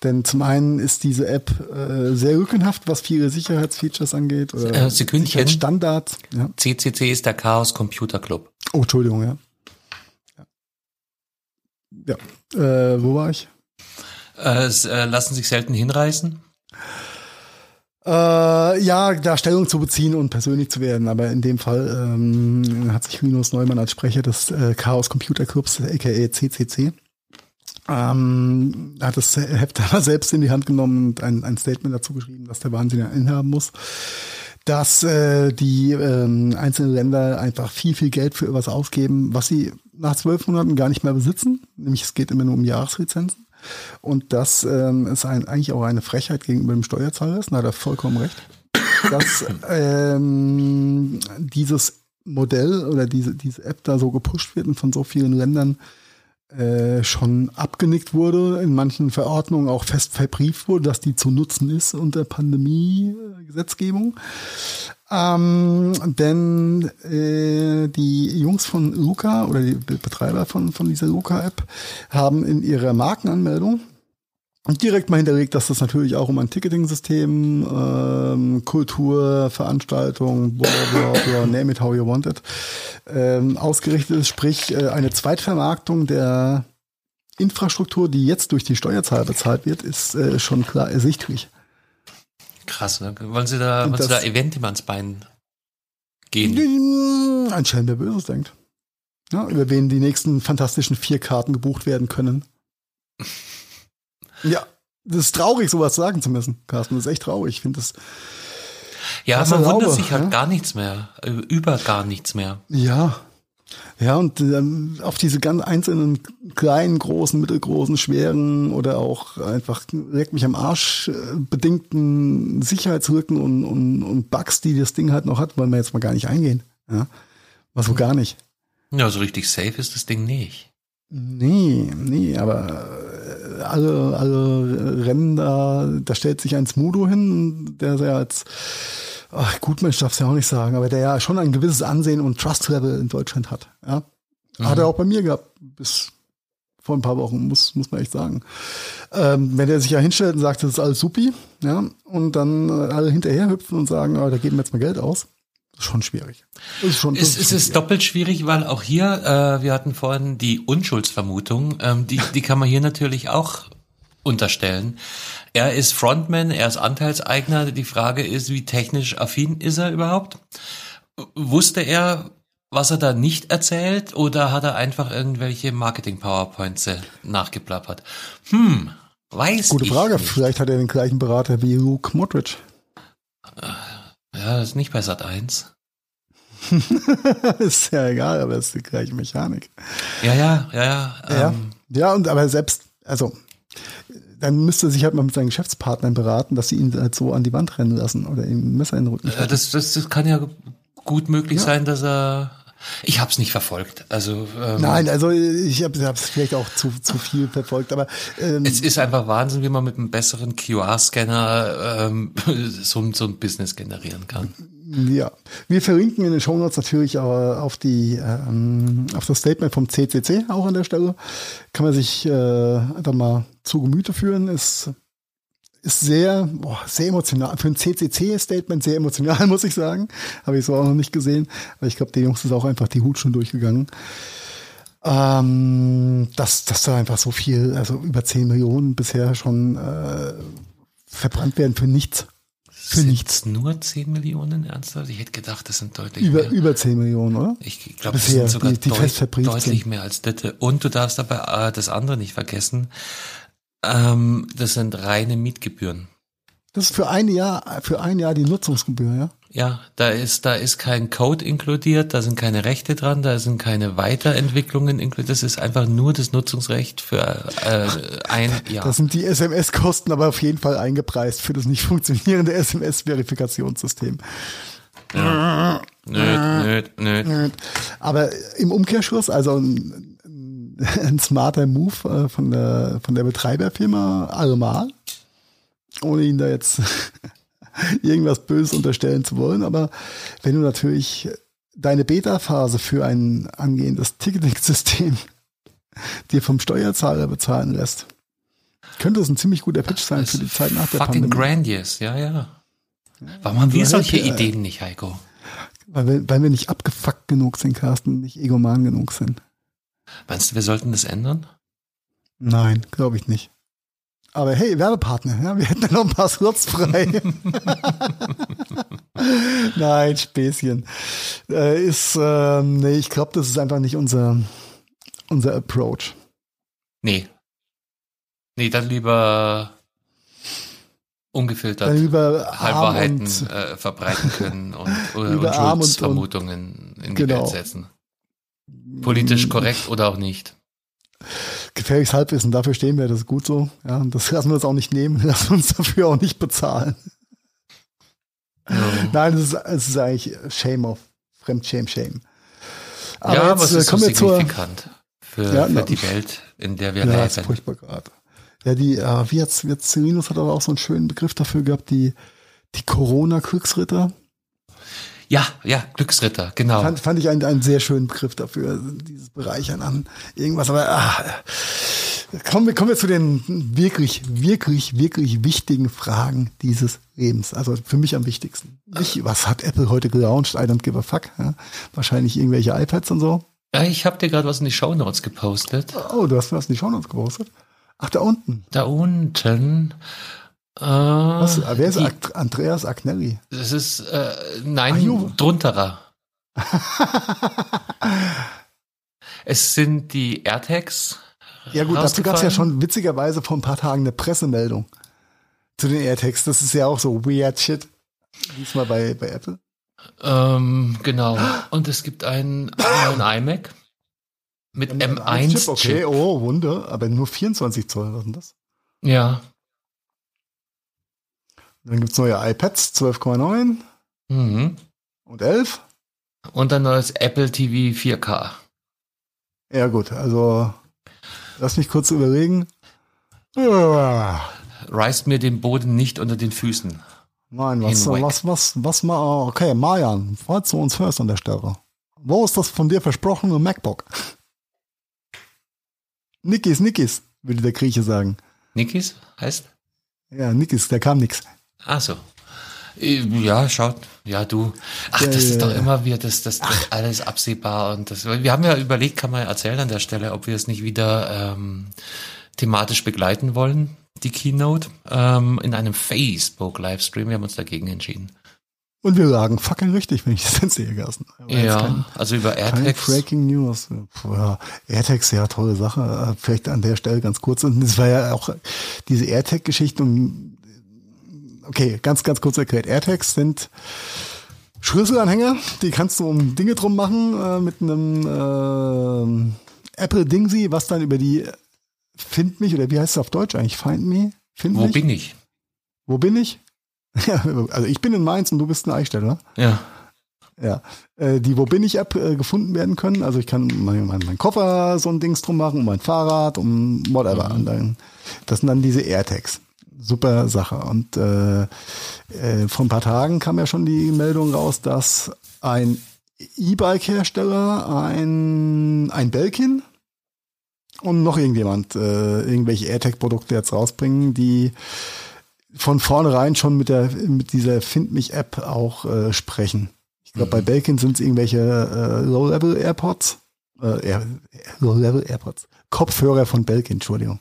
[SPEAKER 2] Denn zum einen ist diese App äh, sehr rückenhaft, was viele Sicherheitsfeatures angeht.
[SPEAKER 1] Oder äh, Sekündchen.
[SPEAKER 2] Standards.
[SPEAKER 1] Ja. CCC ist der Chaos Computer Club.
[SPEAKER 2] Oh, Entschuldigung, ja. Ja, ja. Äh, wo war ich?
[SPEAKER 1] Äh, es äh, lassen sich selten hinreißen.
[SPEAKER 2] Äh, ja, da Stellung zu beziehen und persönlich zu werden. Aber in dem Fall ähm, hat sich Linus Neumann als Sprecher des äh, Chaos Computer Clubs, aka CCC, ähm, hat das Heft aber selbst in die Hand genommen und ein, ein Statement dazu geschrieben, dass der Wahnsinn innehaben muss dass äh, die ähm, einzelnen Länder einfach viel, viel Geld für etwas ausgeben, was sie nach zwölf Monaten gar nicht mehr besitzen. Nämlich es geht immer nur um Jahreslizenzen. Und das ähm, ist ein, eigentlich auch eine Frechheit gegenüber dem Steuerzahler. Ist, da hat er vollkommen recht, dass ähm, dieses Modell oder diese, diese App da so gepusht wird und von so vielen Ländern äh, schon abgenickt wurde, in manchen Verordnungen auch fest verbrieft wurde, dass die zu nutzen ist unter Pandemie-Gesetzgebung. Ähm, denn äh, die Jungs von Luca oder die Betreiber von, von dieser Luca-App haben in ihrer Markenanmeldung direkt mal hinterlegt, dass das natürlich auch um ein Ticketing-System, ähm, Kultur, Veranstaltung, bla bla bla, name it how you want it, ähm, ausgerichtet ist, sprich äh, eine Zweitvermarktung der Infrastruktur, die jetzt durch die Steuerzahler bezahlt wird, ist äh, schon klar ersichtlich.
[SPEAKER 1] Krass, ne? Wollen Sie da, wollen Sie da Eventim ans Bein gehen?
[SPEAKER 2] Ein Schelm, der Böses denkt. Ja, über wen die nächsten fantastischen vier Karten gebucht werden können. ja, das ist traurig, sowas sagen zu müssen, Carsten. Das ist echt traurig. Ich finde das.
[SPEAKER 1] Ja, man wundert sich halt ja? gar nichts mehr. Äh, über gar nichts mehr.
[SPEAKER 2] Ja, ja, und ähm, auf diese ganz einzelnen kleinen, großen, mittelgroßen, schweren oder auch einfach direkt mich am Arsch äh, bedingten Sicherheitslücken und, und, und Bugs, die das Ding halt noch hat, wollen wir jetzt mal gar nicht eingehen. Ja, was so gar nicht.
[SPEAKER 1] Ja, so richtig safe ist das Ding nicht.
[SPEAKER 2] Nee, nee, aber alle, alle Rennen da, da stellt sich ein Smudo hin, der ja als ach, Gutmensch darf es ja auch nicht sagen, aber der ja schon ein gewisses Ansehen und Trust-Level in Deutschland hat. Ja? Mhm. Hat er auch bei mir gehabt, bis vor ein paar Wochen, muss, muss man echt sagen. Ähm, wenn er sich ja hinstellt und sagt, das ist alles supi, ja, und dann äh, alle hinterher hüpfen und sagen, oh, da geben wir jetzt mal Geld aus, schon schwierig.
[SPEAKER 1] Ist schon, ist, ist es ist doppelt schwierig, weil auch hier, äh, wir hatten vorhin die Unschuldsvermutung, ähm, die, die kann man hier natürlich auch unterstellen. Er ist Frontman, er ist Anteilseigner. Die Frage ist, wie technisch affin ist er überhaupt? Wusste er, was er da nicht erzählt oder hat er einfach irgendwelche Marketing-PowerPoints nachgeplappert? Hm, weiß
[SPEAKER 2] Gute
[SPEAKER 1] ich
[SPEAKER 2] Frage.
[SPEAKER 1] Nicht.
[SPEAKER 2] Vielleicht hat er den gleichen Berater wie Luke Modric.
[SPEAKER 1] Ja, das ist nicht bei Sat 1.
[SPEAKER 2] ist ja egal, aber es ist die gleiche Mechanik.
[SPEAKER 1] Ja, ja, ja, ja.
[SPEAKER 2] Ja, ähm, ja und aber selbst, also dann müsste er sich halt mal mit seinen Geschäftspartnern beraten, dass sie ihn halt so an die Wand rennen lassen oder ihm ein Messer in den Rücken.
[SPEAKER 1] Ja, das, das, das kann ja gut möglich ja. sein, dass er ich habe es nicht verfolgt. Also
[SPEAKER 2] ähm, nein, also ich habe es vielleicht auch zu, zu viel verfolgt, aber
[SPEAKER 1] ähm, es ist einfach Wahnsinn, wie man mit einem besseren QR-Scanner ähm, so, so ein Business generieren kann.
[SPEAKER 2] Ja, wir verlinken in den Show Notes natürlich auf die ähm, auf das Statement vom CCC auch an der Stelle. Kann man sich äh, einfach mal zu Gemüte führen. Ist ist sehr, boah, sehr emotional. Für ein CCC-Statement sehr emotional, muss ich sagen. Habe ich so auch noch nicht gesehen. Aber ich glaube, den Jungs ist auch einfach die Hut schon durchgegangen. Ähm, dass, dass da einfach so viel, also über 10 Millionen bisher schon äh, verbrannt werden für nichts.
[SPEAKER 1] Für nichts. Nur 10 Millionen ernsthaft? Ich hätte gedacht, das sind deutlich
[SPEAKER 2] über,
[SPEAKER 1] mehr.
[SPEAKER 2] Über 10 Millionen, oder?
[SPEAKER 1] Ich glaube, das sind sogar die, die deut deutlich mehr als das. Und du darfst aber äh, das andere nicht vergessen. Ähm, das sind reine Mietgebühren.
[SPEAKER 2] Das ist für ein Jahr, für ein Jahr die Nutzungsgebühr, ja?
[SPEAKER 1] Ja, da ist, da ist kein Code inkludiert, da sind keine Rechte dran, da sind keine Weiterentwicklungen inkludiert. Das ist einfach nur das Nutzungsrecht für äh, ein Jahr.
[SPEAKER 2] Das sind die SMS-Kosten aber auf jeden Fall eingepreist für das nicht funktionierende SMS-Verifikationssystem.
[SPEAKER 1] Ja. Nöt, nöt, nöt.
[SPEAKER 2] Aber im Umkehrschluss, also ein smarter Move äh, von der, von der Betreiberfirma allemal. Ohne ihn da jetzt irgendwas Böses unterstellen zu wollen. Aber wenn du natürlich deine Beta-Phase für ein angehendes Ticketing-System dir vom Steuerzahler bezahlen lässt, könnte es ein ziemlich guter Pitch sein für die Zeit nach der
[SPEAKER 1] fucking Pandemie. grandiose, ja, ja. Warum haben wir solche ich, Ideen nicht, Heiko?
[SPEAKER 2] Weil wir, weil wir nicht abgefuckt genug sind, Carsten, nicht egoman genug sind.
[SPEAKER 1] Meinst du, wir sollten das ändern?
[SPEAKER 2] Nein, glaube ich nicht. Aber hey, Werbepartner, ja, wir hätten ja noch ein paar Slots frei. Nein, Späßchen. Äh, ist, äh, nee, ich glaube, das ist einfach nicht unser, unser Approach.
[SPEAKER 1] Nee. Nee, dann lieber ungefiltert
[SPEAKER 2] dann lieber
[SPEAKER 1] Halbwahrheiten äh, verbreiten können und oder Unschuldsvermutungen in die genau. Welt setzen. Politisch korrekt oder auch nicht.
[SPEAKER 2] Gefährliches Halbwissen, dafür stehen wir, das ist gut so. Ja, das lassen wir uns auch nicht nehmen, lassen wir uns dafür auch nicht bezahlen. Ja. Nein, es ist, es ist eigentlich Shame of Fremdshame, Shame.
[SPEAKER 1] Aber ja, jetzt, aber es ist kommen so signifikant für, ja, für die Welt, in der wir ja, leben.
[SPEAKER 2] furchtbar gerade. Ja, die, äh, wie jetzt, jetzt Serenus hat aber auch so einen schönen Begriff dafür gehabt, die, die Corona-Glücksritter.
[SPEAKER 1] Ja, ja, Glücksritter, genau.
[SPEAKER 2] Fand, fand ich einen, einen sehr schönen Begriff dafür, dieses Bereichern an irgendwas. Aber ah, kommen, wir, kommen wir zu den wirklich, wirklich, wirklich wichtigen Fragen dieses Lebens. Also für mich am wichtigsten. Nicht, was hat Apple heute gelauncht? I don't give a fuck. Ja? Wahrscheinlich irgendwelche iPads und so.
[SPEAKER 1] Ja, ich habe dir gerade was in die Show Notes gepostet.
[SPEAKER 2] Oh, du hast was in die Show Notes gepostet? Ach, da unten.
[SPEAKER 1] Da unten.
[SPEAKER 2] Was, wer ist die, Andreas Agnelli?
[SPEAKER 1] Das ist, äh, nein, drunterer. es sind die AirTags.
[SPEAKER 2] Ja gut, dazu gab es ja schon witzigerweise vor ein paar Tagen eine Pressemeldung zu den AirTags. Das ist ja auch so weird shit. Diesmal bei, bei Apple.
[SPEAKER 1] Ähm, genau. Und es gibt einen neuen iMac mit M1-Chip.
[SPEAKER 2] Okay, oh, Wunder. Aber nur 24 Zoll, was ist denn das?
[SPEAKER 1] Ja.
[SPEAKER 2] Dann gibt es neue iPads 12,9 mhm. und 11.
[SPEAKER 1] Und ein neues Apple TV 4K.
[SPEAKER 2] Ja gut, also lass mich kurz überlegen. Ja.
[SPEAKER 1] Reißt mir den Boden nicht unter den Füßen.
[SPEAKER 2] Nein, was,
[SPEAKER 1] Hinweg.
[SPEAKER 2] was, was, was mal, okay, Marian, falls du uns hörst an der Stelle. Wo ist das von dir versprochene MacBook? Nikis, Nikis, würde der Grieche sagen.
[SPEAKER 1] Nikis heißt?
[SPEAKER 2] Ja, Nikis, da kam nix.
[SPEAKER 1] Ach so. Äh, Ja, schaut, ja du. Ach,
[SPEAKER 2] Ja,
[SPEAKER 1] das ist
[SPEAKER 2] ja,
[SPEAKER 1] doch
[SPEAKER 2] ja.
[SPEAKER 1] immer wieder das, das, das alles absehbar und das. Wir haben ja überlegt, kann man erzählen an der Stelle, ob wir es nicht wieder ähm, thematisch begleiten wollen, die Keynote, ähm, in einem Facebook-Livestream. Wir haben uns dagegen entschieden.
[SPEAKER 2] Und wir sagen fucking richtig, wenn ich das jetzt sehe, jetzt
[SPEAKER 1] Ja,
[SPEAKER 2] kein-
[SPEAKER 1] also über AirTags.
[SPEAKER 2] Breaking News. Puh, ja, AirTags, ja, tolle Sache. Äh, Vielleicht an der Stelle ganz kurz. Und es war ja auch diese AirTag-Geschichte. um- Okay, ganz, ganz kurz erklärt. AirTags sind Schlüsselanhänger, die kannst du um Dinge drum machen äh, mit einem äh, Apple Dingsy, was dann über die Find mich, oder wie heißt es auf Deutsch eigentlich? Find me? Find
[SPEAKER 1] Wo
[SPEAKER 2] mich?
[SPEAKER 1] bin ich?
[SPEAKER 2] Wo bin ich? Ja, also ich bin in Mainz und du bist in Eichstätt, oder?
[SPEAKER 1] Ja.
[SPEAKER 2] Ja, äh, die Wo bin ich App äh, gefunden werden können. Also ich kann mein, mein, mein Koffer so ein Dings drum machen, um mein Fahrrad, um whatever. Und dann, das sind dann diese AirTags. Super Sache. Und äh, äh, vor ein paar Tagen kam ja schon die Meldung raus, dass ein E-Bike-Hersteller, ein, ein Belkin und noch irgendjemand äh, irgendwelche AirTag-Produkte jetzt rausbringen, die von vornherein schon mit der mit dieser Find mich App auch äh, sprechen. Ich glaube, bei Belkin sind es irgendwelche äh, Low-Level AirPods. Äh, Air, Low-Level AirPods. Kopfhörer von Belkin, Entschuldigung.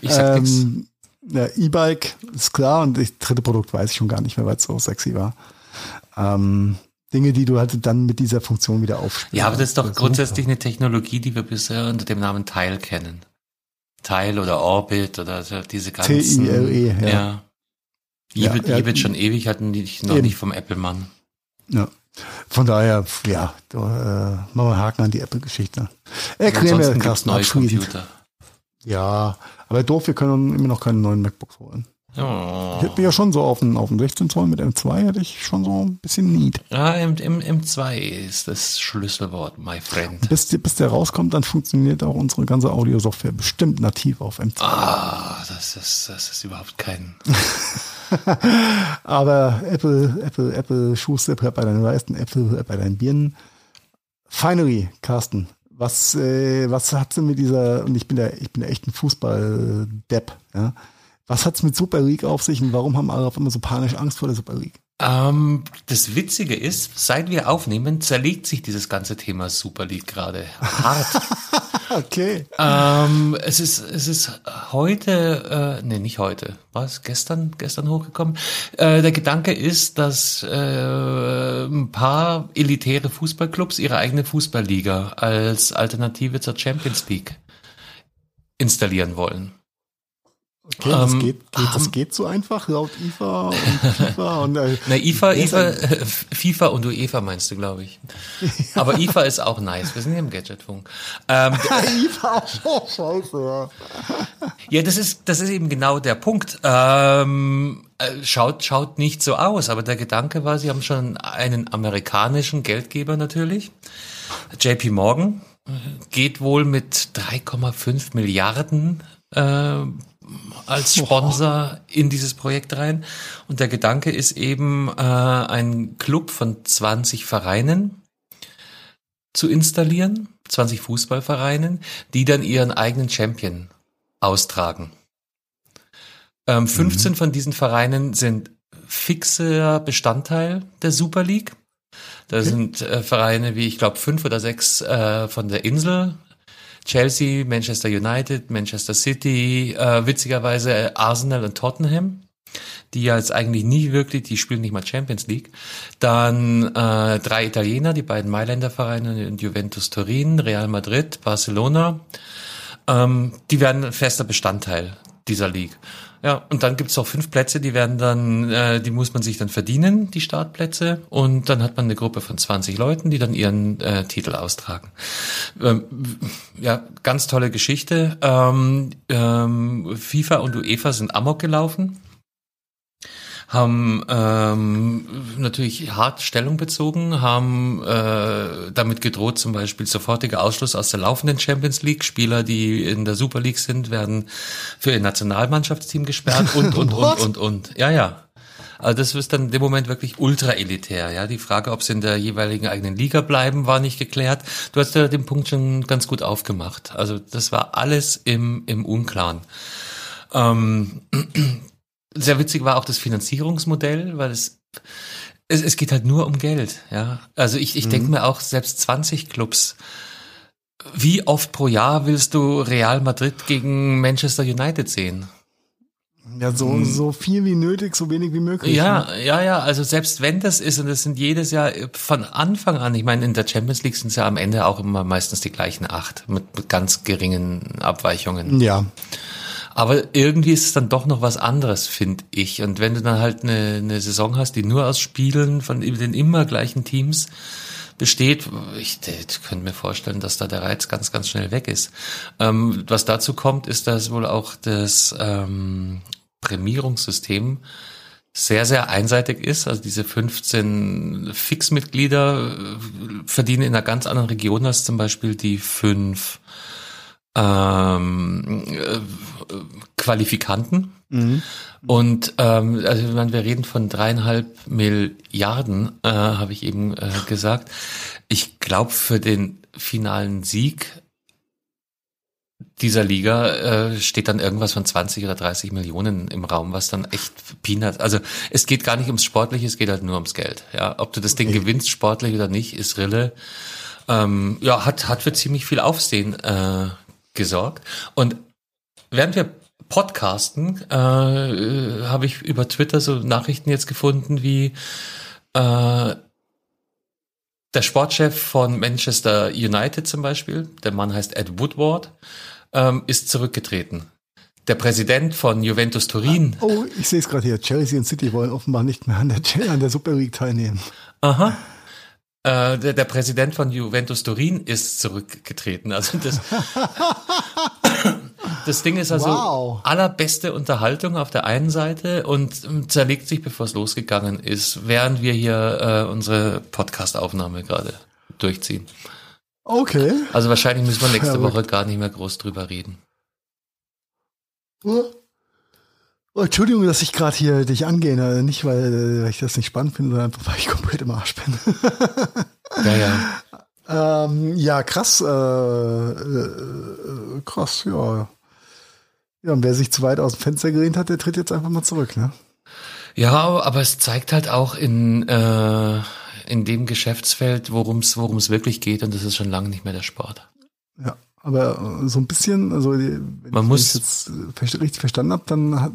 [SPEAKER 1] Ich sag.
[SPEAKER 2] Ähm, ja, E-Bike ist klar und das dritte Produkt weiß ich schon gar nicht mehr, weil es so sexy war. Ähm, Dinge, die du halt dann mit dieser Funktion wieder aufspielst.
[SPEAKER 1] Ja, aber das ist doch grundsätzlich eine Technologie, die wir bisher unter dem Namen Tile kennen. Tile oder Orbit oder diese ganzen.
[SPEAKER 2] T-I-L-E, ja.
[SPEAKER 1] ja.
[SPEAKER 2] Ja,
[SPEAKER 1] Ibit,
[SPEAKER 2] ja.
[SPEAKER 1] Ibit schon ewig, hatten die noch
[SPEAKER 2] Eben.
[SPEAKER 1] nicht vom Apple-Mann.
[SPEAKER 2] Ja. Von daher, ja, da, äh, machen wir einen Haken an die Apple-Geschichte. Erklären wir, Carsten, abschließend.
[SPEAKER 1] Computer.
[SPEAKER 2] Ja, aber doof, wir können immer noch keine neuen MacBooks holen.
[SPEAKER 1] Oh.
[SPEAKER 2] Ich hätte mich ja schon so auf den, auf den 16 Zoll mit M2 hätte ich schon so ein bisschen Need.
[SPEAKER 1] Ja, im, im, M2 ist das Schlüsselwort, my friend.
[SPEAKER 2] Bis, bis der rauskommt, dann funktioniert auch unsere ganze Audiosoftware bestimmt nativ auf M2.
[SPEAKER 1] Ah, das ist, das ist überhaupt kein.
[SPEAKER 2] Aber Apple, Apple, Apple, Schuster bei deinen Leisten, Apple bei deinen Birnen. Finally, Carsten, was, äh, was hat's denn mit dieser, und ich bin da, ich bin da echt ein Fußball-Depp, ja. Was hat's mit Super League auf sich und warum haben alle auf immer so panisch Angst vor der Super League?
[SPEAKER 1] Ähm, das Witzige ist, seit wir aufnehmen, zerlegt sich dieses ganze Thema Super League gerade hart.
[SPEAKER 2] Okay.
[SPEAKER 1] ähm, es ist, es ist heute, äh, nee, nicht heute, was? Gestern, gestern hochgekommen. Äh, der Gedanke ist, dass äh, ein paar elitäre Fußballclubs ihre eigene Fußballliga als Alternative zur Champions League installieren wollen.
[SPEAKER 2] Okay, das
[SPEAKER 1] Ähm,
[SPEAKER 2] geht, geht, das geht so einfach laut IFA und FIFA und äh,
[SPEAKER 1] Na, IFA, IFA, äh, FIFA und UEFA meinst du, glaube ich. Aber IFA ist auch nice. Wir sind hier im Gadgetfunk. Ähm,
[SPEAKER 2] IFA auch scheiße, ja.
[SPEAKER 1] ja, das ist, das ist eben genau der Punkt. Ähm, äh, schaut, schaut nicht so aus, aber der Gedanke war, sie haben schon einen amerikanischen Geldgeber natürlich. JP Morgan äh, geht wohl mit 3,5 Milliarden äh, als Sponsor in dieses Projekt rein. Und der Gedanke ist eben, äh, ein Club von 20 Vereinen zu installieren, 20 Fußballvereinen, die dann ihren eigenen Champion austragen. Ähm, 15 von diesen Vereinen sind fixer Bestandteil der Super League. Da sind äh, Vereine wie, ich glaube, fünf oder sechs äh, von der Insel. Chelsea, Manchester United, Manchester City, äh, witzigerweise Arsenal und Tottenham, die ja jetzt eigentlich nie wirklich, die spielen nicht mal Champions League. Dann äh, drei Italiener, die beiden Mailänder Vereine, Juventus Turin, Real Madrid, Barcelona. Ähm, die werden fester Bestandteil dieser League. Ja, und dann gibt's auch fünf Plätze, die werden dann, äh, die muss man sich dann verdienen, die Startplätze. Und dann hat man eine Gruppe von 20 Leuten, die dann ihren äh, Titel austragen. Ähm, ja, ganz tolle Geschichte. Ähm, ähm, FIFA und UEFA sind Amok gelaufen haben ähm, natürlich hart Stellung bezogen, haben äh, damit gedroht, zum Beispiel sofortiger Ausschluss aus der laufenden Champions League. Spieler, die in der Super League sind, werden für ihr Nationalmannschaftsteam gesperrt und, und, und, und, und. Ja, ja. Also das ist dann in dem Moment wirklich ultra elitär. Ja, die Frage, ob sie in der jeweiligen eigenen Liga bleiben, war nicht geklärt. Du hast ja den Punkt schon ganz gut aufgemacht. Also das war alles im im Unklaren. Ähm, sehr witzig war auch das Finanzierungsmodell, weil es es, es geht halt nur um Geld, ja. Also ich, ich mhm. denke mir auch, selbst 20 Clubs, wie oft pro Jahr willst du Real Madrid gegen Manchester United sehen?
[SPEAKER 2] Ja, so, mhm. so viel wie nötig, so wenig wie möglich.
[SPEAKER 1] Ja, ne? ja, ja, also selbst wenn das ist, und das sind jedes Jahr von Anfang an, ich meine, in der Champions League sind es ja am Ende auch immer meistens die gleichen acht, mit, mit ganz geringen Abweichungen.
[SPEAKER 2] Ja.
[SPEAKER 1] Aber irgendwie ist es dann doch noch was anderes, finde ich. Und wenn du dann halt eine, eine Saison hast, die nur aus Spielen von den immer gleichen Teams besteht, ich, ich könnte mir vorstellen, dass da der Reiz ganz, ganz schnell weg ist. Ähm, was dazu kommt, ist, dass wohl auch das ähm, Prämierungssystem sehr, sehr einseitig ist. Also diese 15 Fixmitglieder verdienen in einer ganz anderen Region als zum Beispiel die fünf ähm, äh, Qualifikanten. Mhm. Und ähm, also wenn wir reden von dreieinhalb Milliarden, äh, habe ich eben äh, gesagt. Ich glaube, für den finalen Sieg dieser Liga äh, steht dann irgendwas von 20 oder 30 Millionen im Raum, was dann echt Peanuts. Also es geht gar nicht ums Sportliche, es geht halt nur ums Geld. Ja, ob du das Ding okay. gewinnst, sportlich oder nicht, ist Rille. Ähm, ja, hat hat für ziemlich viel Aufsehen äh, gesorgt. Und während wir podcasten, äh, habe ich über Twitter so Nachrichten jetzt gefunden wie äh, der Sportchef von Manchester United zum Beispiel, der Mann heißt Ed Woodward, ähm, ist zurückgetreten. Der Präsident von Juventus Turin.
[SPEAKER 2] Ah, oh, ich sehe es gerade hier. Chelsea und City wollen offenbar nicht mehr an der, an der Super League teilnehmen.
[SPEAKER 1] Aha. Äh, der, der Präsident von Juventus Turin ist zurückgetreten. Also das, das Ding ist also wow. allerbeste Unterhaltung auf der einen Seite und ähm, zerlegt sich, bevor es losgegangen ist, während wir hier äh, unsere Podcast-Aufnahme gerade durchziehen.
[SPEAKER 2] Okay.
[SPEAKER 1] Also wahrscheinlich müssen wir nächste Woche gar nicht mehr groß drüber reden.
[SPEAKER 2] Oh, Entschuldigung, dass ich gerade hier dich angehe. Ne? Nicht, weil, weil, ich das nicht spannend finde, sondern einfach, weil ich komplett im Arsch bin.
[SPEAKER 1] ja, ja.
[SPEAKER 2] Ähm, ja, krass. Äh, äh, krass, ja. Ja, und wer sich zu weit aus dem Fenster gelehnt hat, der tritt jetzt einfach mal zurück, ne?
[SPEAKER 1] Ja, aber es zeigt halt auch in, äh, in dem Geschäftsfeld, worum es worum es wirklich geht, und das ist schon lange nicht mehr der Sport.
[SPEAKER 2] Aber so ein bisschen, also wenn
[SPEAKER 1] Man
[SPEAKER 2] ich
[SPEAKER 1] muss
[SPEAKER 2] jetzt richtig verstanden habe, dann hat,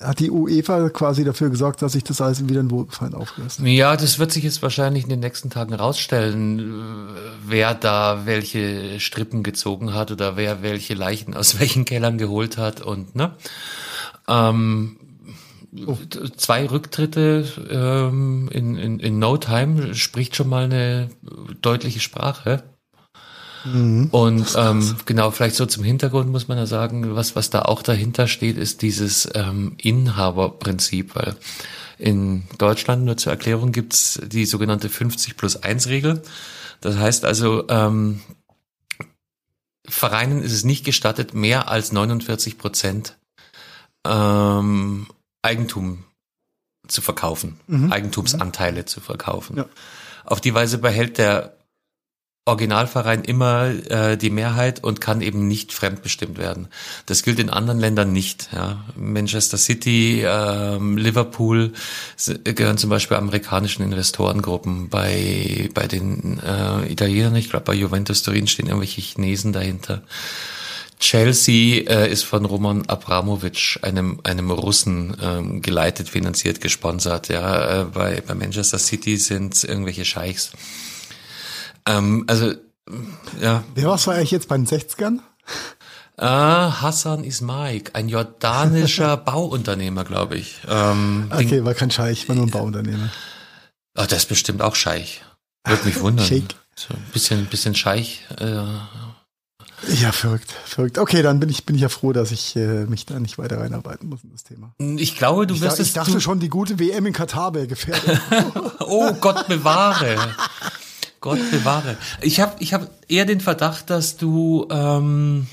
[SPEAKER 2] hat die UEFA quasi dafür gesorgt, dass sich das alles wieder in Wohlgefallen auflöst.
[SPEAKER 1] Ja, das wird sich jetzt wahrscheinlich in den nächsten Tagen rausstellen, wer da welche Strippen gezogen hat oder wer welche Leichen aus welchen Kellern geholt hat und ne. Ähm, oh. Zwei Rücktritte ähm, in, in, in No Time spricht schon mal eine deutliche Sprache. Mhm. Und ähm, genau, vielleicht so zum Hintergrund muss man ja sagen, was, was da auch dahinter steht, ist dieses ähm, Inhaberprinzip, weil in Deutschland, nur zur Erklärung, gibt's die sogenannte 50 plus 1 Regel. Das heißt also, ähm, Vereinen ist es nicht gestattet, mehr als 49 Prozent ähm, Eigentum zu verkaufen, mhm. Eigentumsanteile zu verkaufen. Ja. Auf die Weise behält der Originalverein immer äh, die Mehrheit und kann eben nicht fremdbestimmt werden. Das gilt in anderen Ländern nicht. Ja. Manchester City, ähm, Liverpool gehören zum Beispiel amerikanischen Investorengruppen. Bei bei den äh, Italienern, ich glaube bei Juventus Turin stehen irgendwelche Chinesen dahinter. Chelsea äh, ist von Roman Abramovic, einem einem Russen, ähm, geleitet, finanziert, gesponsert. Ja, äh, bei bei Manchester City sind irgendwelche Scheichs. Ähm, also, ja.
[SPEAKER 2] Wer war eigentlich jetzt bei den 60ern?
[SPEAKER 1] Ah, Hassan Ismaik, ein jordanischer Bauunternehmer, glaube ich. Ähm,
[SPEAKER 2] okay, war kein Scheich, war nur ein Bauunternehmer.
[SPEAKER 1] Ah, das ist bestimmt auch Scheich. Würde mich wundern. Sheikh. So ein bisschen, bisschen Scheich. Äh,
[SPEAKER 2] Ja, verrückt, verrückt. Okay, dann bin ich, bin ich ja froh, dass ich äh, mich da nicht weiter reinarbeiten muss in das Thema.
[SPEAKER 1] Ich glaube, du
[SPEAKER 2] ich
[SPEAKER 1] wirst
[SPEAKER 2] da,
[SPEAKER 1] es.
[SPEAKER 2] Ich dachte
[SPEAKER 1] du
[SPEAKER 2] schon, die gute WM in Katar wäre gefährdet.
[SPEAKER 1] oh Gott bewahre. Gott bewahre. Ich habe ich hab eher den Verdacht, dass du ähm,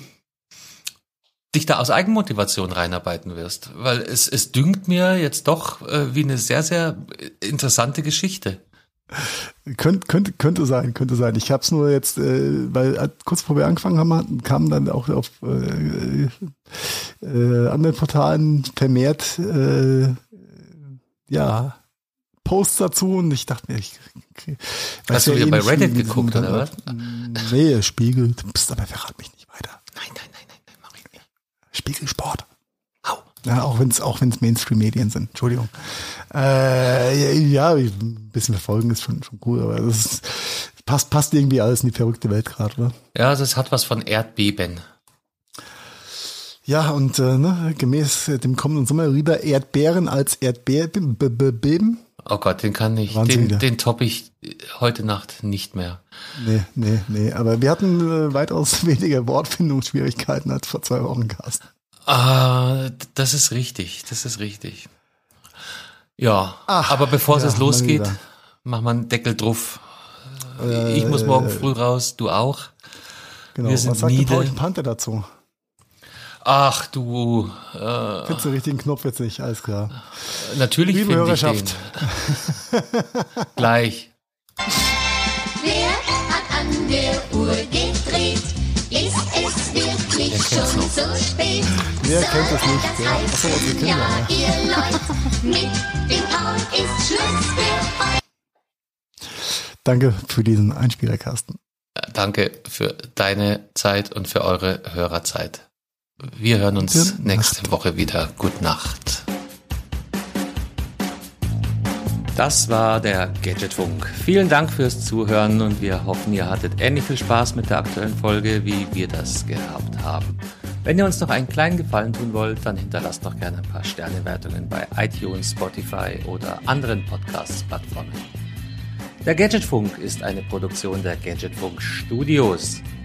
[SPEAKER 1] dich da aus Eigenmotivation reinarbeiten wirst. Weil es, es dünkt mir jetzt doch äh, wie eine sehr, sehr interessante Geschichte.
[SPEAKER 2] Könnt, könnte, könnte sein, könnte sein. Ich habe es nur jetzt, äh, weil äh, kurz bevor wir angefangen haben, kamen dann auch auf äh, äh, anderen Portalen vermehrt äh, ja Posts dazu und ich dachte mir, ich
[SPEAKER 1] okay, Hast du wieder eh bei Reddit geguckt oder was?
[SPEAKER 2] Nee, Spiegel. Psst, aber verrat mich nicht weiter.
[SPEAKER 1] Nein, nein, nein, nein, nein mach ich nicht.
[SPEAKER 2] Spiegelsport. Au. Ja, auch wenn es auch wenn's Mainstream-Medien sind. Entschuldigung. Äh, ja, ein bisschen verfolgen ist schon, schon cool, aber das ist, passt, passt irgendwie alles in die verrückte Welt gerade, oder?
[SPEAKER 1] Ja, also es hat was von Erdbeben.
[SPEAKER 2] Ja, und äh, ne, gemäß dem kommenden Sommer lieber Erdbeeren als Erdbeeren.
[SPEAKER 1] Oh Gott, den kann ich, den, den toppe ich heute Nacht nicht mehr.
[SPEAKER 2] Nee, nee, nee. Aber wir hatten äh, weitaus weniger Wortfindungsschwierigkeiten als vor zwei Wochen, Carsten.
[SPEAKER 1] Ah, das ist richtig, das ist richtig. Ja, Ach, aber bevor ja, es losgeht, mach mal einen Deckel drauf. Äh, ich muss morgen früh raus, du auch.
[SPEAKER 2] Genau, Wir sind was sagt Paul Panther dazu?
[SPEAKER 1] Ach du.
[SPEAKER 2] Äh, Findest du den richtigen Knopf jetzt nicht, alles klar.
[SPEAKER 1] Natürlich
[SPEAKER 2] Liebe Hörerschaft.
[SPEAKER 1] Gleich.
[SPEAKER 4] Wer hat an der Uhr gedreht? Ist es wirklich schon so spät?
[SPEAKER 2] Wer kennt es nicht? Ja. Achso, unsere Kinder. Ja, ihr Leute, mit dem Paul ist Schluss für heute. Danke für diesen Einspieler, Carsten.
[SPEAKER 1] Danke für deine Zeit und für eure Hörerzeit. Wir hören uns Gute nächste Nacht. Woche wieder. Gute Nacht. Das war der Gadgetfunk. Vielen Dank fürs Zuhören und wir hoffen, ihr hattet ähnlich viel Spaß mit der aktuellen Folge, wie wir das gehabt haben. Wenn ihr uns noch einen kleinen Gefallen tun wollt, dann hinterlasst noch gerne ein paar Sternewertungen bei iTunes, Spotify oder anderen Podcast-Plattformen. Der Gadgetfunk ist eine Produktion der Gadgetfunk Studios.